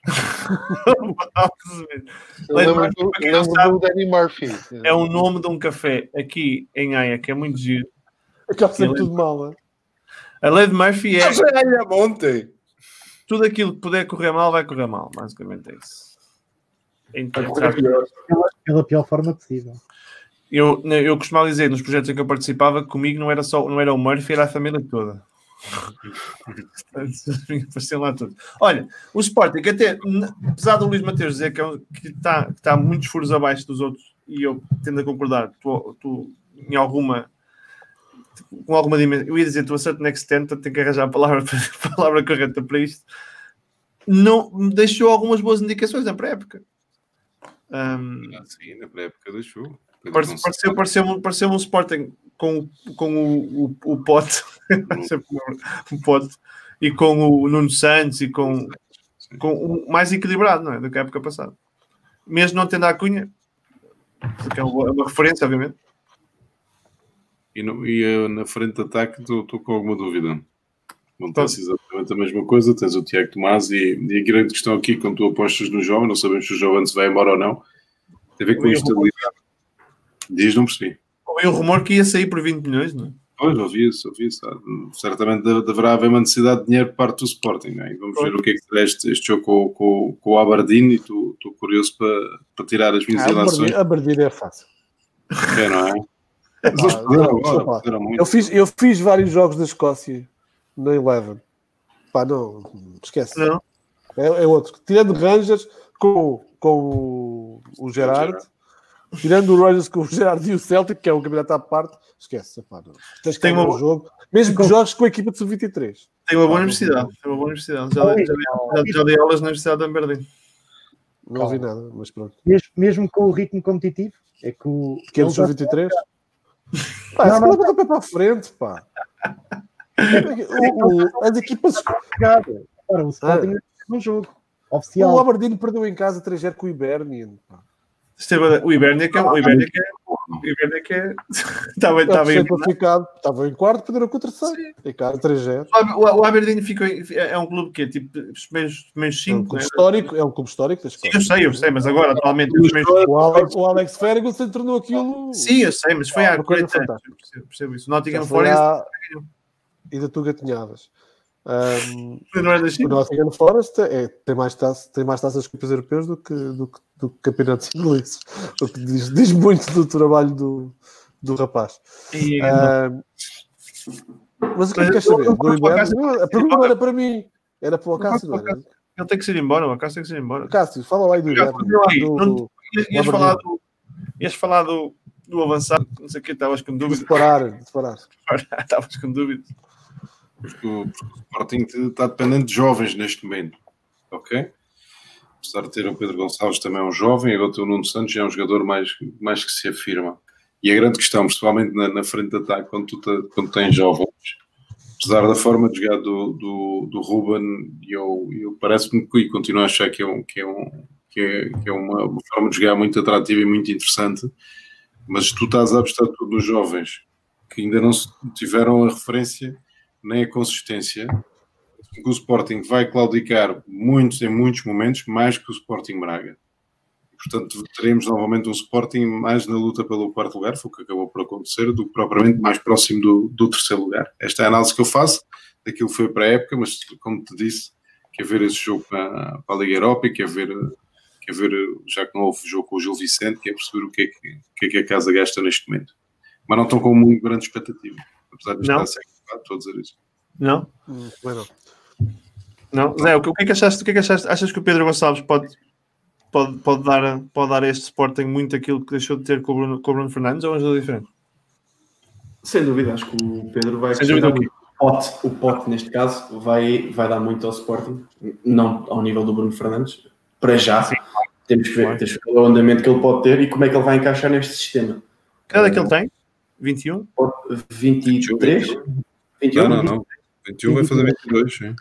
Speaker 1: É o nome de um café aqui em Haia, que é muito giro.
Speaker 2: Acaba sempre tudo mal, é?
Speaker 1: A Lady Murphy é
Speaker 3: Já é ontem.
Speaker 1: tudo aquilo que puder correr mal, vai correr mal. Basicamente é isso. Então,
Speaker 6: pela, pela pior forma possível.
Speaker 1: eu, eu costumava dizer nos projetos em que eu participava que comigo não era só não era o Murphy, era a família toda. Apareciam lá tudo. Olha, o Sporting, que até, apesar do Luís Mateus dizer que, é que está que está muitos furos abaixo dos outros, e eu tendo a concordar, tu, tu em alguma com alguma dimensão, eu ia dizer, tu a certain extent, tenho que arranjar a palavra, a palavra correta para isto, não me deixou algumas boas indicações na pré-época. Um,
Speaker 3: Ah, sim, na pré-época do show.
Speaker 1: Parece- Pareceu, pareceu, pareceu um Sporting com, com o, o, o Pote, o Pote, e com o Nuno Santos e com, com o mais equilibrado não é? do que a época passada. Mesmo não tendo a Cunha, que é uma, é uma referência, obviamente.
Speaker 3: E, no- e, eh, na frente de ataque estou com alguma dúvida. Não
Speaker 1: Tá.
Speaker 3: está exatamente a mesma coisa. Tens o Tiago Tomás e, e a grande questão aqui, quando tu apostas no jovem, não sabemos se o jovem se vai embora ou não. Tem a ver com a instabilidade. Diz, não percebi.
Speaker 1: Houve o rumor que ia sair por 20 milhões, não é?
Speaker 3: Pois, ouvi isso, ouvi isso. Ah, Certamente de- deverá haver uma necessidade de dinheiro por parte do Sporting. Não é? E vamos ver o que é que será este, este jogo com, com, com o Aberdeen. E estou estou curioso para, para tirar as minhas
Speaker 2: Ah,
Speaker 3: ilações.
Speaker 2: Aberdeen- é fácil.
Speaker 3: É, não é? Eles
Speaker 2: Ah,
Speaker 3: agora.
Speaker 2: Eu fiz, eu fiz vários jogos da Escócia na Eleven. Pá, não, esquece.
Speaker 1: Não.
Speaker 2: É, é outro. Tirando Rangers com, com o, o Gerard, tirando o Rangers com o Gerard e o Celtic, que é um campeonato à parte, esquece. Pá, não. Tens que
Speaker 1: Tem uma-
Speaker 2: um jogo, mesmo que jogues com a equipa de sub-23.
Speaker 1: Tem uma boa
Speaker 2: Ah,
Speaker 1: universidade. Tem uma boa universidade. Já, dei- já, dei- já, já dei aulas na Universidade de Aberdeen.
Speaker 2: Não ouvi nada, mas pronto.
Speaker 6: Mesmo, mesmo com o ritmo competitivo, é que o.
Speaker 2: É
Speaker 6: já-
Speaker 2: sub-23? Pá,
Speaker 6: Não,
Speaker 2: se
Speaker 6: não.
Speaker 2: leva o pé para a frente, pá. O- o- as equipas.
Speaker 6: Ora, o Sporting é um jogo oficial.
Speaker 2: O Aberdeen perdeu em casa 3-0 com o Hibernian. pá.
Speaker 1: Esteve a- O Ibernia que é. O Ibernia que é. O que é. Estava
Speaker 2: Estava
Speaker 1: estava em.
Speaker 2: classificado, estava em quarto, perderam com o terceiro. Em casa 3-0.
Speaker 1: O o Aberdeen ficou, em- é um clube que é tipo os primeiros, primeiros
Speaker 2: É um
Speaker 1: cinco.
Speaker 2: clube
Speaker 1: né?
Speaker 2: histórico, é um clube histórico da
Speaker 1: Sim, eu sei, eu sei, mas agora atualmente os primeiros
Speaker 2: O Alex, o Alex Ferguson tornou aquilo.
Speaker 1: Sim, eu sei, mas foi há
Speaker 2: Uma coisa
Speaker 1: 40 anos. eu Percebo, percebo isso. Nottingham Forest
Speaker 2: à- E da tu gatinhavas. Um,
Speaker 1: não é
Speaker 2: o. Nottingham Forest é, tem, mais taça, tem mais taças de campeões europeus do que, do que, do que campeonatos ingleses. O que diz, diz muito do trabalho do, do rapaz.
Speaker 1: E-
Speaker 2: Um, mas o que é que queres saber?
Speaker 1: eu-
Speaker 2: Do
Speaker 1: eu-
Speaker 2: A pergunta não era para mim, era para o Cássio.
Speaker 1: Ele tem que ser embora, o Acácio tem que ser embora.
Speaker 2: Cássio, fala lá aí do do,
Speaker 1: Ias, falar do. Ias falar do, do avançado, não sei o que, estavas com
Speaker 2: de
Speaker 1: dúvida.
Speaker 2: separar, de separar.
Speaker 1: Estavas com dúvida.
Speaker 3: Porque o, porque o Sporting está dependente de jovens neste momento. Ok? Apesar de ter o Pedro Gonçalves também é um jovem, agora o Nuno Santos é um jogador mais, mais que se afirma. E a grande questão, principalmente na, na frente de ataque, quando tu te- quando tens jovens, apesar da forma de jogar do, do, do Ruben, eu, eu parece-me que continuo a achar que é, um, que é, um, que é, que é uma, forma de jogar muito atrativa e muito interessante, mas tu estás a apostar tudo nos jovens que ainda não tiveram a referência nem a consistência. O Sporting vai claudicar muitos, em muitos momentos, mais que o Sporting Braga. Portanto, teremos novamente um Sporting mais na luta pelo quarto lugar, foi o que acabou por acontecer, do que propriamente mais próximo do, do terceiro lugar. Esta é a análise que eu faço daquilo que foi para a época, mas como te disse, quer ver esse jogo para, para a Liga Europa e quer ver, quer ver, já que não houve jogo com o Gil Vicente, quer perceber o que é que, que, é que a casa gasta neste momento. Mas não estão com muito grande expectativa, apesar de
Speaker 1: Não.
Speaker 3: estar sem estou a dizer isso.
Speaker 1: Não?
Speaker 2: Hum, não.
Speaker 1: Não? Zé, o que, o que é que achaste? O que é que achaste? Achas que o Pedro Gonçalves pode, pode, pode, dar, pode dar a este Sporting muito aquilo que deixou de ter com o Bruno, com o Bruno Fernandes ou é um jogador diferente?
Speaker 4: Sem dúvida, acho que o Pedro vai
Speaker 1: Sem dúvida.
Speaker 4: muito. O pote, o pote, neste caso, vai, vai dar muito ao Sporting, não ao nível do Bruno Fernandes, para já. Temos que ver, temos que ver o andamento que ele pode ter e como é que ele vai encaixar neste sistema.
Speaker 1: Cada é que ele tem? 21?
Speaker 4: 23? 21?
Speaker 3: Não, não, não. 21 vai fazer 22, sim.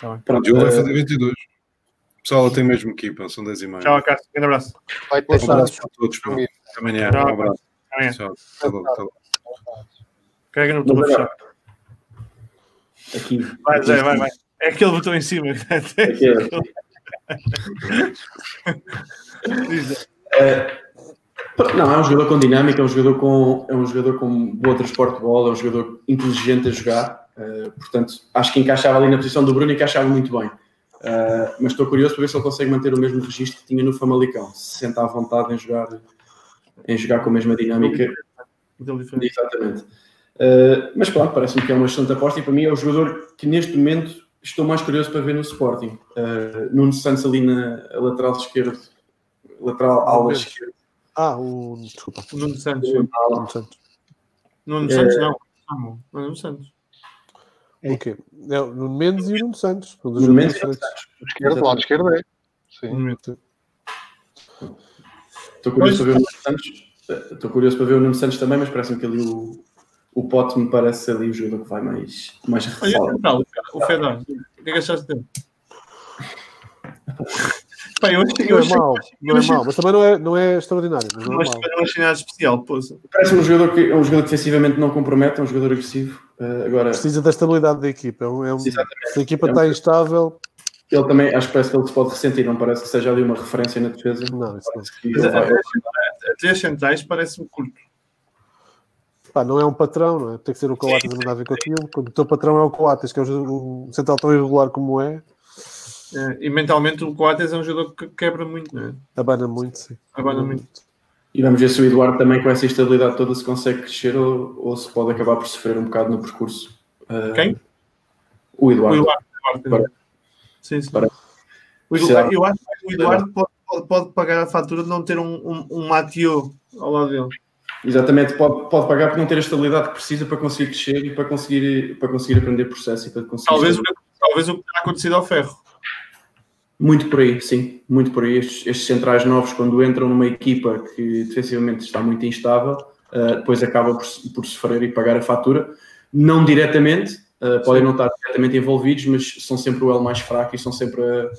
Speaker 4: Pronto,
Speaker 3: 21 vai fazer 22. O pessoal tem a mesma equipa, são 10 e meia.
Speaker 1: Tchau, Cássio. Grande abraço.
Speaker 5: Vai ter
Speaker 3: Um abraço para todos. pá. Até amanhã.
Speaker 1: Tchau.
Speaker 3: Um abraço.
Speaker 1: Amanhã.
Speaker 3: Tchau. Tá bom, tá bom.
Speaker 1: Carrega no botão fechar.
Speaker 4: aqui.
Speaker 1: Vai, Zé, vai, vai. É aquele botão em cima.
Speaker 4: Aqui é- Não, é um jogador com dinâmica, é um jogador com, é um jogador com boa transporte de bola, é um jogador inteligente a jogar. Eh, portanto, acho que encaixava ali na posição do Bruno e encaixava muito bem. Eh, mas estou curioso para ver se ele consegue manter o mesmo registro que tinha no Famalicão. Se senta à vontade em jogar, em jogar com a mesma dinâmica. Exatamente. Uh, mas pronto, parece-me que é uma excelente aposta e para mim é o jogador que neste momento estou mais curioso para ver no Sporting. Uh, Nuno Santos ali na lateral esquerda, lateral ala esquerda.
Speaker 2: Ah, o. Desculpa.
Speaker 1: O Nuno Santos.
Speaker 2: Nuno Santos.
Speaker 1: Nuno Santos, não. Não, não, Nuno Santos.
Speaker 2: O quê? É o Nuno Mendes e o Nuno Santos. Um dos
Speaker 4: Nuno Mendes e Nuno
Speaker 2: diferentes.
Speaker 5: Esquerda, lado esquerdo é. Sim.
Speaker 4: Estou curioso para ver o Nuno Santos. Estou curioso para ver o Nuno Santos também, mas parece-me que ali o, o Pote me parece ali o jogador que vai mais, mais
Speaker 1: Olha,
Speaker 4: reforçado.
Speaker 1: então, o Fedor. O que é que achaste dele? Pá, eu achei, eu
Speaker 2: é
Speaker 1: achei,
Speaker 2: não é
Speaker 1: achei-
Speaker 2: mau, mas também não é, não é extraordinário. Mas não é
Speaker 1: mas não achei nada especial, poça.
Speaker 4: Parece-me um jogador que é um jogador que defensivamente não compromete, é um jogador agressivo. Uh, agora,
Speaker 2: Precisa da estabilidade da equipa. É um, é um-
Speaker 4: Exatamente.
Speaker 2: se a equipa
Speaker 4: É um-
Speaker 2: está instável,
Speaker 4: Ele também, acho que parece que ele se pode ressentir, não parece que seja ali uma referência na defesa.
Speaker 2: não, isso não.
Speaker 4: Parece vai-
Speaker 1: três centrais parece-me curto.
Speaker 2: Pá, não é um patrão, não é? Tem que ser o Coates a mandar ver com aquilo. Quando o teu patrão é o Coates, que é um, um central tão irregular como é,
Speaker 1: É, e mentalmente o Coates é um jogador que quebra muito, não é?
Speaker 2: abana muito, sim.
Speaker 1: Abana muito.
Speaker 4: E vamos ver se o Eduardo também com essa instabilidade toda se consegue crescer ou, ou se pode acabar por sofrer um bocado no percurso. Uh,
Speaker 1: Quem?
Speaker 4: O
Speaker 1: O
Speaker 4: Eduardo.
Speaker 1: Eduardo. Eduardo. Sim, sim.
Speaker 4: Para-
Speaker 1: O Eduardo- eu acho que o Eduardo pode, pode- pode pagar a fatura de não ter um, um, um Mathieu ao lado dele.
Speaker 4: Exatamente, pode, pode pagar por não ter a estabilidade que precisa para conseguir crescer e para conseguir, para conseguir aprender processo e para conseguir.
Speaker 1: Talvez, o talvez o que terá acontecido ao Ferro.
Speaker 4: Muito por aí, sim, muito por aí. Estes, estes centrais novos, quando entram numa equipa que defensivamente está muito instável, uh, depois acaba por, por sofrer e pagar a fatura. Não diretamente, uh, podem não estar diretamente envolvidos, mas são sempre o elo mais fraco e são sempre, a,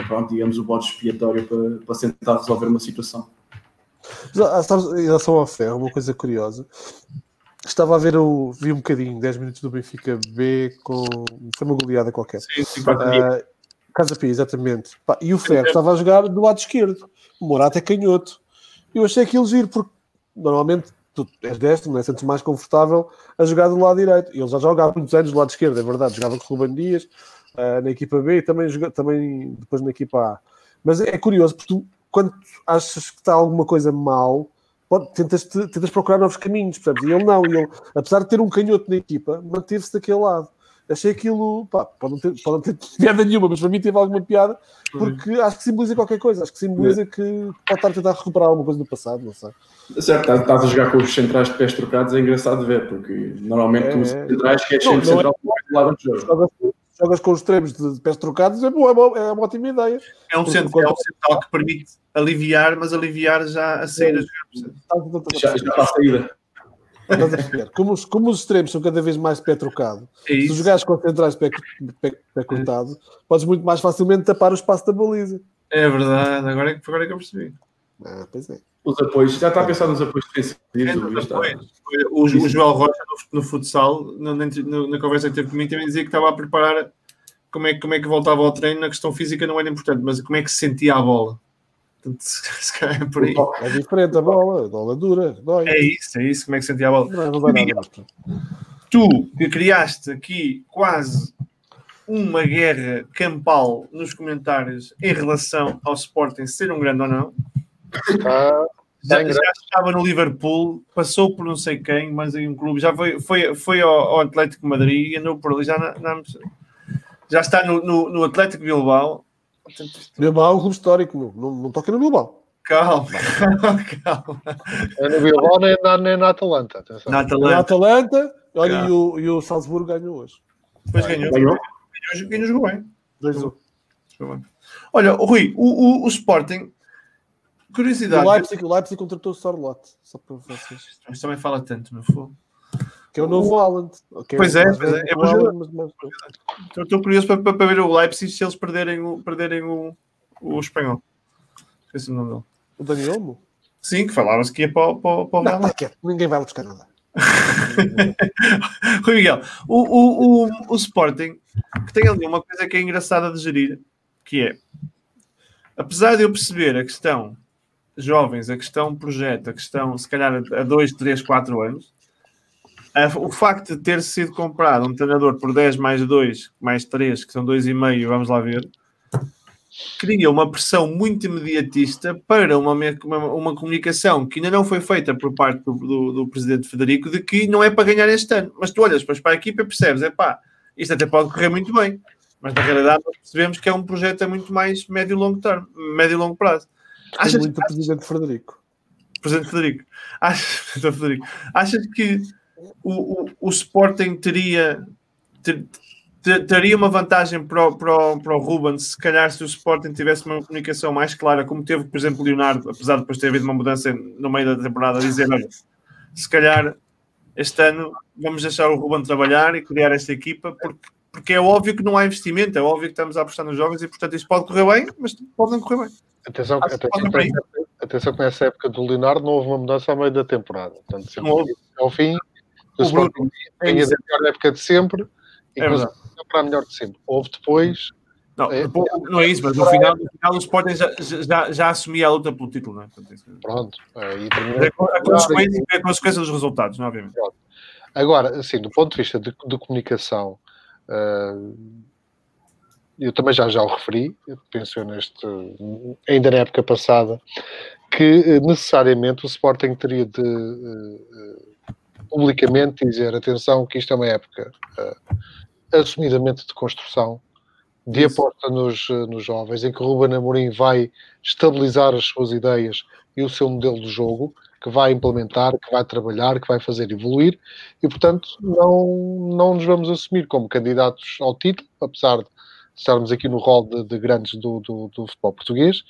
Speaker 4: a- pronto, digamos, o bode expiatório para, para tentar resolver uma situação.
Speaker 2: Ah, sabes, em relação ao ferro, uma coisa curiosa. Estava a ver o. Vi um bocadinho, 10 minutos do Benfica B com. Foi uma goleada qualquer.
Speaker 1: Sim, sim,
Speaker 2: Casa Pia, exatamente. Pá, e o Ferro estava a jogar do lado esquerdo. O Morato é canhoto. Eu achei aquilo giro, porque normalmente tu és destro, não é? Sentes mais confortável a jogar do lado direito. E ele já jogava muitos anos do lado esquerdo, é verdade. Jogava com o Ruben Dias ah, na equipa B e também, joga- também depois na equipa A. Mas é curioso, porque tu, quando achas que está alguma coisa mal, pode- tentas, tentas procurar novos caminhos, percebes? E ele não, e ele, apesar de ter um canhoto na equipa, manteve-se daquele lado. Achei aquilo, pá, pode não, ter, pode não ter piada nenhuma, mas para mim teve alguma piada, porque acho que simboliza qualquer coisa, acho que simboliza que pode estar a tentar recuperar alguma coisa do passado, não sei.
Speaker 4: Certo, estás, estás a jogar com os centrais de pés trocados, é engraçado de ver, porque normalmente
Speaker 2: É,
Speaker 4: os
Speaker 2: é.
Speaker 4: centrais que é
Speaker 2: Não,
Speaker 4: sempre
Speaker 2: não é-
Speaker 4: central do lado do jogo.
Speaker 2: Jogas, jogas com os extremos de pés trocados, é, bom, é, bom, é uma ótima ideia.
Speaker 1: É um, centro, é um central que permite aliviar, mas aliviar já a sair a jogar. percebes?
Speaker 2: Estás a tentar
Speaker 4: Já, já para a saída.
Speaker 2: Estás a perceber? Como os, como os extremos são cada vez mais pé trocado,
Speaker 1: É
Speaker 2: se
Speaker 1: isso.
Speaker 2: jogares com centrais de pé, pé, pé cortado, podes muito mais facilmente tapar o espaço da baliza.
Speaker 1: É verdade, agora é, que- agora é que eu percebi.
Speaker 2: Ah, pois é.
Speaker 4: Os apoios, já está a pensar nos apoios
Speaker 1: É,
Speaker 4: defensivos.
Speaker 1: o, o Joel Rocha no, no futsal, na, na, na conversa que teve comigo, também dizia que estava a preparar como é, como é que voltava ao treino. Na questão física não era importante, mas como é que se sentia a bola. Portanto, se, calhar é por aí.
Speaker 2: É diferente a bola, a bola dura, dói.
Speaker 1: É isso, é isso, como é que se sentia a bola.
Speaker 2: Não, não dói nada.
Speaker 1: Tu que criaste aqui quase uma guerra campal nos comentários em relação ao Sporting ser um grande ou não.
Speaker 5: Ah,
Speaker 1: Já, já estava no Liverpool, passou por não sei quem, mas em um clube, já foi, foi, foi ao, ao Atlético de Madrid e andou por ali, já, na- na- já está no, no, no Atlético Bilbao.
Speaker 2: Bilbao é um clube histórico, não, não, não toca no Bilbao.
Speaker 1: Calma, calma.
Speaker 5: é no Bilbao nem na, nem na Atalanta. Atenção.
Speaker 1: Na
Speaker 2: Na
Speaker 1: Atalanta,
Speaker 2: Atalanta, olha, e o, e o Salzburgo ganhou hoje.
Speaker 1: depois ganhou.
Speaker 4: Ganhou?
Speaker 1: Ganhou, ganhou, jogou bem.
Speaker 2: 2-1.
Speaker 1: Jogou bem. Olha, o Rui, o, o, o Sporting, curiosidade,
Speaker 2: o Leipzig, o Leipzig contratou o Sorlote, só para vocês.
Speaker 1: mas também fala tanto, meu fogo.
Speaker 2: Que é o novo Haaland.
Speaker 1: Pois é,
Speaker 2: mais
Speaker 1: pois é, é bom
Speaker 2: Haaland, mas- mas-
Speaker 1: Estou- Estou curioso para, para, ver o Leipzig se eles perderem o, perderem o, o espanhol. Esqueci o nome dele.
Speaker 2: O Daniel? Não,
Speaker 1: Sim, que falava-se que ia para, o- para, para o Real
Speaker 2: está quieto, ninguém vai buscar nada.
Speaker 1: Rui Miguel, o, o, o, o Sporting que tem ali uma coisa que é engraçada de gerir, que é apesar de eu perceber a questão jovens, a questão projeto, a questão se calhar a 2, 3, 4 anos, o facto de ter sido comprado um treinador por 10 mais 2, mais 3, que são 2,5, vamos lá ver, cria uma pressão muito imediatista para uma, uma, uma comunicação que ainda não foi feita por parte do, do, do presidente Federico de que não é para ganhar este ano. Mas tu olhas para a equipa e percebes, é pá, isto até pode correr muito bem. Mas na realidade nós percebemos que é um projeto a muito mais médio e longo termo, médio longo prazo. Achas,
Speaker 2: muito o presidente Frederico.
Speaker 1: Presidente Federico, achas, Presidente Federico, achas que o, o, o Sporting teria, ter- ter- teria uma vantagem para o, para, o, para o Ruben se calhar se o Sporting tivesse uma comunicação mais clara, como teve, por exemplo, o Leonardo, apesar de depois ter havido uma mudança no meio da temporada, a dizer, olha, se calhar este ano vamos deixar o Ruben trabalhar e criar esta equipa, porque, porque é óbvio que não há investimento, é óbvio que estamos a apostar nos jovens e, portanto, isto pode correr bem, mas pode não correr bem.
Speaker 5: Atenção, atenção, atenção, atenção que nessa época do Leonardo não houve uma mudança ao meio da temporada. Portanto, sempre
Speaker 1: Não houve.
Speaker 5: ao fim, o,
Speaker 1: O
Speaker 5: Sporting
Speaker 1: Bruno, é
Speaker 5: a melhor época de sempre e
Speaker 1: É
Speaker 5: para a melhor de sempre. Houve depois,
Speaker 1: Não,
Speaker 5: É.
Speaker 1: depois- não é isso, mas no final, no final o Sporting já, já, já assumia a luta pelo título, não é? Isso-
Speaker 5: pronto, e
Speaker 1: A,
Speaker 5: terminou.
Speaker 1: a consequência, a consequência dos resultados, não, obviamente.
Speaker 5: Agora, assim, do ponto de vista de, de comunicação, eh, eu também já, já o referi, penso eu neste, ainda na época passada, que eh, necessariamente o Sporting teria de eh, publicamente dizer atenção que isto é uma época eh, assumidamente de construção, de
Speaker 1: Isso.
Speaker 5: aposta nos, eh, nos jovens, em que o Ruben Amorim vai estabilizar as suas ideias e o seu modelo de jogo, que vai implementar, que vai trabalhar, que vai fazer evoluir, e portanto não, não nos vamos assumir como candidatos ao título, apesar de estarmos aqui no rol de, de grandes do, do, do futebol português.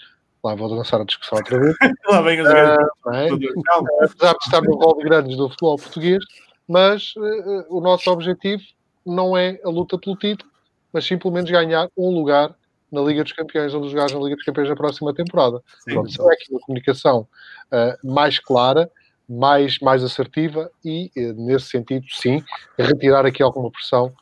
Speaker 5: Lá vou lançar a discussão outra vez.
Speaker 1: Lá vem os
Speaker 5: é?
Speaker 1: Não,
Speaker 5: apesar de estar no rol de grandes do futebol português, mas eh, o nosso objetivo não é a luta pelo título, mas simplesmente ganhar um lugar na Liga dos Campeões, um dos lugares na Liga dos Campeões na próxima temporada.
Speaker 1: sim.
Speaker 5: Pronto, só é aqui uma comunicação eh, mais clara, mais, mais assertiva e, eh, nesse sentido, sim, retirar aqui alguma pressão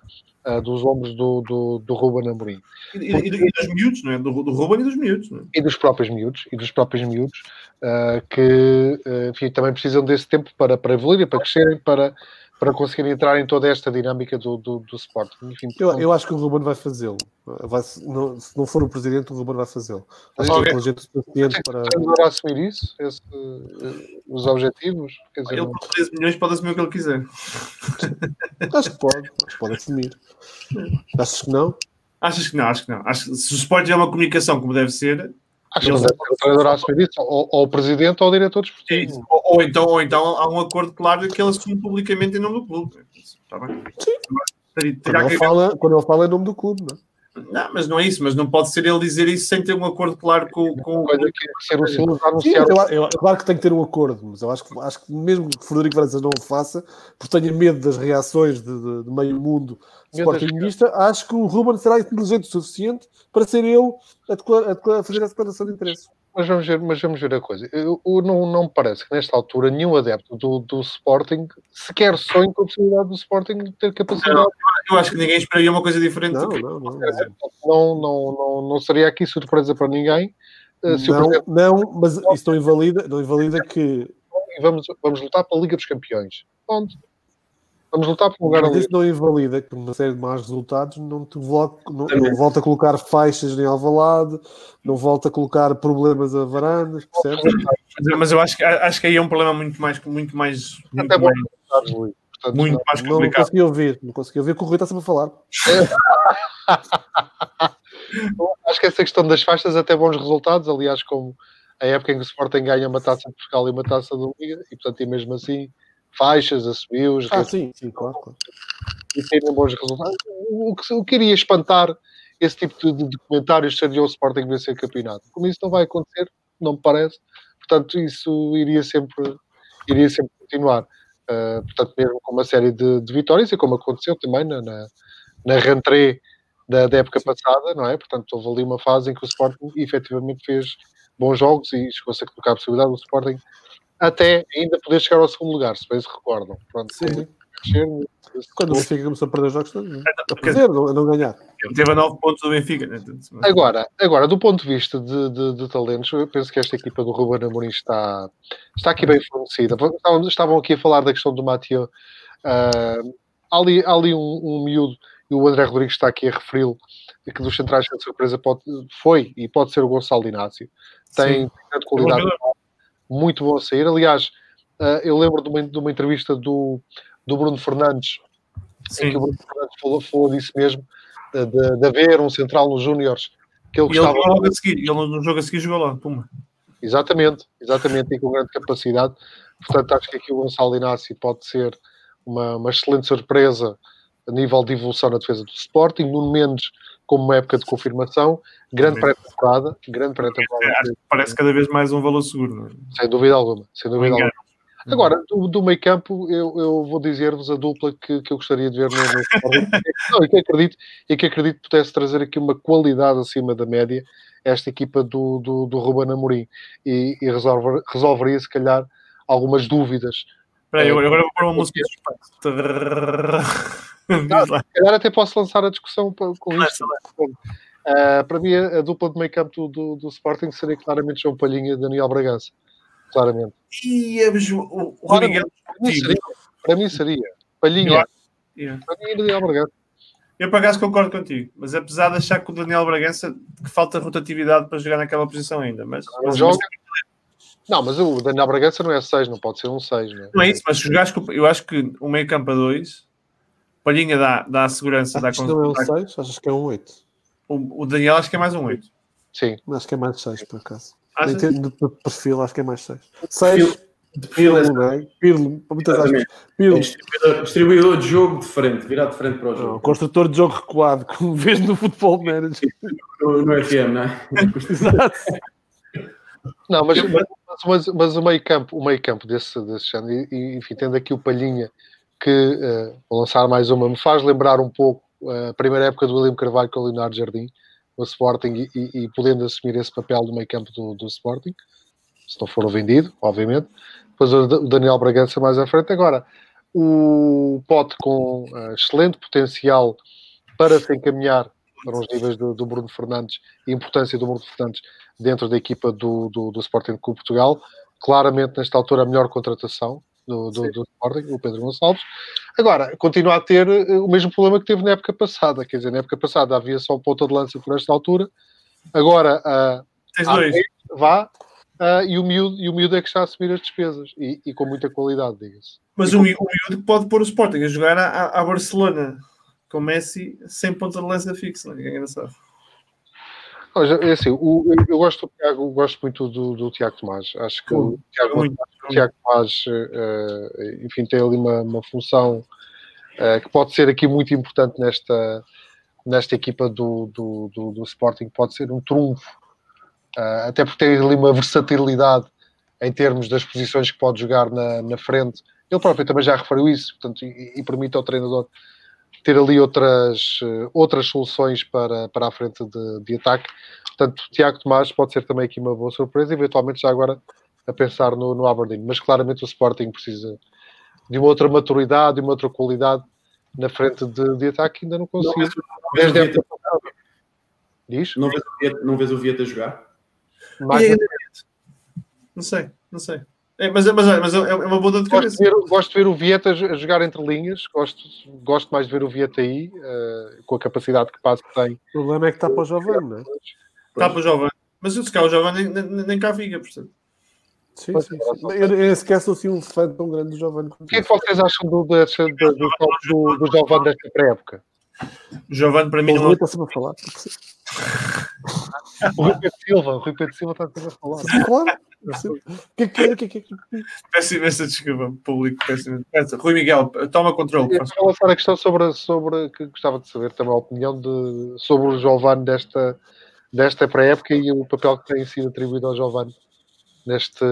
Speaker 5: eh, dos ombros do, do, do Ruben Amorim.
Speaker 1: E, e- e dos miúdos, não é? Do, do Ruben e dos miúdos. Não é?
Speaker 5: e dos próprios miúdos e dos próprios miúdos ah, que ah, enfim, também precisam desse tempo para, para evoluírem, para crescerem, para, para conseguirem entrar em toda esta dinâmica do, do, do Sporting. Enfim,
Speaker 2: Eu, eu acho que o Ruben vai fazê-lo. Não- se não for o presidente, o Ruben vai fazê-lo. Acho que é inteligente suficiente para.
Speaker 5: agora assumir isso, esse, eh, os objetivos. Quer dizer,
Speaker 1: Ele por 13 milhões pode assumir o que ele quiser.
Speaker 2: Acho que pode, acho que pode assumir. Achas que não?
Speaker 1: Achas que não? Acho que não. Acho que se o Sport é uma comunicação como deve ser,
Speaker 5: acho que o treinador a assumir isso, ou, ou o presidente ou o diretor
Speaker 1: é
Speaker 5: desportivo.
Speaker 1: isso. Ou, ou então, ou então há um acordo claro que ele assume publicamente em nome do clube. Está bem?
Speaker 2: Sim. Quando ele, fala, quando ele fala em nome do clube, não é?
Speaker 1: Não, mas não é isso. Mas não pode ser ele dizer isso sem ter um acordo claro com, com o
Speaker 5: Coisa que ser o anunciar.
Speaker 2: claro que tem que ter um acordo, mas eu acho que, acho que mesmo que Frederico Varandas não o faça, porque tenha medo das reações de, de- de meio mundo sportingista, acho que o Ruben será inteligente o suficiente para ser ele a, declara- a declara- a fazer a declaração de interesse.
Speaker 5: Mas vamos ver, mas vamos ver a coisa. Eu, eu não, não me parece que nesta altura nenhum adepto do, do Sporting sequer sonhe com a possibilidade do Sporting ter capacidade.
Speaker 1: Eu acho que ninguém esperaria uma coisa diferente.
Speaker 2: Não,
Speaker 1: do que-
Speaker 2: não, não.
Speaker 5: Não, não, não, não seria aqui surpresa para ninguém. eh, Se
Speaker 2: Não,
Speaker 5: Presidente
Speaker 2: não, mas isso não invalida, não invalida que
Speaker 5: e vamos, vamos lutar pela Liga dos Campeões. Ponto. Vamos lutar por um lugar
Speaker 2: mas isso não invalida que uma série de maus resultados não te volta, não, não volta a colocar faixas em Alvalade, não volta a colocar problemas a varandas, percebes?
Speaker 1: Mas, eu acho que, acho que aí é um problema muito mais, muito mais, muito
Speaker 5: Até bom
Speaker 1: mais.
Speaker 5: Portanto,
Speaker 1: muito
Speaker 5: não-
Speaker 1: mais
Speaker 2: Não
Speaker 1: complicado.
Speaker 2: consegui ouvir, não consegui ouvir, que o Rui está sempre a falar.
Speaker 5: Acho que essa questão das faixas até bons resultados, aliás, como a época em que o Sporting ganha uma taça de Portugal e uma taça da Liga, e portanto, e mesmo assim, faixas, assobios,
Speaker 2: Ah, sim, sim, claro. claro.
Speaker 5: e terem bons resultados. O que, o que iria espantar esse tipo de, de, de comentários seria o Sporting vencer campeonato. Como isso não vai acontecer, não me parece. Portanto, isso iria sempre, iria sempre continuar. Uh, portanto, mesmo com uma série de, de vitórias, e como aconteceu também na, na, na rentrée da, da época passada, não é? Portanto, houve ali uma fase em que o Sporting efetivamente fez bons jogos e chegou-se a colocar a possibilidade do Sporting até ainda poder chegar ao segundo lugar, se bem se recordam. Pronto,
Speaker 2: Sim.
Speaker 5: crescer,
Speaker 2: Quando o Benfica começou a perder jogos, é? a perder, não, a não ganhar.
Speaker 1: ele teve a 9 pontos do Benfica. né?
Speaker 5: Agora, agora, do ponto de vista de, de- de talentos, eu penso que esta equipa do Ruben Amorim está, está aqui bem fornecida. Estavam, estavam aqui a falar da questão do Mathieu. Ah, há ali, há ali um, um miúdo, e o André Rodrigues está aqui a referi-lo, que dos centrais de surpresa pode, foi e pode ser o Gonçalo Inácio. Tem grande qualidade, muito bom a sair. Aliás, ah, eu lembro de uma, de uma entrevista do, do Bruno Fernandes em que o
Speaker 1: Sim.
Speaker 5: Bruno Fernandes falou, falou disso mesmo, de, de- de haver um central nos Júniores que ele
Speaker 1: E ele
Speaker 5: gostava.
Speaker 1: jogou logo a seguir. Ele no jogo a seguir jogou lá. Puma.
Speaker 5: Exatamente, exatamente, e com grande capacidade. Portanto, acho que aqui o Gonçalo Inácio pode ser uma, uma excelente surpresa a nível de evolução na defesa do Sporting. Nuno Mendes, como uma época de confirmação, grande pré-temporada, grande pré-temporada,
Speaker 1: parece cada vez mais um valor seguro. É?
Speaker 5: sem dúvida alguma, sem dúvida alguma. Agora, do, do meio campo, eu, eu vou dizer-vos a dupla que, que eu gostaria de ver no, no Sporting. Não, e que acredito, e que acredito pudesse trazer aqui uma qualidade acima da média esta equipa do, do, do Ruben Amorim e, e resolver, resolveria, se calhar, algumas dúvidas.
Speaker 1: Espera aí, agora agora vou pôr uma música de
Speaker 5: calhar até posso lançar a discussão com isto. Ah, para mim, a, dupla de meio campo do, do, do Sporting seria claramente João Palhinha e Daniel Bragança. Claramente.
Speaker 1: E é, o, o.
Speaker 5: Para mim seria. Para mim seria. Palhinha,
Speaker 1: Yeah.
Speaker 5: Palhinha e Daniel Bragança.
Speaker 1: Eu por acaso concordo contigo, mas apesar de achar que o Daniel Bragança que falta rotatividade para jogar naquela posição ainda, mas,
Speaker 5: Não
Speaker 1: mas,
Speaker 5: joga. Não, mas o Daniel Bragança não é 6, não pode ser um 6, não é?
Speaker 1: Não é isso, mas jogares eu acho que o meio campo a 2, Palhinha dá, dá a segurança, dá
Speaker 2: Acho que não é um
Speaker 1: dá-
Speaker 2: 6, achas que é um 8.
Speaker 1: o, o Daniel acho que é mais um 8.
Speaker 5: Sim.
Speaker 2: Acho que é mais 6, por acaso.
Speaker 1: Achas?
Speaker 2: termos de perfil, acho que é mais 6. 6,
Speaker 4: De perfil é
Speaker 2: Pirlo, não é? Muitas aspas. Pirlo.
Speaker 4: distribuidor, distribuidor de jogo de frente, virado de frente para o
Speaker 2: Não,
Speaker 4: jogo.
Speaker 2: construtor de jogo recuado, como vês no Futebol Manager.
Speaker 4: No, no FM, não é?
Speaker 2: Exato.
Speaker 5: Não, mas, mas, mas, mas o meio campo, o meio campo desse, desse género, e, e, enfim, tendo aqui o Palhinha, que eh, vou lançar mais uma, me faz lembrar um pouco eh, a primeira época do William Carvalho com o Leonardo Jardim, no Sporting, e, e- e podendo assumir esse papel do meio campo do, do Sporting, se não for vendido, obviamente. Depois o Da- o Daniel Bragança mais à frente. Agora, o Pote com eh, excelente potencial para se encaminhar para os níveis do, do Bruno Fernandes e a importância do Bruno Fernandes dentro da equipa do, do, do Sporting Clube Portugal. Claramente, nesta altura, a melhor contratação do, do, do Sporting, o Pedro Gonçalves. Agora, continua a ter eh, o mesmo problema que teve na época passada. Quer dizer, na época passada havia só um ponta de lança por esta altura. Agora,
Speaker 1: Tens
Speaker 5: há
Speaker 1: dois.
Speaker 5: vá, ah, e, o miúdo, e o miúdo é que está a assumir as despesas. E, e com muita qualidade, diga-se.
Speaker 1: Mas o, o miúdo pode pôr o Sporting a jogar à, à Barcelona com Messi sem ponta de lança fixa, não é? É engraçado.
Speaker 5: Olha, é assim, o- eu, eu gosto, do Tiago, gosto muito do, do Tiago Tomás. Acho que o Tiago,
Speaker 1: Muito.
Speaker 5: o Tiago Tomás, eh, enfim, tem ali uma, uma função eh, que pode ser aqui muito importante nesta, nesta equipa do, do, do, do Sporting, pode ser um trunfo, eh, até porque tem ali uma versatilidade em termos das posições que pode jogar na, na frente. Ele próprio também já referiu isso, portanto, e, e permite ao treinador ter ali outras, eh, outras soluções para, para a frente de, de ataque. Portanto, Tiago Tomás pode ser também aqui uma boa surpresa, eventualmente já agora a pensar no, no Aberdeen. Mas claramente o Sporting precisa de uma outra maturidade, de uma outra qualidade na frente de, de ataque que ainda não
Speaker 4: Não
Speaker 5: conseguiu.
Speaker 4: vês, não vês o
Speaker 5: Desde a
Speaker 4: Vieta,
Speaker 5: época Diz?
Speaker 4: não vês o Vieta- não vês o Vieta jogar?
Speaker 5: Mais
Speaker 1: E Não sei, não sei. É, mas, mas, olha, mas é é uma boa dor de
Speaker 5: Gosto
Speaker 1: cabeça.
Speaker 5: de, ver, gosto de ver o Vieta a jogar entre linhas, gosto, gosto mais de ver o Vieta aí, eh, com a capacidade que passo que tem.
Speaker 2: O problema é que está para o Giovanni, não é?
Speaker 1: Está para o jovem. Mas se calhar o jovem nem, nem, nem cá fica, portanto.
Speaker 2: Sim, sim, sim. Eu, eu nem sequer sou assim um fã tão grande do Giovanni.
Speaker 5: O que é que vocês acham do, do, do, do, do Giovanni desta pré-época?
Speaker 1: O Giovanni para mim
Speaker 2: O
Speaker 1: não
Speaker 2: Rui está sempre a falar.
Speaker 5: O Rui Pedro Silva, o Rui Pedro Silva está sempre a falar.
Speaker 2: Claro. O que é que que é que?
Speaker 1: Peço imensa desculpa, público. Peço imensa-. Rui Miguel, toma controle.
Speaker 5: Eu lançar a questão sobre, sobre que gostava de saber também a opinião de, sobre o Giovanni desta, desta pré-época e o papel que tem sido atribuído ao Giovanni neste,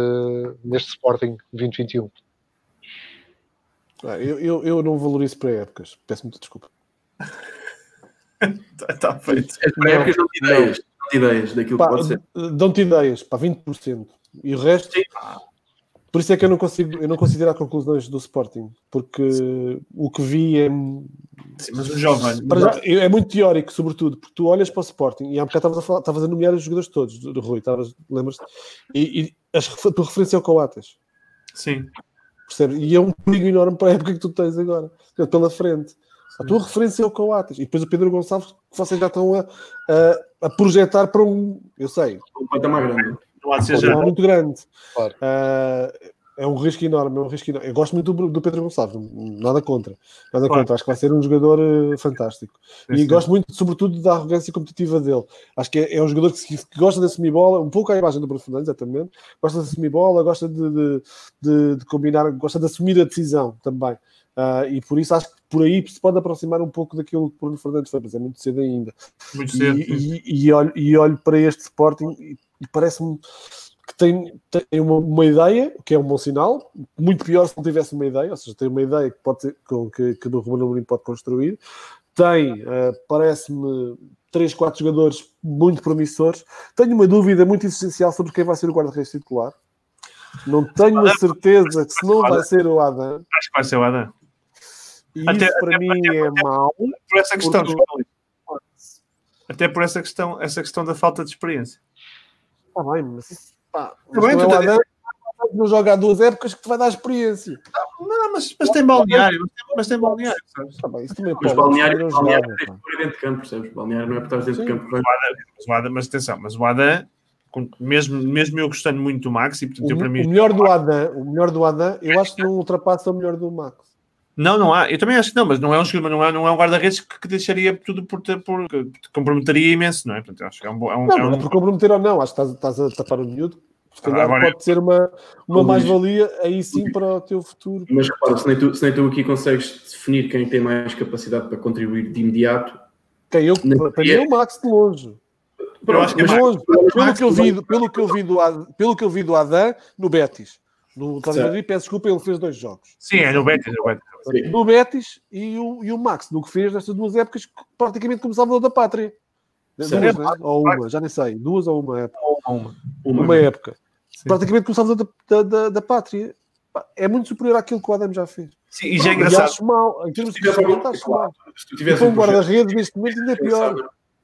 Speaker 5: neste Sporting 2021.
Speaker 2: Ah, Eu, eu, eu não valorizo para épocas. Peço muita desculpa.
Speaker 1: Está tá feito.
Speaker 4: Pré-épocas dão-te ideias, dão-te ideias daquilo que
Speaker 2: Pá,
Speaker 4: pode ser.
Speaker 2: Dão-te ideias, pá, 20%. E o resto. Por isso é que eu não consigo, eu não consigo tirar conclusões do Sporting, porque o que vi é,
Speaker 1: Sim, mas o Giovanni.
Speaker 2: para é muito teórico, sobretudo, porque tu olhas para o Sporting e há um bocado estavas a, falar, estavas a nomear os jogadores todos, do, do Rui, estavas, lembras-te? E, e as, a tua referência é o Coates,
Speaker 1: Sim.
Speaker 2: percebes? E é um perigo enorme para a época que tu tens agora, pela frente. A tua referência é o Coates. E depois o Pedro Gonçalves, que vocês já estão a, a, a projetar para um, eu sei,
Speaker 4: Um patamar grande.
Speaker 1: Não há de ser
Speaker 2: Pode
Speaker 1: já.
Speaker 2: ser muito grande.
Speaker 5: Claro.
Speaker 2: Ah, é um risco enorme, é um risco enorme. Eu gosto muito do, do Pedro Gonçalves, nada contra. Nada
Speaker 1: Claro.
Speaker 2: contra. Acho que vai ser um jogador eh, fantástico.
Speaker 1: Sim,
Speaker 2: e
Speaker 1: sim.
Speaker 2: gosto muito, sobretudo, da arrogância competitiva dele. Acho que é, é um jogador que, que gosta de assumir bola, um pouco à imagem do Bruno Fernandes, exatamente. Gosta de assumir bola, gosta de, de- de- de combinar, gosta de assumir a decisão também. Ah, e por isso acho que por aí se pode aproximar um pouco daquilo que o Bruno Fernandes foi, mas é muito cedo ainda.
Speaker 1: Muito cedo.
Speaker 2: E, e- e olho, e olho para este Sporting e, e parece-me que tem, tem uma, uma ideia, que é um bom sinal, muito pior se não tivesse uma ideia, ou seja, tem uma ideia que, pode com, que, que o Ruben Amorim pode construir, tem, eh, parece-me, três, quatro jogadores muito promissores, tenho uma dúvida muito essencial sobre quem vai ser o guarda-redes titular, não tenho a certeza que se não vai ser o Adam,
Speaker 1: Acho que vai ser o Adam.
Speaker 2: E
Speaker 1: Até-
Speaker 2: isso para
Speaker 1: até-
Speaker 2: mim
Speaker 1: até-
Speaker 2: é
Speaker 1: até-
Speaker 2: mau,
Speaker 1: Por essa questão,
Speaker 2: Porque-
Speaker 1: até por essa questão, essa questão da falta de experiência.
Speaker 2: Está bem, mas, pá,
Speaker 1: Tá bem,
Speaker 2: mas
Speaker 1: tu
Speaker 2: não, é
Speaker 1: tá-
Speaker 2: não joga há duas épocas que te vai dar experiência.
Speaker 1: Não, mas, mas tem balneário. mas tem- balneário, sabes?
Speaker 2: Tá bem, isso também
Speaker 4: Mas
Speaker 2: pode.
Speaker 4: balneário,
Speaker 2: não
Speaker 4: balneário
Speaker 2: pá.
Speaker 4: de pôr dentro de campo, percebes? Balneário não é por estar dentro de
Speaker 2: Sim.
Speaker 4: campo. vai-
Speaker 1: Mas, o Adam, mas atenção, mas o Adam mesmo, mesmo eu gostando muito do Max, e portanto,
Speaker 2: O,
Speaker 1: eu, para mim,
Speaker 2: o melhor do Adam, o melhor do Adam, eu acho que não ultrapassa o melhor do Max.
Speaker 1: Não, não há. Eu também acho que não, mas não é um jogador, não é, não é um guarda-redes que, que deixaria tudo por, ter- por que te comprometeria imenso, não é? Portanto, acho que é um, é um,
Speaker 2: Não,
Speaker 1: é
Speaker 2: não é
Speaker 1: um-
Speaker 2: por comprometer ou não, acho que estás, estás a tapar o miúdo. Se calhar
Speaker 1: Agora-
Speaker 2: pode ser uma, uma mais-valia aí sim para o teu futuro.
Speaker 4: Mas repara, se nem, tu, se nem tu aqui consegues definir quem tem mais capacidade para contribuir de imediato,
Speaker 2: Quem eu, para mim é o Max de longe.
Speaker 1: Eu acho que é.
Speaker 2: Pelo que, eu vi, pelo, que eu vi do, pelo que eu vi do Adam no Betis. No Atlético. Madrid, peço desculpa, ele fez dois jogos.
Speaker 1: Sim, é no Betis. é no Betis.
Speaker 4: Sim,
Speaker 2: No Betis e o, e o Max, no que fez nestas duas épocas, praticamente como Salvador da Pátria. Duas, né? Ou uma, já nem sei. Duas ou uma época.
Speaker 1: Uma.
Speaker 4: uma,
Speaker 2: Uma época.
Speaker 1: Sim.
Speaker 2: Praticamente como Salvador da, da, da, da Pátria. Pá, É muito superior àquilo que o Adam já fez.
Speaker 1: Sim, e já é
Speaker 2: E
Speaker 1: engraçado.
Speaker 2: acho mal. Em termos de acho mal.
Speaker 4: se tu tivesse
Speaker 2: um guarda-redes neste momento ainda é pior.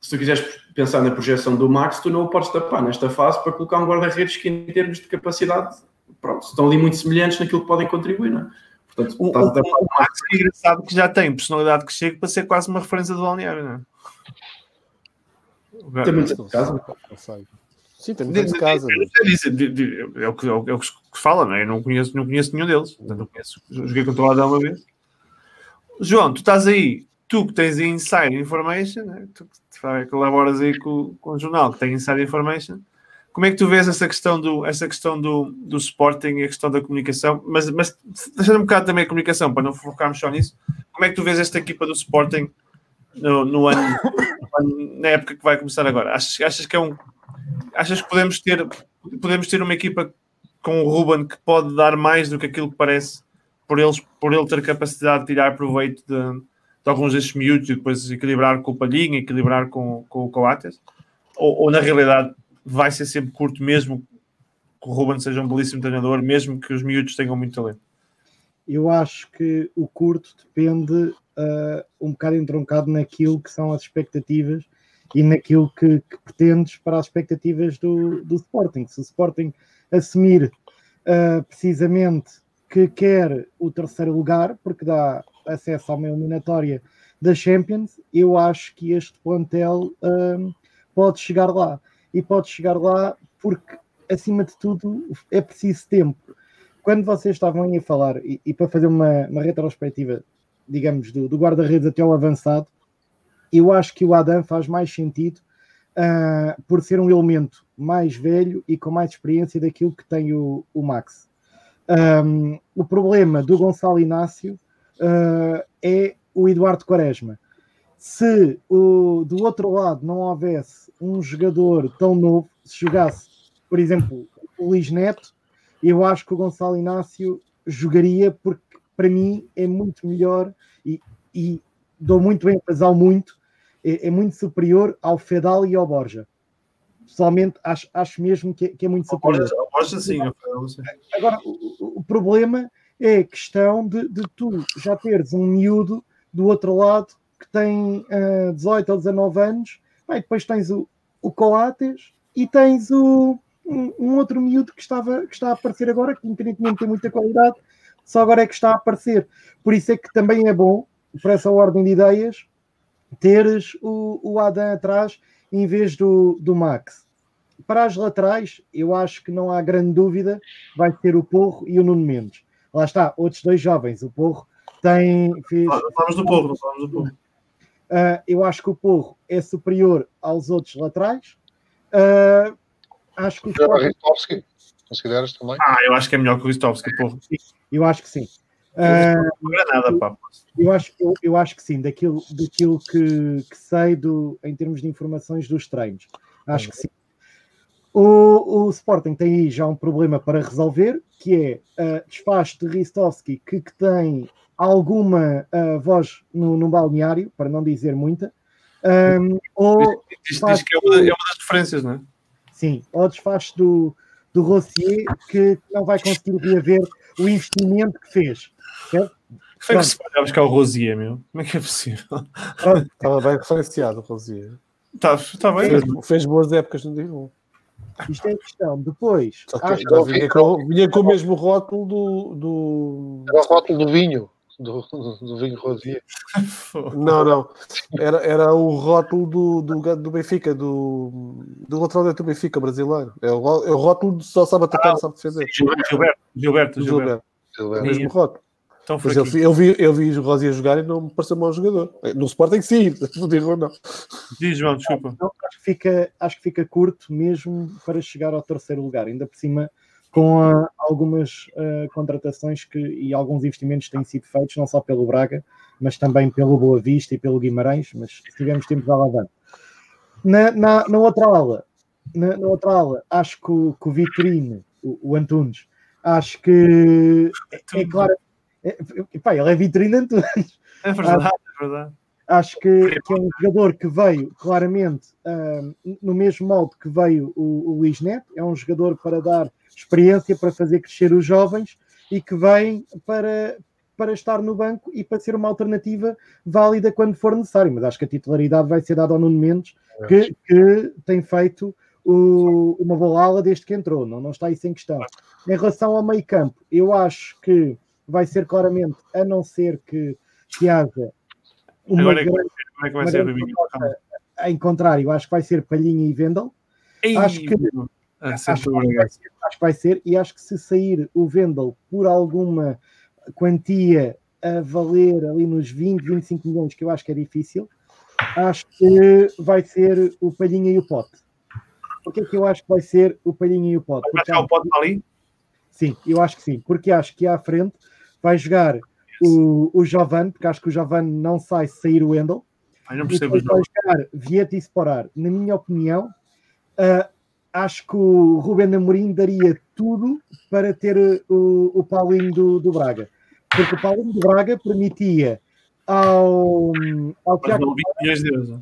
Speaker 4: se tu quiseres pensar na projeção do Max, tu não o podes tapar nesta fase para colocar um guarda-redes que, em termos de capacidade, pronto, estão ali muito semelhantes naquilo que podem contribuir, não é? Portanto,
Speaker 1: O,
Speaker 4: estás a
Speaker 1: o, o Max é engraçado que já tem personalidade que chega para ser quase uma referência do balneário, não é?
Speaker 2: Sei, não sei. Sim, tem muita de casa.
Speaker 1: É o que, é o é o que se fala, não é? Eu não conheço, não conheço nenhum deles. Portanto, não conheço. Joguei contra o Adão uma vez. João, tu estás aí, tu que tens aí Inside Information, né? tu que vai- colaboras aí com, com o jornal que tem Inside Information. Como é que tu vês essa questão do, essa questão do, do Sporting e a questão da comunicação? Mas, mas deixando um bocado também a comunicação, para não focarmos só nisso, como é que tu vês esta equipa do Sporting no, no ano, no ano- na época que vai começar agora? Achas, achas que é um. Achas que podemos ter, podemos ter uma equipa com o Ruben que pode dar mais do que aquilo que parece por, eles, por ele ter capacidade de tirar proveito de, de alguns destes miúdos e depois equilibrar com o Palhinha, equilibrar com, com o Coates? Ou, ou na realidade vai ser sempre curto, mesmo que o Ruben seja um belíssimo treinador, mesmo que os miúdos tenham muito talento?
Speaker 6: Eu acho que o curto depende ah, um bocado entroncado naquilo que são as expectativas e naquilo que, que pretendes para as expectativas do, do Sporting. Se o Sporting assumir ah, precisamente que quer o terceiro lugar, porque dá acesso a uma eliminatória da Champions, eu acho que este plantel ah, pode chegar lá. E pode chegar lá porque, acima de tudo, é preciso tempo quando vocês estavam aí a falar, e, e para fazer uma, uma retrospectiva, digamos, do, do guarda-redes até o avançado, eu acho que o Adam faz mais sentido ah, por ser um elemento mais velho e com mais experiência daquilo que tem o, o Max. Ahm, o problema do Gonçalo Inácio ah, é o Eduardo Quaresma. Se o, do outro lado não houvesse um jogador tão novo, se jogasse, por exemplo, o Luís Neto, eu acho que o Gonçalo Inácio jogaria porque para mim é muito melhor e, e dou muito ênfase ao muito, é, é muito superior ao Fedal e ao Borja. Pessoalmente acho, acho mesmo que é, que é muito superior.
Speaker 1: Sim, Rafael, sim.
Speaker 6: Agora, o, o- o problema é a questão de, de tu já teres um miúdo do outro lado que tem ah, 18 ou 19 anos, Bem, depois tens o, o Coates e tens o, um, um outro miúdo que, estava, que está a aparecer agora, que independentemente tem muita qualidade, só agora é que está a aparecer. Por isso é que também é bom, por essa ordem de ideias, teres o, o Adam atrás em vez do, do Max. Para as laterais, eu acho que não há grande dúvida, vai ser o Porro e o Nuno Mendes. Lá está, outros dois jovens. O Porro tem. Fez,
Speaker 1: Não falamos do Porro, falamos do Porro.
Speaker 6: Uh, eu acho que o Porro é superior aos outros laterais. Uh, acho que o Sporting,
Speaker 5: consideras também?
Speaker 1: Ah, eu acho que é melhor que o Ristovski, Porro.
Speaker 6: eu acho que sim. Uh,
Speaker 1: Não era nada, pá.
Speaker 6: eu, acho, eu, eu acho que sim, daquilo, daquilo que, que sei do, em termos de informações dos treinos. Acho que sim. O, o Sporting tem aí já um problema para resolver, que é uh, desfaz de Ristovski, que, que tem alguma uh, voz no, no balneário, para não dizer muita, um, ou
Speaker 1: Diz, diz que é uma, é uma das diferenças, não é?
Speaker 6: Sim, ao desfaz do, do Rossier, que não vai conseguir reaver o investimento que fez. certo?
Speaker 1: Foi que se vai buscar o Rosier, meu. Como é que é possível?
Speaker 2: Estava bem referenciado, Rosia.
Speaker 1: Está tá bem.
Speaker 2: Fez, fez boas épocas no Dijon.
Speaker 6: Isto é a questão. Depois,
Speaker 2: Só que vinha com, vinha com o mesmo rótulo do. do...
Speaker 5: Era o rótulo do vinho. do, do vinho Rosier.
Speaker 2: Não, não. Era, era o rótulo do, do, do Benfica, do, do lateral direito do Benfica brasileiro. É o, é o rótulo de só sabe atacar, não sabe defender.
Speaker 1: Gilberto, Gilberto, Gilberto. Gilberto.
Speaker 2: Gilberto. É o mesmo rótulo.
Speaker 1: Tão
Speaker 2: Mas eu, vi, eu vi o Rosier jogar e não me pareceu mau jogador. No Sporting sim, não digo não.
Speaker 1: Diz, João, desculpa.
Speaker 6: Não, acho, que fica, acho que fica curto mesmo para chegar ao terceiro lugar. Ainda por cima, com ah, algumas ah, contratações que, e alguns investimentos que têm sido feitos, não só pelo Braga, mas também pelo Boa Vista e pelo Guimarães. Mas se tivermos tempo, lá vamos. Na, na, na outra aula, na, na outra aula, acho que o, que o Vitorino, o, o Antunes, acho que é, é claro. É, pá, ele é Antunes
Speaker 1: É verdade, é verdade.
Speaker 6: acho que, que é um jogador que veio claramente ah, no mesmo molde que veio o, o Luís Neto, é um jogador para dar experiência, para fazer crescer os jovens e que vem para, para estar no banco e para ser uma alternativa válida quando for necessário. Mas acho que a titularidade vai ser dada ao Nuno Mendes, que, que tem feito o- uma boa ala desde que entrou, não, não está isso em questão. Em relação ao meio campo, eu acho que vai ser claramente, a não ser que, que haja uma
Speaker 1: Agora é que
Speaker 6: grande
Speaker 1: Como é que vai ser,
Speaker 6: em contrário, acho que vai ser Palhinha e Vendel. acho que-
Speaker 1: Ah,
Speaker 6: Acho que, vai ser, acho que vai ser, e acho que se sair o Vendel por alguma quantia a valer ali nos 20, 25 milhões, que eu acho que é difícil, acho que vai ser o Palhinha e o Pote. Porquê que eu acho que vai ser o Palhinha e o Pote?
Speaker 1: Vai ficar o pote ali?
Speaker 6: Sim, eu acho que sim, porque acho que à frente vai jogar o, o Jovan, porque acho que o Jovan não sai se sair o Wendel,
Speaker 1: Ai, não
Speaker 6: e
Speaker 1: percebo os
Speaker 6: vai jogar Vieta e Sporar. Na minha opinião, ah, acho que o Ruben Amorim daria tudo para ter uh, o, o Paulinho do, do Braga, porque o Paulinho do Braga permitia ao, ao Tiago,
Speaker 1: não 20 milhões de euros.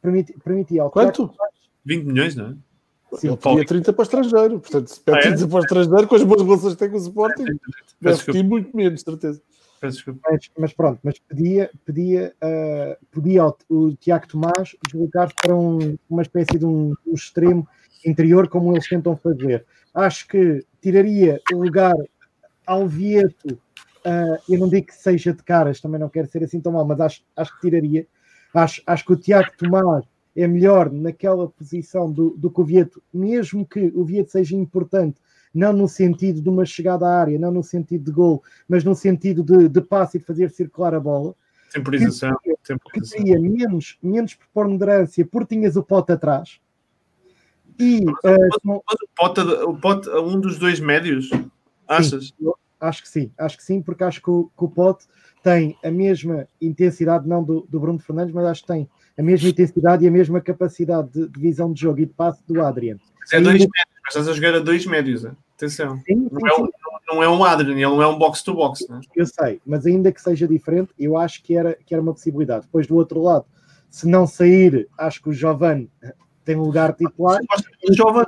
Speaker 6: permiti- permitia ao
Speaker 2: Quanto?
Speaker 6: Tiago,
Speaker 1: 20 milhões, não é?
Speaker 6: Sim,
Speaker 2: Ele pedia 30 para estrangeiro. Portanto, se pede
Speaker 1: Ah, é?
Speaker 2: 30 para estrangeiro, com as boas relações que tem com o Sporting,
Speaker 1: Peço
Speaker 2: deve pedir muito menos, certeza.
Speaker 6: mas, mas pronto, mas pedia, pedia, ah, pedia ao, o Tiago Tomás deslocar para um- uma espécie de um, um extremo interior, como eles tentam fazer. Acho que tiraria o lugar ao Vieto. ah, eu não digo que seja de caras, também não quero ser assim tão mal, mas acho, acho que tiraria. Acho, acho que o Tiago Tomás é melhor naquela posição do, do que o Vieto, mesmo que o Vieto seja importante, não no sentido de uma chegada à área, não no sentido de gol, mas no sentido de, de passe e de fazer circular a bola,
Speaker 1: Temporização.
Speaker 6: que
Speaker 1: Temporização.
Speaker 6: teria menos, menos preponderância porque tinhas o pote atrás. E ah, não-
Speaker 1: Mas o pote, o pote, um dos dois médios, achas?
Speaker 6: acho que sim, acho que sim, porque acho que o, que o pote tem a mesma intensidade, não do, do Bruno Fernandes, mas acho que tem a mesma intensidade e a mesma capacidade de, de visão de jogo e de passe do Adrian.
Speaker 1: Mas é dois médios, mas estás a jogar a dois médios. é? Atenção.
Speaker 6: Sim,
Speaker 1: Não
Speaker 6: sim,
Speaker 1: é, um, não é um Adrian, ele não é um box-to-box. né?
Speaker 6: Eu sei, mas ainda que seja diferente, eu acho que era, que era uma possibilidade. Depois, do outro lado, se não sair, acho que o Giovanni tem lugar titular.
Speaker 1: Eu acho que o acho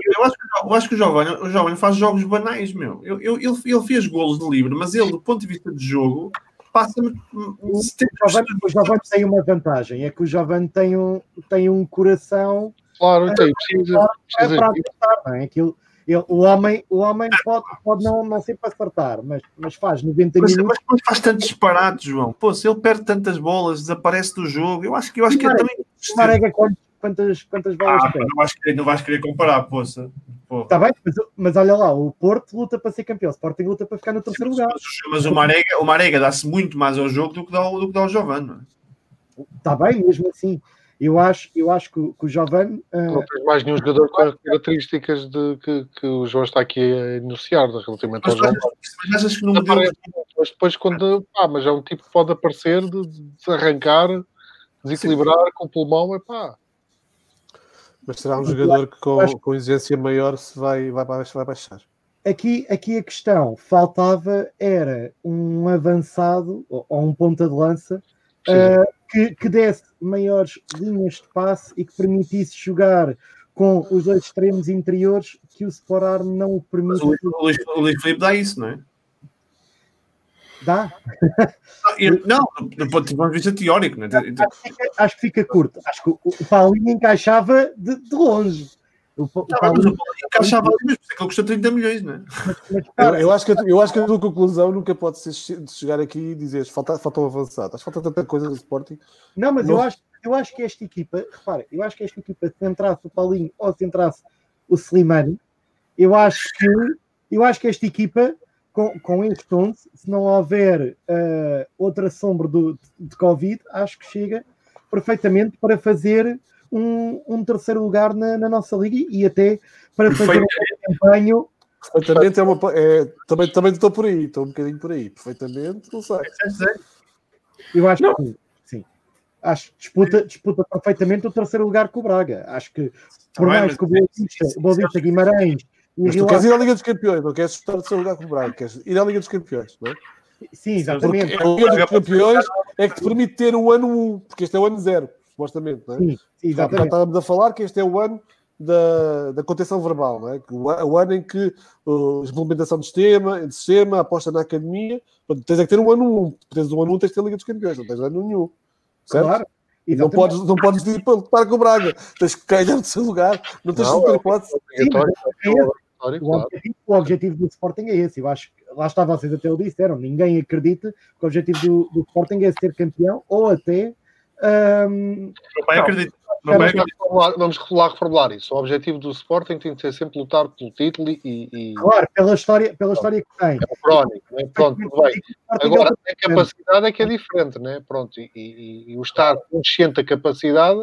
Speaker 1: eu acho que o Giovanni, o Giovanni faz jogos banais, meu. Eu, eu- ele, ele fez golos de livre, mas ele, do ponto de vista de jogo, passa-me
Speaker 6: O
Speaker 1: 70%
Speaker 6: Giovanni, o Giovanni tem uma vantagem, é que o Giovanni tem um, tem um coração
Speaker 5: Claro, então, precisa,
Speaker 6: é
Speaker 5: precisa
Speaker 6: para acertar, não é? Aquilo, ele- o homem, o homem pode, pode não, não ser para acertar, mas, mas faz 90
Speaker 1: Mas,
Speaker 6: minutos.
Speaker 1: mas faz tantos disparates, João? Pô, se ele perde tantas bolas, desaparece do jogo, eu acho que, eu acho que é
Speaker 6: Marega,
Speaker 1: também.
Speaker 6: O Marega, quantas, quantas, quantas bolas
Speaker 1: Ah,
Speaker 6: perde?
Speaker 1: não vais querer, não vais querer comparar, poça.
Speaker 6: Está bem, mas, mas olha lá, o Porto luta para ser campeão, o Sporting luta para ficar no terceiro lugar.
Speaker 1: Mas, o Marega, o Marega dá-se muito mais ao jogo do que dá, ao- do que dá ao Giovanni. não é?
Speaker 6: Está bem, mesmo assim. Eu acho, eu acho que, o- que o Giovanni ah,
Speaker 5: Não tens mais nenhum jogador com as características de, que, que o João está aqui a enunciar relativamente ao
Speaker 1: Mas,
Speaker 5: João.
Speaker 1: achas, mas achas que
Speaker 5: muito, Mas depois, quando. Pá, mas é um tipo que pode aparecer, de, de arrancar, desequilibrar com o pulmão, é pá.
Speaker 2: Mas será um jogador que com, com exigência maior se vai, vai, baixar- vai baixar.
Speaker 6: aqui, aqui a questão faltava era um avançado ou, ou um ponta de lança ah, que, que desse maiores linhas de passe e que permitisse jogar com os dois extremos interiores que o Sporar não o permite.
Speaker 1: o, Luís- o, Luís, o Luís Filipe dá isso, não é?
Speaker 6: Dá?
Speaker 1: Eu- Não, do ponto de vista teórico, não é?
Speaker 6: Acho que fica, acho que fica curto. Acho que o, o Paulinho encaixava de, de longe. O, o Paulinho-
Speaker 1: mas o Paulinho encaixava ali, mas por isso é que ele custa 30 milhões, não é?
Speaker 6: mas
Speaker 2: Eu, eu acho que, a- eu acho que a tua conclusão nunca pode ser chegar aqui e dizer falta, falta um avançado. Acho que falta tanta coisa do Sporting.
Speaker 6: Não, mas eu
Speaker 2: Não-
Speaker 6: acho, eu acho que esta equipa, repara, eu acho que esta equipa, se entrasse o Paulinho ou se entrasse o Slimani, eu acho que eu acho que esta equipa, com, com este 11, se não houver eh, outra sombra do, de Covid, acho que chega perfeitamente para fazer um, um terceiro lugar na, na nossa liga e até para fazer um desempenho.
Speaker 2: Perfeitamente é uma. É, também, também estou por aí, estou um bocadinho por aí. Perfeitamente, não sei.
Speaker 6: Eu acho
Speaker 4: Não.
Speaker 6: que sim. Acho que disputa, disputa perfeitamente o terceiro lugar com o Braga. Acho que por
Speaker 1: bem,
Speaker 6: mais que o Boa Vista, o Boa Vista Guimarães e
Speaker 2: Mas tu queres ir à Liga dos Campeões, não queres estar no seu lugar com o Braga, queres ir à Liga dos Campeões, não é?
Speaker 6: Sim, exatamente.
Speaker 2: Porque a Liga dos Campeões é que te permite ter o ano 1, porque este é o ano 0, supostamente, não é?
Speaker 6: Sim,
Speaker 2: Já
Speaker 6: exatamente.
Speaker 2: estávamos a falar que este é o ano da, da contenção verbal, não é? O, ano em que uh, a implementação do sistema, de sistema, a aposta na academia, portanto, tens é que ter um ano 1. Tens um ano 1, tens de ter a Liga dos Campeões, não tens ano nenhum. Certo?
Speaker 6: Claro.
Speaker 2: Não podes, não podes ir para lutar com o Braga, tens que ganhar no seu lugar, não tens outra
Speaker 5: é
Speaker 2: hipótese.
Speaker 6: É o objetivo do Sporting é esse. Eu acho que lá está, vocês até o disseram. Ninguém acredita que o objetivo do, do Sporting é ser campeão ou até. Hum,
Speaker 1: Meu pai
Speaker 5: Não.
Speaker 1: acredita. Meu pai
Speaker 5: Vamos
Speaker 1: acredita.
Speaker 5: reformular, vamos lá reformular isso. O objetivo do Sporting tem de ser sempre lutar pelo título e, e
Speaker 6: claro, pela história, pela história que tem.
Speaker 5: é crónico, né? Pronto, tudo bem. Agora, a capacidade é que é diferente, né? Pronto, e, e- e o estar consciente da capacidade,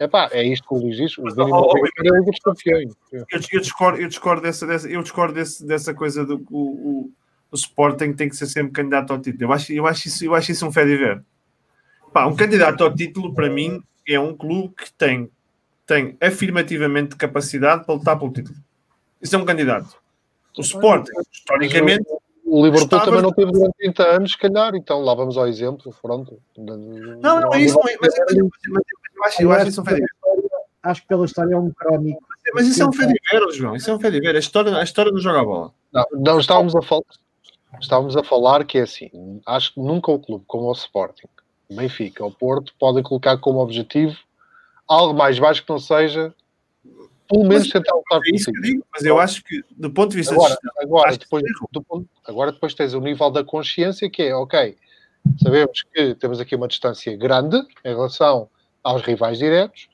Speaker 5: epá, é isto que o Luís diz,
Speaker 1: ó, ó,
Speaker 5: obrigatório é.
Speaker 1: Eu, eu discordo, eu discordo, dessa, dessa, eu discordo desse, dessa coisa do o, o, o Sporting tem que ser sempre candidato ao título. Eu acho, eu acho, isso, eu acho isso um fé de ver. Pá, um candidato ao título, para mim, é um clube que tem, tem afirmativamente capacidade para lutar pelo título. Isso é um candidato. O Sporting, historicamente,
Speaker 5: O Liverpool
Speaker 1: Estava-
Speaker 5: também não teve durante 30 anos, se calhar, então lá vamos ao exemplo, pronto.
Speaker 1: não, não é isso, não é, mas, mas, mas, mas eu acho, eu acho isso um fé de ver.
Speaker 6: Acho que pela história é um crónico.
Speaker 1: Mas isso é um fé de ver, João. Isso é um fé de ver. A história, a história não joga a bola.
Speaker 5: Não, não estávamos a falar. Estávamos a falar que é assim, acho que nunca o clube como o Sporting, Benfica, o Porto, podem colocar como objetivo algo mais baixo que não seja, pelo menos
Speaker 1: Mas-
Speaker 5: tentar lutar
Speaker 1: É isso que eu
Speaker 5: si.
Speaker 1: digo. Mas eu acho que, do ponto de vista de
Speaker 5: Agora,
Speaker 1: gestão,
Speaker 5: agora, depois, do ponto- agora depois tens o nível da consciência que é, ok, sabemos que temos aqui uma distância grande em relação aos rivais diretos,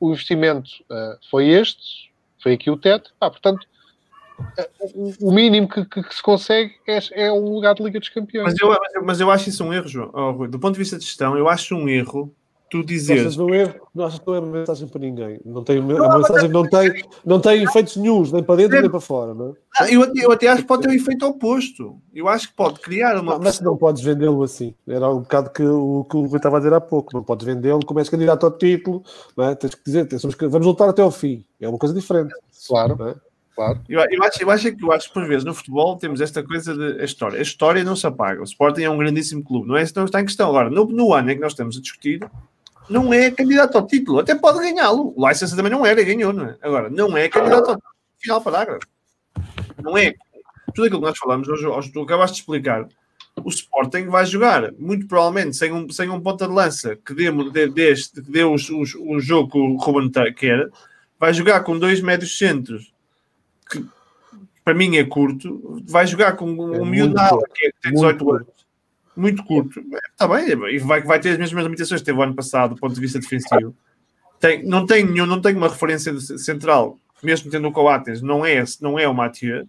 Speaker 5: o investimento eh, foi este, foi aqui o teto, ah, portanto, o, mínimo que, que- que se consegue é, é um lugar de Liga dos Campeões.
Speaker 1: Mas eu, mas eu- mas eu acho isso um erro, João. Oh, Rui. Do ponto de vista de gestão, eu acho um erro tu
Speaker 2: Não
Speaker 1: dizeres.
Speaker 2: achas um erro? Não achas que não é uma mensagem para ninguém? Não tem, a mensagem não tem, não tem efeitos nenhums, nem para dentro nem para fora, não é?
Speaker 1: Ah, eu, até, eu até acho que pode ter um efeito oposto. Eu acho que pode criar uma.
Speaker 2: Não, mas não podes vendê-lo assim. Era um bocado que o que o Rui estava a dizer há pouco. Não podes vendê-lo como és candidato ao título. Não é? Tens que dizer, tens- vamos lutar até ao fim. É uma coisa diferente.
Speaker 5: Claro,
Speaker 2: não é?
Speaker 5: Claro.
Speaker 1: Eu, eu acho, eu acho que eu acho que por vezes no futebol temos esta coisa de a história. A história não se apaga. O Sporting é um grandíssimo clube, não é isso não está em questão. Agora, no, no ano em que nós estamos a discutir, não é candidato ao título, até pode ganhá-lo. O License também não era ganhou, não é? Agora, não é candidato ao título. Final parágrafo. Não é. Tudo aquilo que nós falamos hoje, hoje tu acabaste de explicar. O Sporting vai jogar, muito provavelmente, sem um, sem um ponta de lança que dê, dê, dê, dê o jogo que o Ruben quer, vai jogar com dois médios centros para mim é curto, vai jogar com um,
Speaker 2: É muito
Speaker 1: miúdo na que é- tem
Speaker 2: Muito
Speaker 1: 18 anos, muito curto, está bem, e vai, vai ter as mesmas limitações que teve o ano passado do ponto de vista defensivo. Tem, não, tem nenhum, não tem uma referência central, mesmo tendo o Coates, não é, não é o Mathieu.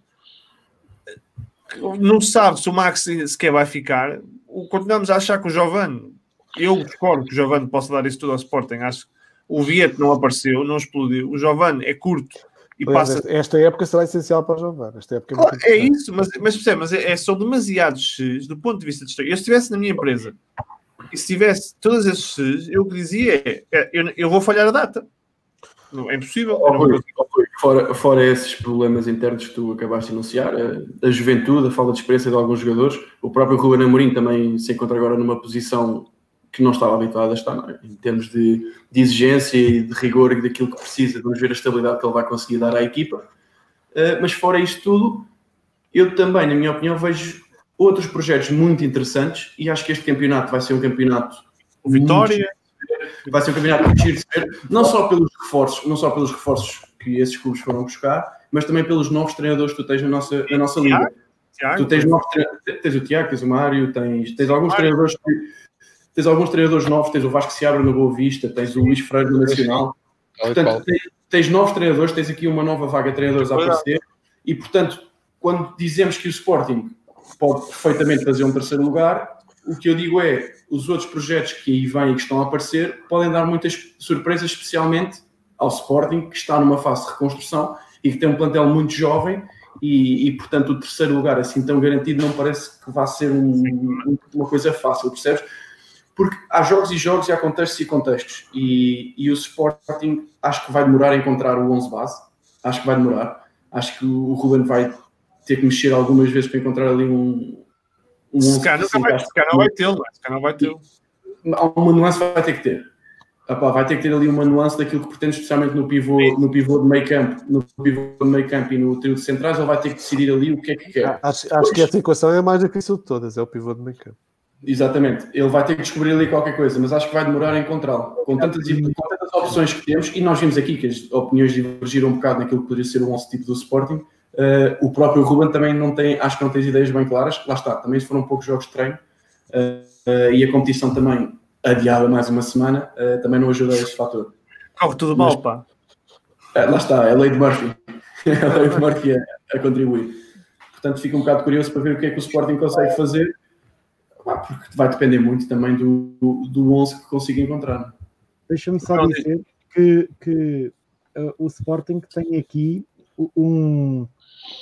Speaker 1: Não se sabe se o Max sequer vai ficar. Continuamos a achar que o Giovanni, eu discordo que o Giovanni possa dar isso tudo ao Sporting. Acho que o Viet não apareceu, não explodiu. O Giovanni é curto e
Speaker 2: Aliás,
Speaker 1: passa
Speaker 2: esta, esta época será essencial para o Giovanni. Esta época é
Speaker 1: Claro, é isso, mas, mas, percebe, mas é, é, são demasiados X do ponto de vista de história. Eu, se estivesse na minha empresa e se tivesse todos esses X, eu o que dizia é: é, eu, eu vou falhar a data. Não, é impossível.
Speaker 4: Rui, ó, Rui, fora, fora esses problemas internos que tu acabaste de anunciar, a, a juventude, a falta de experiência de alguns jogadores, o próprio Ruben Amorim também se encontra agora numa posição que não estava habituado a estar, é? em termos de, de exigência e de rigor e daquilo que precisa. Vamos ver a estabilidade que ele vai conseguir dar à equipa. Uh, mas fora isto tudo, eu também, na minha opinião, vejo outros projetos muito interessantes e acho que este campeonato vai ser um campeonato
Speaker 1: Vitória,
Speaker 4: vai ser um campeonato muito giro de ver, não só pelos reforços, não só pelos reforços que esses clubes foram buscar, mas também pelos novos treinadores que tu tens na nossa, na nossa liga.
Speaker 1: Tiago,
Speaker 4: Tu tens, novos tens o Tiago, tens o Mário, tens, tens alguns treinadores que- tens alguns treinadores novos, tens o Vasco Seabra no Boa Vista, tens o Luís Freire no Nacional. Portanto, tens, tens novos treinadores, tens aqui uma nova vaga de treinadores a aparecer e, portanto, quando dizemos que o Sporting pode perfeitamente fazer um terceiro lugar, o que eu digo é, os outros projetos que aí vêm e que estão a aparecer podem dar muitas surpresas, especialmente ao Sporting, que está numa fase de reconstrução e que tem um plantel muito jovem e, e, portanto, o terceiro lugar assim tão garantido não parece que vá ser um- uma coisa fácil, percebes? Porque há jogos e jogos e há contextos e contextos. E, e o Sporting acho que vai demorar a encontrar o 11 base. Acho que vai demorar. Acho que o Ruben vai ter que mexer algumas vezes para encontrar ali um. um
Speaker 1: se
Speaker 4: 11
Speaker 1: calhar nunca vai, não vai tê-lo, se calhar não vai tê-lo.
Speaker 4: Há uma nuance que vai ter que ter. Epá, vai ter que ter ali uma nuance daquilo que pretende, especialmente no pivô, no pivô de meio campo, no pivô de meio campo e no trio de centrais, ele vai ter que decidir ali o que é que quer.
Speaker 2: Acho, acho que essa equação é a mais difícil de todas, é o pivô de meio campo.
Speaker 4: Exatamente, ele vai ter que descobrir ali qualquer coisa, mas acho que vai demorar a encontrá-lo. Com tantas, com tantas opções que temos, e nós vimos aqui que as opiniões divergiram um bocado naquilo que poderia ser o 11 tipo do Sporting, eh, o próprio Ruben também não tem, acho que não tem as ideias bem claras. Lá está, também foram poucos jogos de treino eh, eh, e a competição também adiada mais uma semana, eh, também não ajuda a esse fator.
Speaker 1: Corre tudo mal, pá.
Speaker 4: Eh, lá está, é a lei de Murphy. É a lei de Murphy a, a contribuir. Portanto, fico um bocado curioso para ver o que é que o Sporting consegue fazer, porque vai depender muito também do, do, do 11 que consiga encontrar.
Speaker 6: Deixa-me só
Speaker 1: Pronto.
Speaker 6: dizer que, que uh, o Sporting tem aqui um,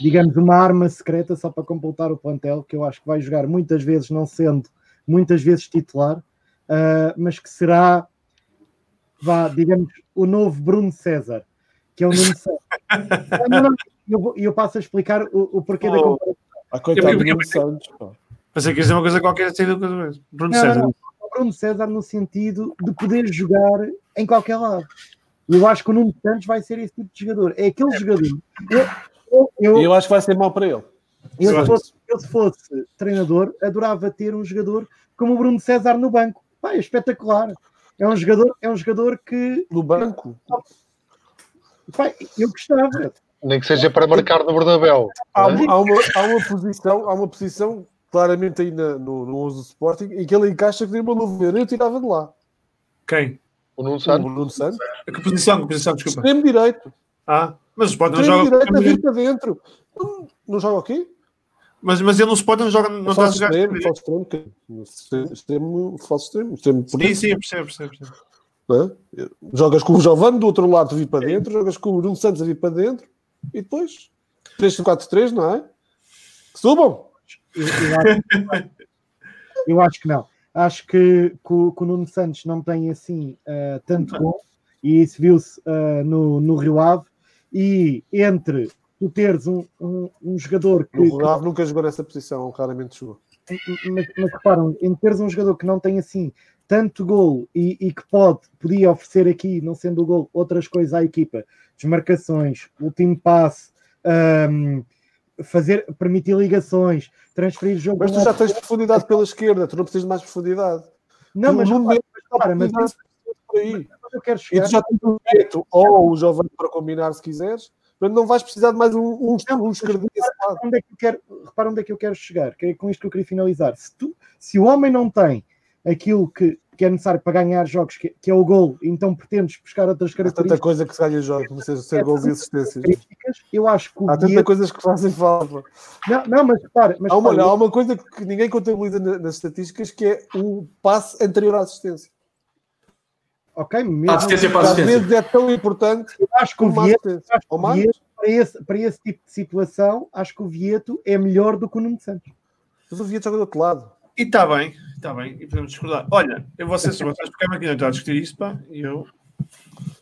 Speaker 6: digamos, uma arma secreta só para completar o plantel, que eu acho que vai jogar muitas vezes, não sendo muitas vezes titular, uh, mas que será, vá, digamos, o novo Bruno César, que é o Nuno César. Ah, eu, eu passo a explicar o, o porquê da
Speaker 1: Oh.
Speaker 6: comparação.
Speaker 2: A coitado
Speaker 1: Eu-
Speaker 2: do Nuno Santos, pá.
Speaker 1: Pensei que ia dizer uma coisa qualquer assim Bruno
Speaker 6: Não,
Speaker 1: César.
Speaker 6: não, o Bruno César no sentido de poder jogar em qualquer lado. Eu acho que o Nuno Santos vai ser esse tipo de jogador. É aquele jogador. Eu, eu, eu,
Speaker 2: eu acho que vai ser mau para ele.
Speaker 6: eu, se fosse, eu, se fosse treinador, adorava ter um jogador como o Bruno César no banco. Pá, é espetacular. É um jogador, é um jogador que
Speaker 2: No banco,
Speaker 6: pá, eu gostava.
Speaker 5: Nem que seja para marcar no Bernabéu.
Speaker 2: há,
Speaker 5: não é?
Speaker 2: há uma, há uma posição, há uma posição claramente aí na- no, no 11 do Sporting em que ele encaixa que nem uma luveira. Eu tirava de lá.
Speaker 1: Quem?
Speaker 5: O Nuno
Speaker 2: O
Speaker 5: Santos.
Speaker 2: Bruno Santos,
Speaker 1: Que posição? Que posição? Desculpa.
Speaker 2: extremo direito.
Speaker 1: Ah, mas o Sport não
Speaker 2: Extremo
Speaker 1: joga.
Speaker 2: direito a vir para dentro. Não, não joga o quê?
Speaker 1: Mas, mas ele no Sport não joga. Não está a jogar.
Speaker 2: extremo, falso extremo. Extremo, extremo, falso extremo. extremo por
Speaker 1: Sim, sim, eu percebo, percebo. percebo.
Speaker 2: não é? Jogas com o Giovanni do outro lado a vir para dentro, jogas com o Bruno Santos a vir para dentro e depois 3-4-3, não é? Que subam!
Speaker 6: Eu, eu acho, eu acho que não. Acho que, que o, que o Nuno Santos não tem assim ah, tanto gol, e isso viu-se ah, no, no Rio Ave. E entre tu teres um, um, um jogador que.
Speaker 2: O Ronaldo nunca jogou nessa posição, raramente jogou.
Speaker 6: Mas, mas reparam, em teres um jogador que não tem assim tanto gol e, e que pode, podia oferecer aqui, não sendo o gol, outras coisas à equipa, desmarcações, último passe, ahm, fazer, permitir ligações, transferir jogo.
Speaker 2: Mas tu
Speaker 6: um
Speaker 2: já tens profundidade pela esquerda, tu não precisas de mais profundidade.
Speaker 6: Não, mas,
Speaker 2: no
Speaker 6: repara,
Speaker 2: meio,
Speaker 6: mas, repara, mas
Speaker 2: por aí.
Speaker 6: eu quero
Speaker 2: E
Speaker 6: chegar.
Speaker 2: tu já tens o Neto ou o Giovanni para combinar se quiseres, portanto não vais precisar de mais um, um, um esquerdinho desse lado.
Speaker 6: Onde é que eu quero, repara onde é que eu quero chegar, que é com isto que eu queria finalizar. Se, tu, se o homem não tem aquilo que, que é necessário para ganhar jogos, que, que é o gol, então pretendes buscar outras
Speaker 2: Há tanta
Speaker 6: características,
Speaker 2: coisa que se ganha jogos, não seja ser gols e assistências.
Speaker 6: eu acho que o
Speaker 2: Há tanta
Speaker 6: Vieto-
Speaker 2: coisas que fazem falta.
Speaker 6: não, não, mas repara, mas
Speaker 2: Há uma,
Speaker 6: repara,
Speaker 2: há uma coisa que ninguém contabiliza na- nas estatísticas que é o passe anterior à assistência.
Speaker 6: ok, mesmo,
Speaker 4: A assistência para a
Speaker 2: Às
Speaker 4: assistência.
Speaker 2: vezes é tão importante
Speaker 6: eu acho que o
Speaker 2: assistência.
Speaker 6: Vieto, para, esse, para esse tipo de situação, acho que o Vieto é melhor do que o Nuno Santos.
Speaker 2: Mas o Vieto joga do outro lado.
Speaker 1: E está bem, está bem, e podemos discordar. Olha, eu vou ser vocês ficaram aqui a discutir isto, pá, e eu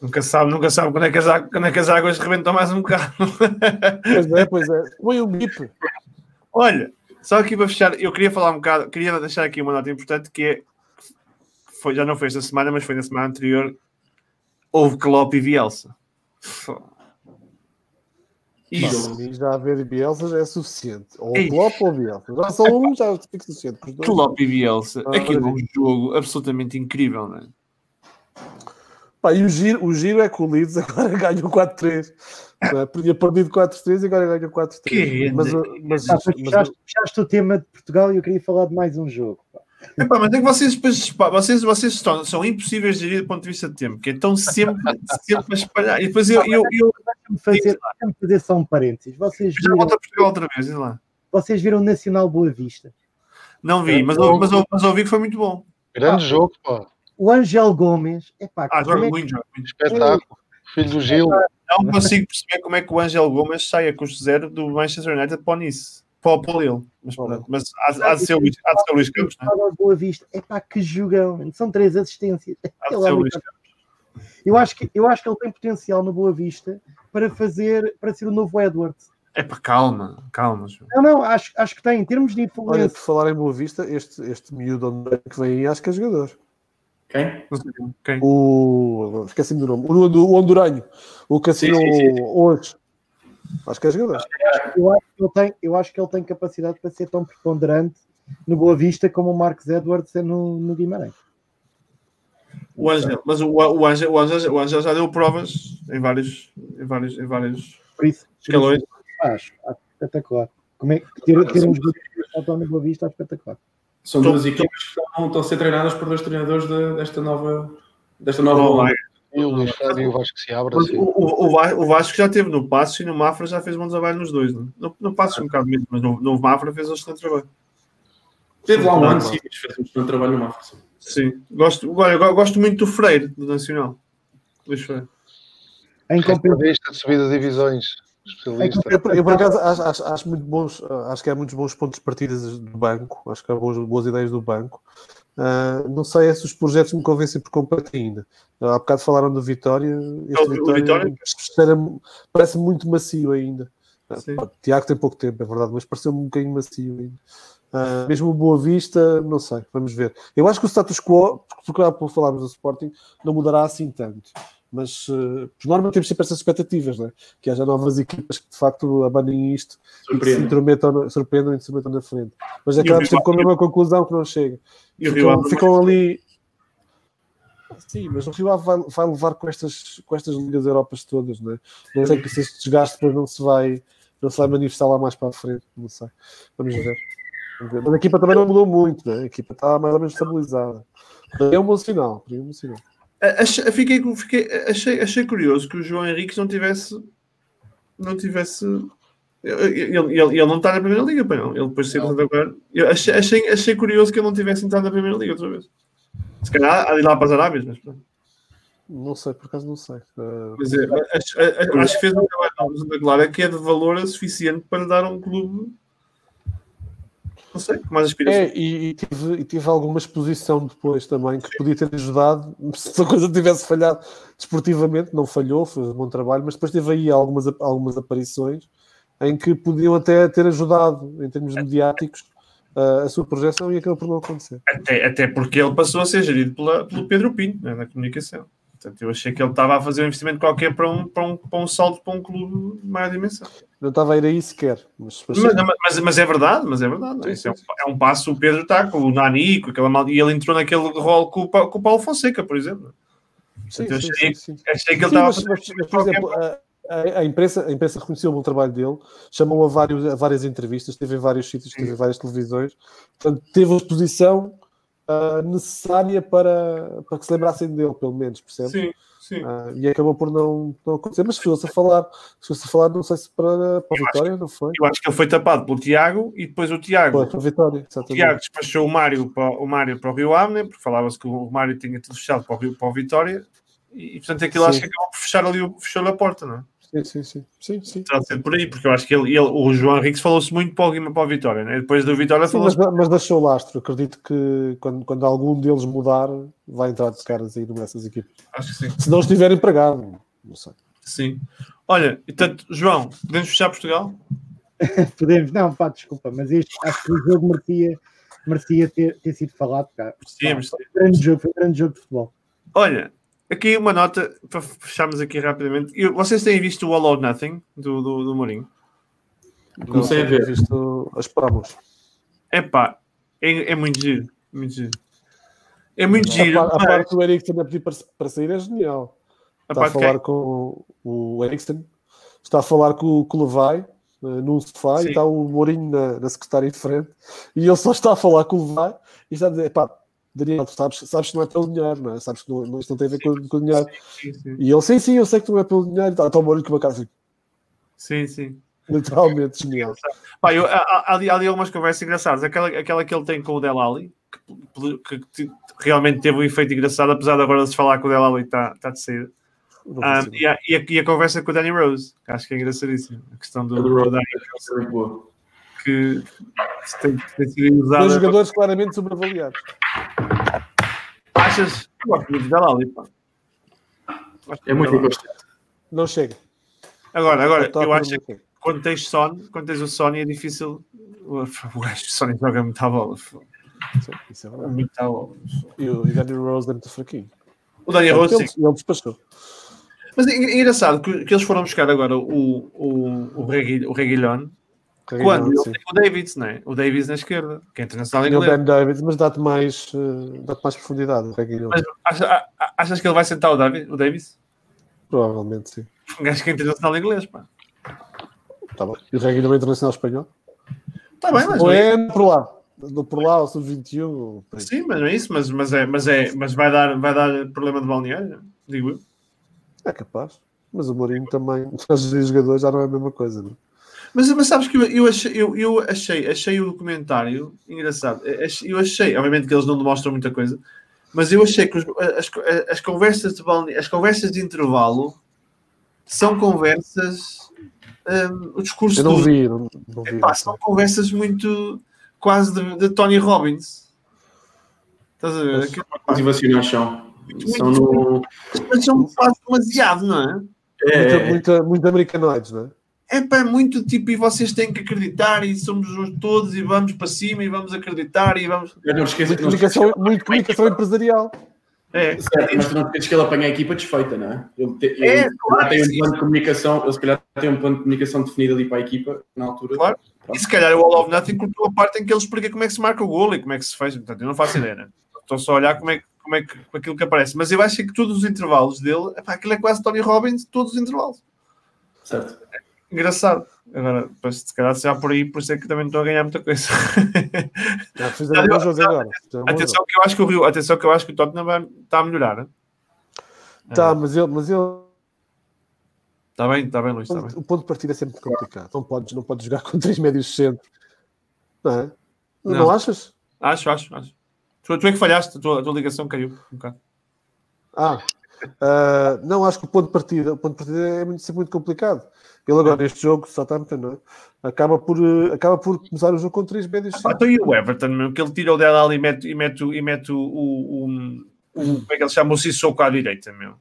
Speaker 1: nunca sabe, nunca sabe quando é que as, quando é que as águas rebentam mais um bocado.
Speaker 2: Pois é, pois é. Põe o MIP.
Speaker 1: Olha, só aqui para fechar, eu queria falar um bocado, queria deixar aqui uma nota importante que é foi, já não foi esta semana, mas foi na semana anterior. Houve Klopp e Bielsa. Isso.
Speaker 2: E já haver Bielsa já é suficiente. Ou
Speaker 1: Ei.
Speaker 2: Klopp ou Bielsa. Já só um já fica suficiente.
Speaker 1: Klopp e Bielsa.
Speaker 2: Ah,
Speaker 1: Aquilo é um jogo absolutamente incrível, não é?
Speaker 2: Pá, e o giro, o giro é que o Leeds agora ganhou 4-3. não é? Tinha perdido 4-3 e agora ganha 4-3.
Speaker 1: Que
Speaker 2: Mas, mas, mas,
Speaker 6: fechaste, fechaste o tema de Portugal e eu queria falar de mais um jogo. Pá.
Speaker 1: Epá, mas é que vocês, depois, pá, vocês, vocês estão, são impossíveis de gerir do ponto de vista de tempo, que estão sempre, sempre a espalhar. E depois eu, eu, eu
Speaker 6: Deixa-me fazer, fazer só um parênteses. Vocês
Speaker 1: já
Speaker 6: viram,
Speaker 1: volto a Portugal outra vez, diz lá.
Speaker 6: vocês viram o Nacional Boa Vista?
Speaker 1: Não vi, mas, eu- mas, eu- mas ouvi que foi muito bom.
Speaker 5: Grande jogo, pá.
Speaker 6: O Angel Gomes, epá,
Speaker 1: Ah,
Speaker 6: como
Speaker 1: joga
Speaker 6: é que-
Speaker 1: joga muito.
Speaker 5: Espetáculo. Filho do Gil.
Speaker 1: Não consigo perceber como é que o Angel Gomes sai a custo zero do Manchester United para o Nice. Para o o Lille. Mas, pronto, mas há, há de ser o Luís, há de ser o Luís Campos, não é?
Speaker 6: Boa Vista, epá, que jogão, mano. são três assistências.
Speaker 1: Há de ser
Speaker 6: é
Speaker 1: o Luís Campos.
Speaker 6: Eu acho, que, eu acho que ele tem potencial no Boa Vista para fazer, para ser o novo Edwards.
Speaker 1: É para calma, calma.
Speaker 6: Não, não, acho, acho que tem, em termos de
Speaker 2: Olha,
Speaker 6: influência.
Speaker 2: por falar em Boa Vista, este, este miúdo Hondurenho que vem aí, acho que é jogador.
Speaker 4: Quem?
Speaker 1: Quem.
Speaker 2: O. Esqueci-me do nome. O, do, o Hondurenho. O que assinou hoje. Acho que é jogador.
Speaker 6: Eu acho, que ele tem, eu acho que ele tem capacidade para ser tão preponderante no Boa Vista como o Marcos Edwards é no, no Guimarães.
Speaker 1: O Angel, mas o, o, Angel, o, Angel, o Angel já deu provas em vários, em vários, em vários
Speaker 6: Por isso,
Speaker 1: escalões.
Speaker 6: acho, acho espetacular. Como é que ter, ter uns jogadores que Boa Vista é espetacular.
Speaker 4: São duas equipas que estão, estão a ser treinadas por dois treinadores de- desta nova, desta nova
Speaker 1: vai.
Speaker 5: E o Luís Fábio e o Vasco se abre
Speaker 1: Mas
Speaker 5: assim.
Speaker 1: O, o, o Va- o Vasco já teve no Passos e no Mafra já fez bom trabalho nos dois. Não? No, no Passos um bocado menos, mas no, no Mafra fez um excelente trabalho.
Speaker 4: Teve lá um ano, sim, fez um excelente trabalho no Mafra.
Speaker 1: Sim. Gosto, olha, gosto muito do Freire, do Nacional. Luís Freire.
Speaker 6: Em compensação,
Speaker 5: Recordista de subida de divisões. Especialista.
Speaker 2: Eu, por- eu, por acaso acho, acho, acho muito bons, acho que há muitos bons pontos de partida do banco, acho que há boas, boas ideias do banco. Ah, não sei se os projetos me convencem por completo ainda. Há bocado falaram do Vitória, este Vitória,
Speaker 1: Vitória?
Speaker 2: parece muito macio ainda. Ah,
Speaker 1: Sim.
Speaker 2: Tiago tem pouco tempo, é verdade, mas pareceu-me um bocadinho macio ainda. Ah, mesmo Boa Vista, não sei, vamos ver. Eu acho que o status quo, porque lá por falarmos do Sporting, não mudará assim tanto. Mas, uh, por norma, temos sempre essas expectativas, não é? que haja novas equipas que de facto abanem isto e que se surpreendam e se metam na frente. Mas
Speaker 1: E o
Speaker 2: acabamos
Speaker 1: Rio
Speaker 2: sempre com a mesma conclusão que não chega.
Speaker 1: E
Speaker 2: Ficam, ficam ali. Sim, mas o Rio Ave vai, vai levar com estas, com estas Ligas Europas todas, não é? Não sei que se este desgaste depois não se vai, não se vai manifestar lá mais para a frente, não sei. Vamos ver. Vamos ver. Mas a equipa também não mudou muito, não é? A equipa está mais ou menos estabilizada. É um bom sinal, é um bom sinal.
Speaker 1: Achei, fiquei, fiquei, achei, achei curioso que o João Henrique não tivesse. Não tivesse. Ele, ele, ele não está na Primeira Liga, pá, não. Ele depois de ser agora. Eu achei, achei, achei curioso que ele não tivesse entrado na Primeira Liga outra vez. Se calhar há de ir lá para as Arábias, mas pronto.
Speaker 2: Não sei, por acaso não sei. Uh,
Speaker 1: Mas é, acho, acho- que fez um trabalho Santa Clara que é de valor suficiente para dar a um clube. Não sei, mais aspirações.
Speaker 2: É, e, e tive, e tive alguma exposição depois também que podia ter ajudado se a coisa tivesse falhado desportivamente, não falhou, fez um bom trabalho, mas depois teve aí algumas, algumas aparições em que podiam até ter ajudado em termos mediáticos uh, a sua projeção e acabou por não acontecer.
Speaker 1: Até, até porque ele passou a ser gerido pela, pelo Pedro Pinto, né, na comunicação. Portanto, eu achei que ele estava a fazer um investimento qualquer para um, para um, para um salto para um clube de maior dimensão.
Speaker 2: Não estava a ir aí sequer. Mas, mas,
Speaker 1: Mas, mas, é verdade, mas é verdade.
Speaker 2: Sim,
Speaker 1: Isso é, um, é um passo, o Pedro está com o Nani, com aquela mal, e ele entrou naquele rol com, com o Paulo Fonseca, por exemplo.
Speaker 2: sim,
Speaker 1: eu
Speaker 2: sim,
Speaker 1: achei-
Speaker 2: sim.
Speaker 1: Achei que ele estava a
Speaker 2: mas,
Speaker 1: fazer
Speaker 2: mas, mas, por exemplo, a, a- a imprensa, a imprensa reconheceu o bom trabalho dele, chamou a, vários, a várias entrevistas, teve em vários sítios, teve em várias televisões, portanto, teve a exposição ah, necessária para, para que se lembrassem dele, pelo menos, percebe?
Speaker 1: Sim,
Speaker 2: Ah, e acabou por não, não acontecer, mas chegou-se a falar, chegou-se a falar, não sei se para, para a Vitória, não foi?
Speaker 1: Eu acho que ele foi tapado pelo Tiago e depois o Tiago.
Speaker 2: Foi para a Vitória,
Speaker 1: O
Speaker 2: exatamente.
Speaker 1: Tiago despachou o Mário para o, Mário para o Rio Ave, né, porque falava-se que o Mário tinha tudo fechado para o, Rio, para o Vitória, e, e, portanto aquilo
Speaker 2: Sim.
Speaker 1: acho que acabou por fechar ali, o- fechou a porta, não é?
Speaker 2: Sim, sim, sim, sim, sim.
Speaker 1: Terá de ser por aí, porque eu acho que ele, ele- o João Henrique falou-se muito para o, Guima- para o Vitória, né? depois do Vitória
Speaker 2: Sim, mas,
Speaker 1: falou-se.
Speaker 2: mas deixou lastro. Acredito que quando, quando algum deles mudar, vai entrar de caras aí nessas equipas.
Speaker 1: Acho que sim.
Speaker 2: Se não estiver empregado, não sei.
Speaker 1: Sim. Olha, e tanto, João, podemos fechar Portugal?
Speaker 6: Podemos, não, pá, desculpa, mas este acho que o jogo merecia, merecia ter, ter sido falado. Cá.
Speaker 1: Merecia,
Speaker 6: Foi um grande jogo, foi um grande jogo de futebol.
Speaker 1: Olha, aqui uma nota para fecharmos aqui rapidamente. Eu- vocês têm visto o All or Nothing do, do, do Mourinho?
Speaker 4: Comecei a ver.
Speaker 2: Visto as promos.
Speaker 1: É pá, é, é muito giro. Muito giro. É muito
Speaker 2: A,
Speaker 1: giro.
Speaker 2: par- a
Speaker 1: mas
Speaker 2: parte do Eriksen a pedir para, para sair é genial.
Speaker 1: a
Speaker 2: Está a
Speaker 1: parte que
Speaker 2: falar com o, Eriksen, está a falar com, com o Levai eh, num sofá
Speaker 1: Sim.
Speaker 2: e está o Mourinho na, na secretária em frente e ele só está a falar com o Levai e está a dizer: pá, Daniel, tu sabes, sabes que não é pelo dinheiro, não é? Sabes que não, não- isto não tem a ver com, com o dinheiro.
Speaker 1: sim, sim.
Speaker 2: E ele, sim, sim, eu sei que não é pelo dinheiro. Está, está o Mourinho com uma cara assim,
Speaker 1: sim, sim.
Speaker 2: literalmente genial. Pá,
Speaker 1: eu- há, há- há ali, algumas conversas engraçadas. Aquela, aquela que ele tem com o Delali, que, que- que realmente teve um efeito engraçado, apesar de agora de se falar que o Delali está tá de saída.
Speaker 2: Não
Speaker 1: Ah, e, a, e, a, e a conversa com o Danny Rose, que acho que é engraçadíssima. A questão do,
Speaker 4: do
Speaker 1: Danny
Speaker 4: é
Speaker 1: que tem, tem sido
Speaker 2: Dois
Speaker 1: usada.
Speaker 2: jogadores claramente sobreavaliados.
Speaker 1: Achas? Eu gosto muito do Delali, pá.
Speaker 4: É muito inconstante.
Speaker 2: Não chega.
Speaker 1: Agora, agora eu
Speaker 2: não
Speaker 1: acho que quando tens Son, quando tens o Sony é difícil. O Sony joga muito à bola.
Speaker 2: Isso é verdade.
Speaker 1: Muito à bola.
Speaker 2: E o Danny Rose é muito fraquinho.
Speaker 1: O Daniel Rose, sim.
Speaker 2: ele, ele despachou.
Speaker 1: Mas é engraçado que, que eles foram buscar agora o, o, o, Regui, o Reguilhon. Quando? Ele tem o Davids, não é? O Davids na esquerda, que é internacional
Speaker 2: E o
Speaker 1: inglês.
Speaker 2: Ben David, mas dá-te mais, eh, dá-te mais profundidade. O Reguilhão.
Speaker 1: Mas acha- a- a- achas que ele vai sentar o, David, o Davis?
Speaker 2: Provavelmente, sim.
Speaker 1: Um gajo que é internacional inglês, pá.
Speaker 2: Tá bom. E o Reguilhão é internacional espanhol?
Speaker 1: Está bem, mas
Speaker 2: Ou
Speaker 1: é,
Speaker 2: é por lá. Do por lá, ou sub-21. ou por aí.
Speaker 1: sim, mas não é isso, mas, mas, é, mas, é, mas vai, dar, vai dar problema de balneário, digo eu.
Speaker 2: É capaz. Mas o Mourinho também, os jogadores já não é a mesma coisa, não é?
Speaker 1: Mas, mas sabes que eu, eu, achei, eu, eu achei, achei o documentário engraçado. Eu achei, obviamente que eles não demonstram muita coisa, mas eu achei que os- as, as conversas de balne- as conversas de intervalo são conversas. hum, o discurso
Speaker 2: Eu não
Speaker 1: do-
Speaker 2: vi, não, não vi.
Speaker 1: Epá, são conversas muito quase de, de Tony Robbins. Estás a ver?
Speaker 4: Motivacionais são. São no.
Speaker 1: Mas são quase demasiado, não é?
Speaker 4: É,
Speaker 2: Muita,
Speaker 4: é,
Speaker 2: muita, muito americanoides, não é?
Speaker 1: É pá, é muito tipo, e vocês têm que acreditar, e somos todos, e vamos para cima, e vamos acreditar, e vamos.
Speaker 4: é, não esqueças
Speaker 2: Muito comunicação, muito comunicação empresarial.
Speaker 1: É,
Speaker 4: Certo, mas tu não esqueces que ele apanha a equipa desfeita, não é? Ele, te, ele,
Speaker 1: É,
Speaker 4: ele
Speaker 1: claro,
Speaker 4: tem um
Speaker 1: sim,
Speaker 4: plano de comunicação, ele se calhar tem um plano de comunicação definido ali para a equipa na altura.
Speaker 1: Claro. E se calhar o All of Nothing cortou a parte em que ele explica como é que se marca o golo e como é que se faz. Portanto, eu não faço ideia, né? Estou só a olhar como é, que- como é que com aquilo que aparece. Mas eu acho que todos os intervalos dele, epá, aquilo é quase Tony Robbins, todos os intervalos.
Speaker 4: Certo.
Speaker 1: Engraçado. Agora, depois, se calhar se já por aí, por isso é que também estou a ganhar muita coisa.
Speaker 2: Já fizeram bons jogos agora. Fizeram bons
Speaker 1: atenção que eu acho que o Rio, atenção que eu acho que o Tottenham vai, está a melhorar. né?
Speaker 2: Tá, mas ele, mas ele
Speaker 1: Está bem, está bem, Luís, está bem.
Speaker 2: o ponto de partida é sempre complicado. Não podes, não podes jogar com três médios centro. Não é? Não,
Speaker 1: Não.
Speaker 2: achas?
Speaker 1: Acho, acho, acho. Tu, tu é que falhaste, a tua, a tua ligação caiu um bocado.
Speaker 2: Ah, ah, não, acho que o ponto de partida, o ponto de partida é muito, sempre muito complicado. Ele agora neste jogo, Southampton, não é? acaba, por, eh, acaba por começar o jogo com três médios
Speaker 1: Ah, então e o Everton, que ele tira o dela ali e mete, e mete, o- e mete o, o, o, o- Como é que ele chama? O Sissoko à direita, meu. O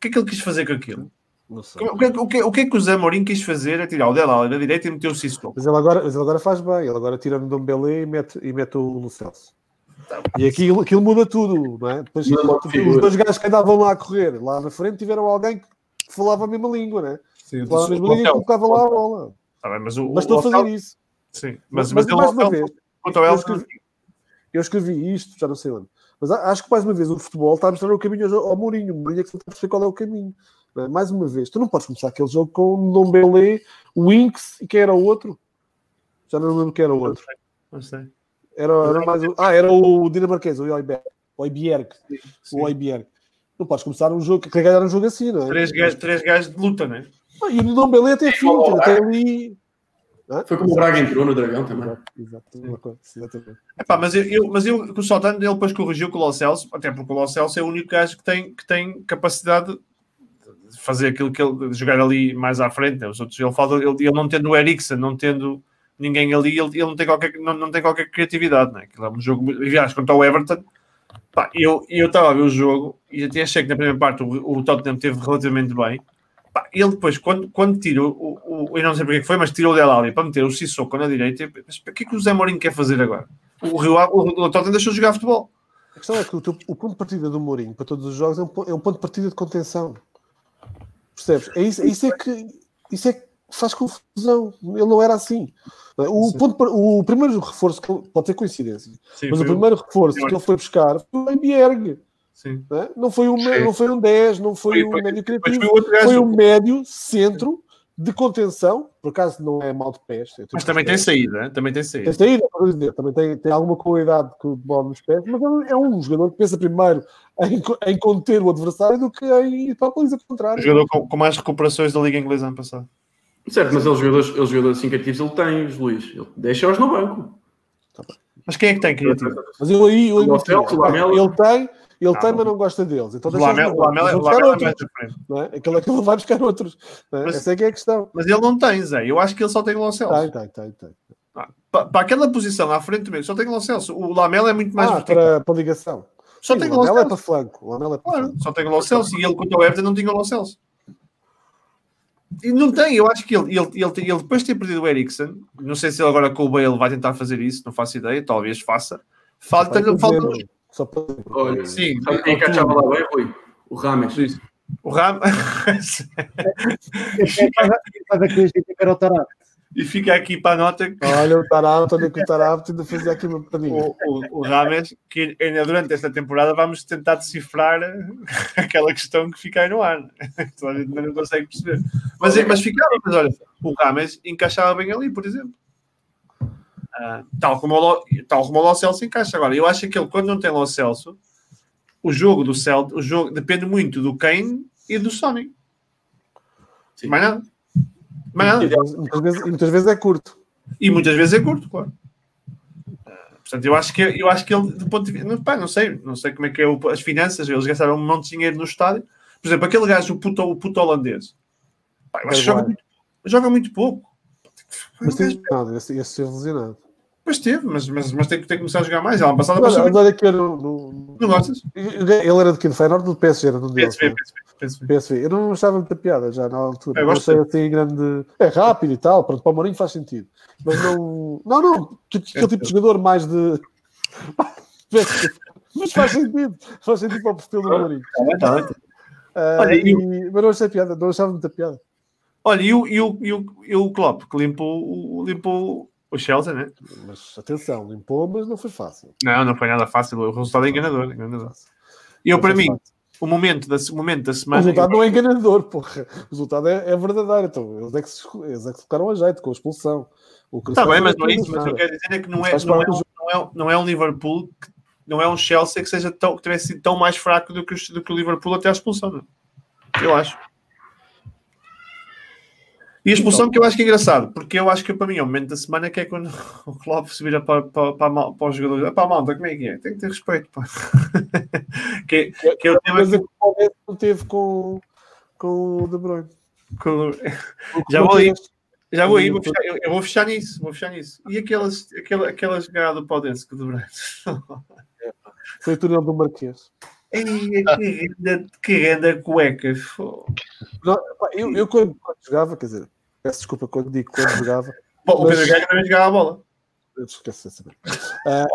Speaker 1: que é que ele quis fazer com aquilo?
Speaker 2: Não sei.
Speaker 1: O que, é que- o que, o que é que o Zé Mourinho quis fazer? É tirar o dela ali da direita e meter o Sissoko.
Speaker 2: Mas ele agora, mas ele agora faz bem, ele agora tira no Dombele e mete, e mete o Lo Celso. E aquilo, aquilo muda tudo, não é? Depois,
Speaker 4: logo de
Speaker 2: os dois gajos que andavam lá a correr, lá na frente, tiveram alguém que falava a mesma língua, né?
Speaker 1: Sim,
Speaker 2: Falava a mesma língua e colocava lá a bola.
Speaker 1: Tá bem, mas o,
Speaker 2: Mas
Speaker 1: o
Speaker 2: estou a fazer isso.
Speaker 1: Sim,
Speaker 2: Mas,
Speaker 1: mas, mas, ele
Speaker 2: mais uma
Speaker 1: ele-
Speaker 2: vez,
Speaker 1: quanto ao
Speaker 2: eu escrevi, eu escrevi isto, já não sei onde. Mas acho que mais uma vez o futebol está a mostrar o caminho ao, ao Mourinho. O Mourinho é que não está a perceber qual é o caminho. não é? Mais uma vez, tu não podes começar aquele jogo com o Ndombele, o Inks e quem era o outro? Já não lembro quem era o outro.
Speaker 1: não sei.
Speaker 2: Era, era mais o, ah, era o dinamarquês, o Oiberg. O Oibjerg.
Speaker 1: Sim.
Speaker 2: O. Não podes começar um jogo, querer ganhar um jogo assim, não é?
Speaker 1: Três gajos, três gajos de luta, né?
Speaker 2: Ah, E o Ndombele até finta, até ali.
Speaker 4: Foi como o Braga entrou no Dragão também.
Speaker 2: Exato, uma coisa, exatamente.
Speaker 1: Epá, mas eu, eu, mas eu o Saltano, ele depois corrigiu com o Lo Celso, até porque o Lo Celso é o único gajo que tem, que tem capacidade de fazer aquilo que ele de jogar ali mais à frente. né? Os outros, ele, falta, ele, ele não tendo o Eriksen, não tendo ninguém ali, ele, ele não, tem qualquer, não, não tem qualquer criatividade. Né? Aquilo é um jogo. Aliás, quanto ao Everton, pá, eu estava a ver o jogo e até achei que na primeira parte o, o Tottenham teve relativamente bem. Pá, ele depois, quando, quando tira o, o, Eu não sei porque é foi, mas tirou o Del para meter o Sissoko na direita. Mas o que é que o Zé Mourinho quer fazer agora? O Rio o, o Tottenham deixou de jogar futebol.
Speaker 2: A questão é que o, teu- o ponto de partida do Mourinho para todos os jogos é um, é um ponto de partida de contenção. Percebes? É isso, é isso é que isso é que faz confusão. Ele não era assim. O, ponto, o primeiro reforço, que ele- pode ter coincidência,
Speaker 1: Sim,
Speaker 2: mas o primeiro reforço que ele foi buscar foi o Emberg.
Speaker 1: Sim.
Speaker 2: Não, é? não, foi um,
Speaker 1: Sim.
Speaker 2: não foi um 10, não foi,
Speaker 1: Foi-
Speaker 2: um médio criativo,
Speaker 1: foi
Speaker 2: foi um médio centro de contenção. Por acaso não é mal de pés.
Speaker 1: Mas também tem saída, hein? também tem
Speaker 2: Tem
Speaker 1: saída.
Speaker 2: saída, para dizer, também tem, tem alguma qualidade que o bola nos pés, mas é um jogador que pensa primeiro em, em conter o adversário do que em ir para a baliza
Speaker 1: O
Speaker 2: contrária.
Speaker 1: jogador com, com mais recuperações da Liga Inglesa ano passado.
Speaker 4: Certo, mas eles jogadores, eles jogadores assim criativos ele tem, os Luís. Ele deixa-os no banco.
Speaker 1: Mas quem é que tem criativo?
Speaker 2: Mas eu aí eu
Speaker 4: O Lamela.
Speaker 2: ele tem, ele
Speaker 1: Ah,
Speaker 2: tem,
Speaker 1: não.
Speaker 2: mas não gosta deles. Então
Speaker 1: O
Speaker 2: deixa
Speaker 1: Lamela, o Lamela, o
Speaker 2: buscar
Speaker 1: Lamela é
Speaker 2: outros,
Speaker 1: mais à frente.
Speaker 2: não é? Aquele, aquele vai buscar outros. não é?
Speaker 1: Mas-
Speaker 2: Essa é que é a questão.
Speaker 1: Mas ele não tem, Zé. Eu acho que ele só tem o Celso.
Speaker 2: Tem, tem, tem. tem.
Speaker 1: Pa- Para aquela posição à frente mesmo, só tem o Celso. O Lamela é muito mais
Speaker 2: Ah, para, para ligação.
Speaker 1: Só
Speaker 2: Sim,
Speaker 1: tem
Speaker 2: o Lamela é
Speaker 1: Celso.
Speaker 2: para flanco. O Lamela é para
Speaker 1: Claro,
Speaker 2: flanco.
Speaker 1: só tem o Celso. E ele, contra o Everton, não tinha o Celso. E não tem, eu acho que ele, ele, ele, ele depois de ter perdido o Eriksen, não sei se ele agora com o Bale vai tentar fazer isso, não faço ideia, talvez faça. Falta,
Speaker 2: Só
Speaker 1: falta
Speaker 2: dizer, Só para.
Speaker 4: Olha,
Speaker 1: sim,
Speaker 4: sabe quem encaixava lá bem, Rui? O Rames.
Speaker 1: o Ram
Speaker 6: Sabe que este era o Tarap.
Speaker 1: E fica aqui para a nota
Speaker 2: Olha o Tarapto, olha que o Tarapto ainda fazia aqui uma paninha.
Speaker 1: o, o, o Rames, que ainda durante esta temporada vamos tentar decifrar aquela questão que fica aí no ar. Toda a gente ainda não consegue perceber. Mas, mas ficava, mas olha, o Rames encaixava bem ali, por exemplo. Ah, tal, como o, tal como o Lo Celso encaixa. Agora, eu acho que ele, quando não tem Lo Celso, o jogo do Celso, o jogo depende muito do Kane e do Sony.
Speaker 4: Sim.
Speaker 1: Mais nada. Mais nada.
Speaker 2: Muitas, vezes, e muitas vezes é curto.
Speaker 1: E muitas vezes é curto, claro. Portanto, eu acho que, eu acho que ele, do ponto de vista. Não, pá, não sei, não sei como é que é o- as finanças, eles gastaram um monte de dinheiro no estádio. Por exemplo, aquele gajo, o puto, o puto holandês, pá, eu acho que joga muito, joga muito pouco.
Speaker 2: Mas tem esse ser lesionado.
Speaker 1: Pois teve, mas, mas, mas tem, que- tem que começar a jogar mais. Ela
Speaker 2: Olha,
Speaker 1: passou
Speaker 2: olha aqui no, no-
Speaker 1: Não gostas?
Speaker 2: Ele era de quê? Do Feyenoord ou do PSG? Era do
Speaker 1: PSV? PSV, PSV.
Speaker 2: PSV. Eu não achava muita piada já na altura.
Speaker 1: Eu
Speaker 2: não
Speaker 1: gosto
Speaker 2: assim grande. É rápido e tal, pronto, para o Mourinho faz sentido. Mas não. Não, não. que- que Aquele tipo de jogador mais de. Mas faz sentido. Faz sentido para o perfil do Mourinho.
Speaker 1: Tá tá.
Speaker 2: Ah,
Speaker 1: Olha, e
Speaker 2: e- Mas não achei piada, não achava muita piada.
Speaker 1: Olha, e o, e o, e o, e o Klopp, que limpou, limpou o Chelsea, né?
Speaker 2: Mas atenção, limpou, mas não foi fácil.
Speaker 1: Não, não foi nada fácil. O resultado é enganador. enganador. E eu, para mim,
Speaker 2: fácil.
Speaker 1: o momento da, o momento da
Speaker 2: O
Speaker 1: semana.
Speaker 2: resultado não é enganador, porra. O resultado é, é verdadeiro. Então, eles é, que se, eles é que se ficaram a jeito com a expulsão. O
Speaker 1: Está bem, mas não é isso. Mas
Speaker 2: nada.
Speaker 1: eu quero dizer é que não é,
Speaker 2: Faz
Speaker 1: não é, um, não é, não é um Liverpool, que, não é um Chelsea que, seja tão, que tivesse sido tão mais fraco do que, os- do que o Liverpool até a expulsão. Não? é? Eu acho. E a expulsão que eu acho que é engraçado, porque eu acho que para mim é o momento da semana que é quando o Klopp se vira para, para, para, a para os jogadores. Para a malta, como é que é? Tem que ter respeito. Pá. que, que é o tema que,
Speaker 2: é que o teve com, com o De Bruyne.
Speaker 1: que- Já vou aí. Já vou aí, vou fechar, eu, eu vou fechar nisso, vou fechar nisso. E aquelas, aquela, aquela jogada do Paudense que dobrou.
Speaker 2: Foi o túnel do Marquês.
Speaker 1: Que renda, que renda cueca. Fô.
Speaker 2: Não, pá, eu, eu quando, quando jogava, quer dizer, peço desculpa quando digo quando jogava,
Speaker 1: Bom, o Pedro
Speaker 2: Mas-
Speaker 1: Gaga também jogava a bola.
Speaker 2: eu esqueci de saber. Ah,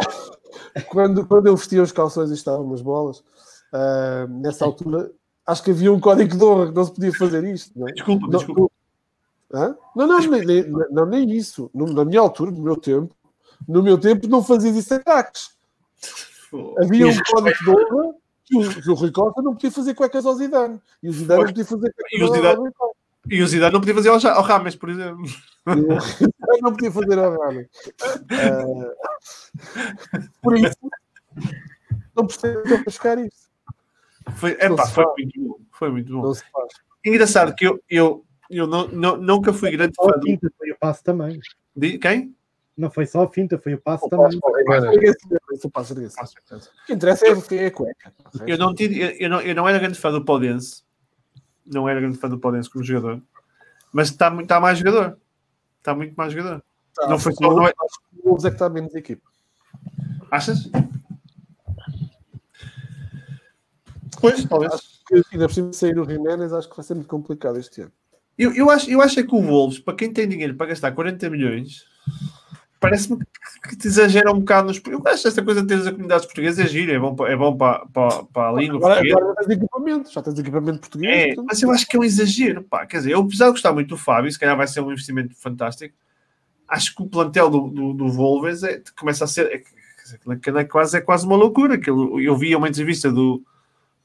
Speaker 2: quando, quando eu vestia os calções e estavam nas bolas, ah, nessa altura, acho que havia um código de honra que não se podia fazer isto. Não, é?
Speaker 1: Desculpa,
Speaker 2: não,
Speaker 1: desculpa.
Speaker 2: não, Hã? não, não, nem, nem, não, nem isso. No- na minha altura, no meu tempo, no meu tempo não fazias isso em craques.
Speaker 1: Fô.
Speaker 2: Havia um código de honra que o, que o Rui Costa não podia fazer cuecas ao Zidane. E o Zidane não podia fazer cuecas ao-
Speaker 1: Zidane-. E o Zidane não podia fazer ao, Rames, por exemplo.
Speaker 2: E o Zidane não podia fazer ao Rami. Ah, por isso, não percebo para buscar isso.
Speaker 1: Foi,
Speaker 2: se
Speaker 1: foi muito bom. Foi muito bom. Engraçado que eu, eu, eu não, não, nunca fui grande fã
Speaker 6: a
Speaker 1: do,
Speaker 6: passo também.
Speaker 1: de quem?
Speaker 6: Não foi só a finta, foi o passo
Speaker 5: O
Speaker 6: também.
Speaker 5: passo, engana.
Speaker 2: Isso eu passo disso. O que interessa é, é a cueca.
Speaker 1: Eu não, tive, eu, eu não, eu não era grande fã do Paudense. Não era grande fã do Paudense como jogador. Mas está, muito- está mais jogador. Está muito mais jogador.
Speaker 2: Tá,
Speaker 1: não foi
Speaker 2: acho
Speaker 1: só. Não é,
Speaker 2: O Wolves é que está menos equipe.
Speaker 1: achas? Pois, talvez.
Speaker 2: Acho que ainda por cima de sair o Jiménez, acho que vai ser muito complicado este ano.
Speaker 1: Eu, eu, acho, eu acho é que o Wolves, para quem tem dinheiro para gastar 40 milhões, parece-me que, te exagera um bocado nos. Eu acho esta coisa de teres a comunidade portuguesa é gira, é bom, para- é bom para, para, para a língua
Speaker 2: Agora,
Speaker 1: portuguesa.
Speaker 2: agora já tens equipamento, já tens equipamento português.
Speaker 1: É,
Speaker 2: portanto,
Speaker 1: mas eu acho que é um exagero, pá. Quer dizer, eu apesar de gostar muito do Fábio, se calhar vai ser um investimento fantástico. Acho que o plantel do, do, do Wolves é, começa a ser. É, aquilo é quase, é quase uma loucura. Aquilo, eu vi uma entrevista do,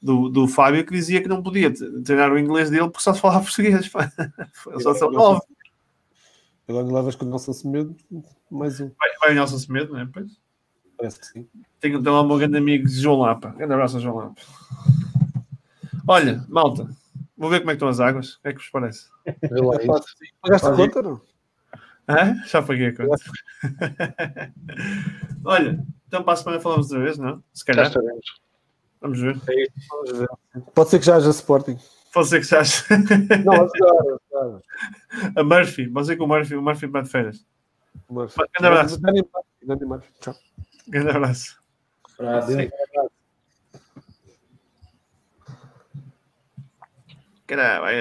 Speaker 1: do, do Fábio que dizia que não podia treinar o inglês dele porque só se falava português. pá. Só são nove.
Speaker 2: Agora levas com o Nelson Semedo, mais um.
Speaker 1: Vai, vai o Nelson Semedo, não é? Pois.
Speaker 2: Parece que sim.
Speaker 1: Tenho, tenho lá o meu grande amigo João Lapa. Grande abraço João Lapa. Olha, malta, vou ver como é que estão as águas. O que é que vos parece?
Speaker 2: Pagaste a conta, não?
Speaker 1: Hã? Já paguei a conta. Olha, então para a semana falamos outra vez, não? Se
Speaker 5: Já
Speaker 1: calhar.
Speaker 5: estaremos.
Speaker 1: Vamos ver.
Speaker 2: Pode ser que já haja Sporting.
Speaker 1: Ser que ache.
Speaker 2: Não, agora, agora.
Speaker 1: A Murphy. Vamos ver com o Murphy. O Murphy vai de férias.
Speaker 2: Mas-
Speaker 1: Grande abraço.
Speaker 2: Grande abraço. Grande abraço. Tchau.
Speaker 1: Grande abraço.
Speaker 4: Abraço.
Speaker 1: Caramba,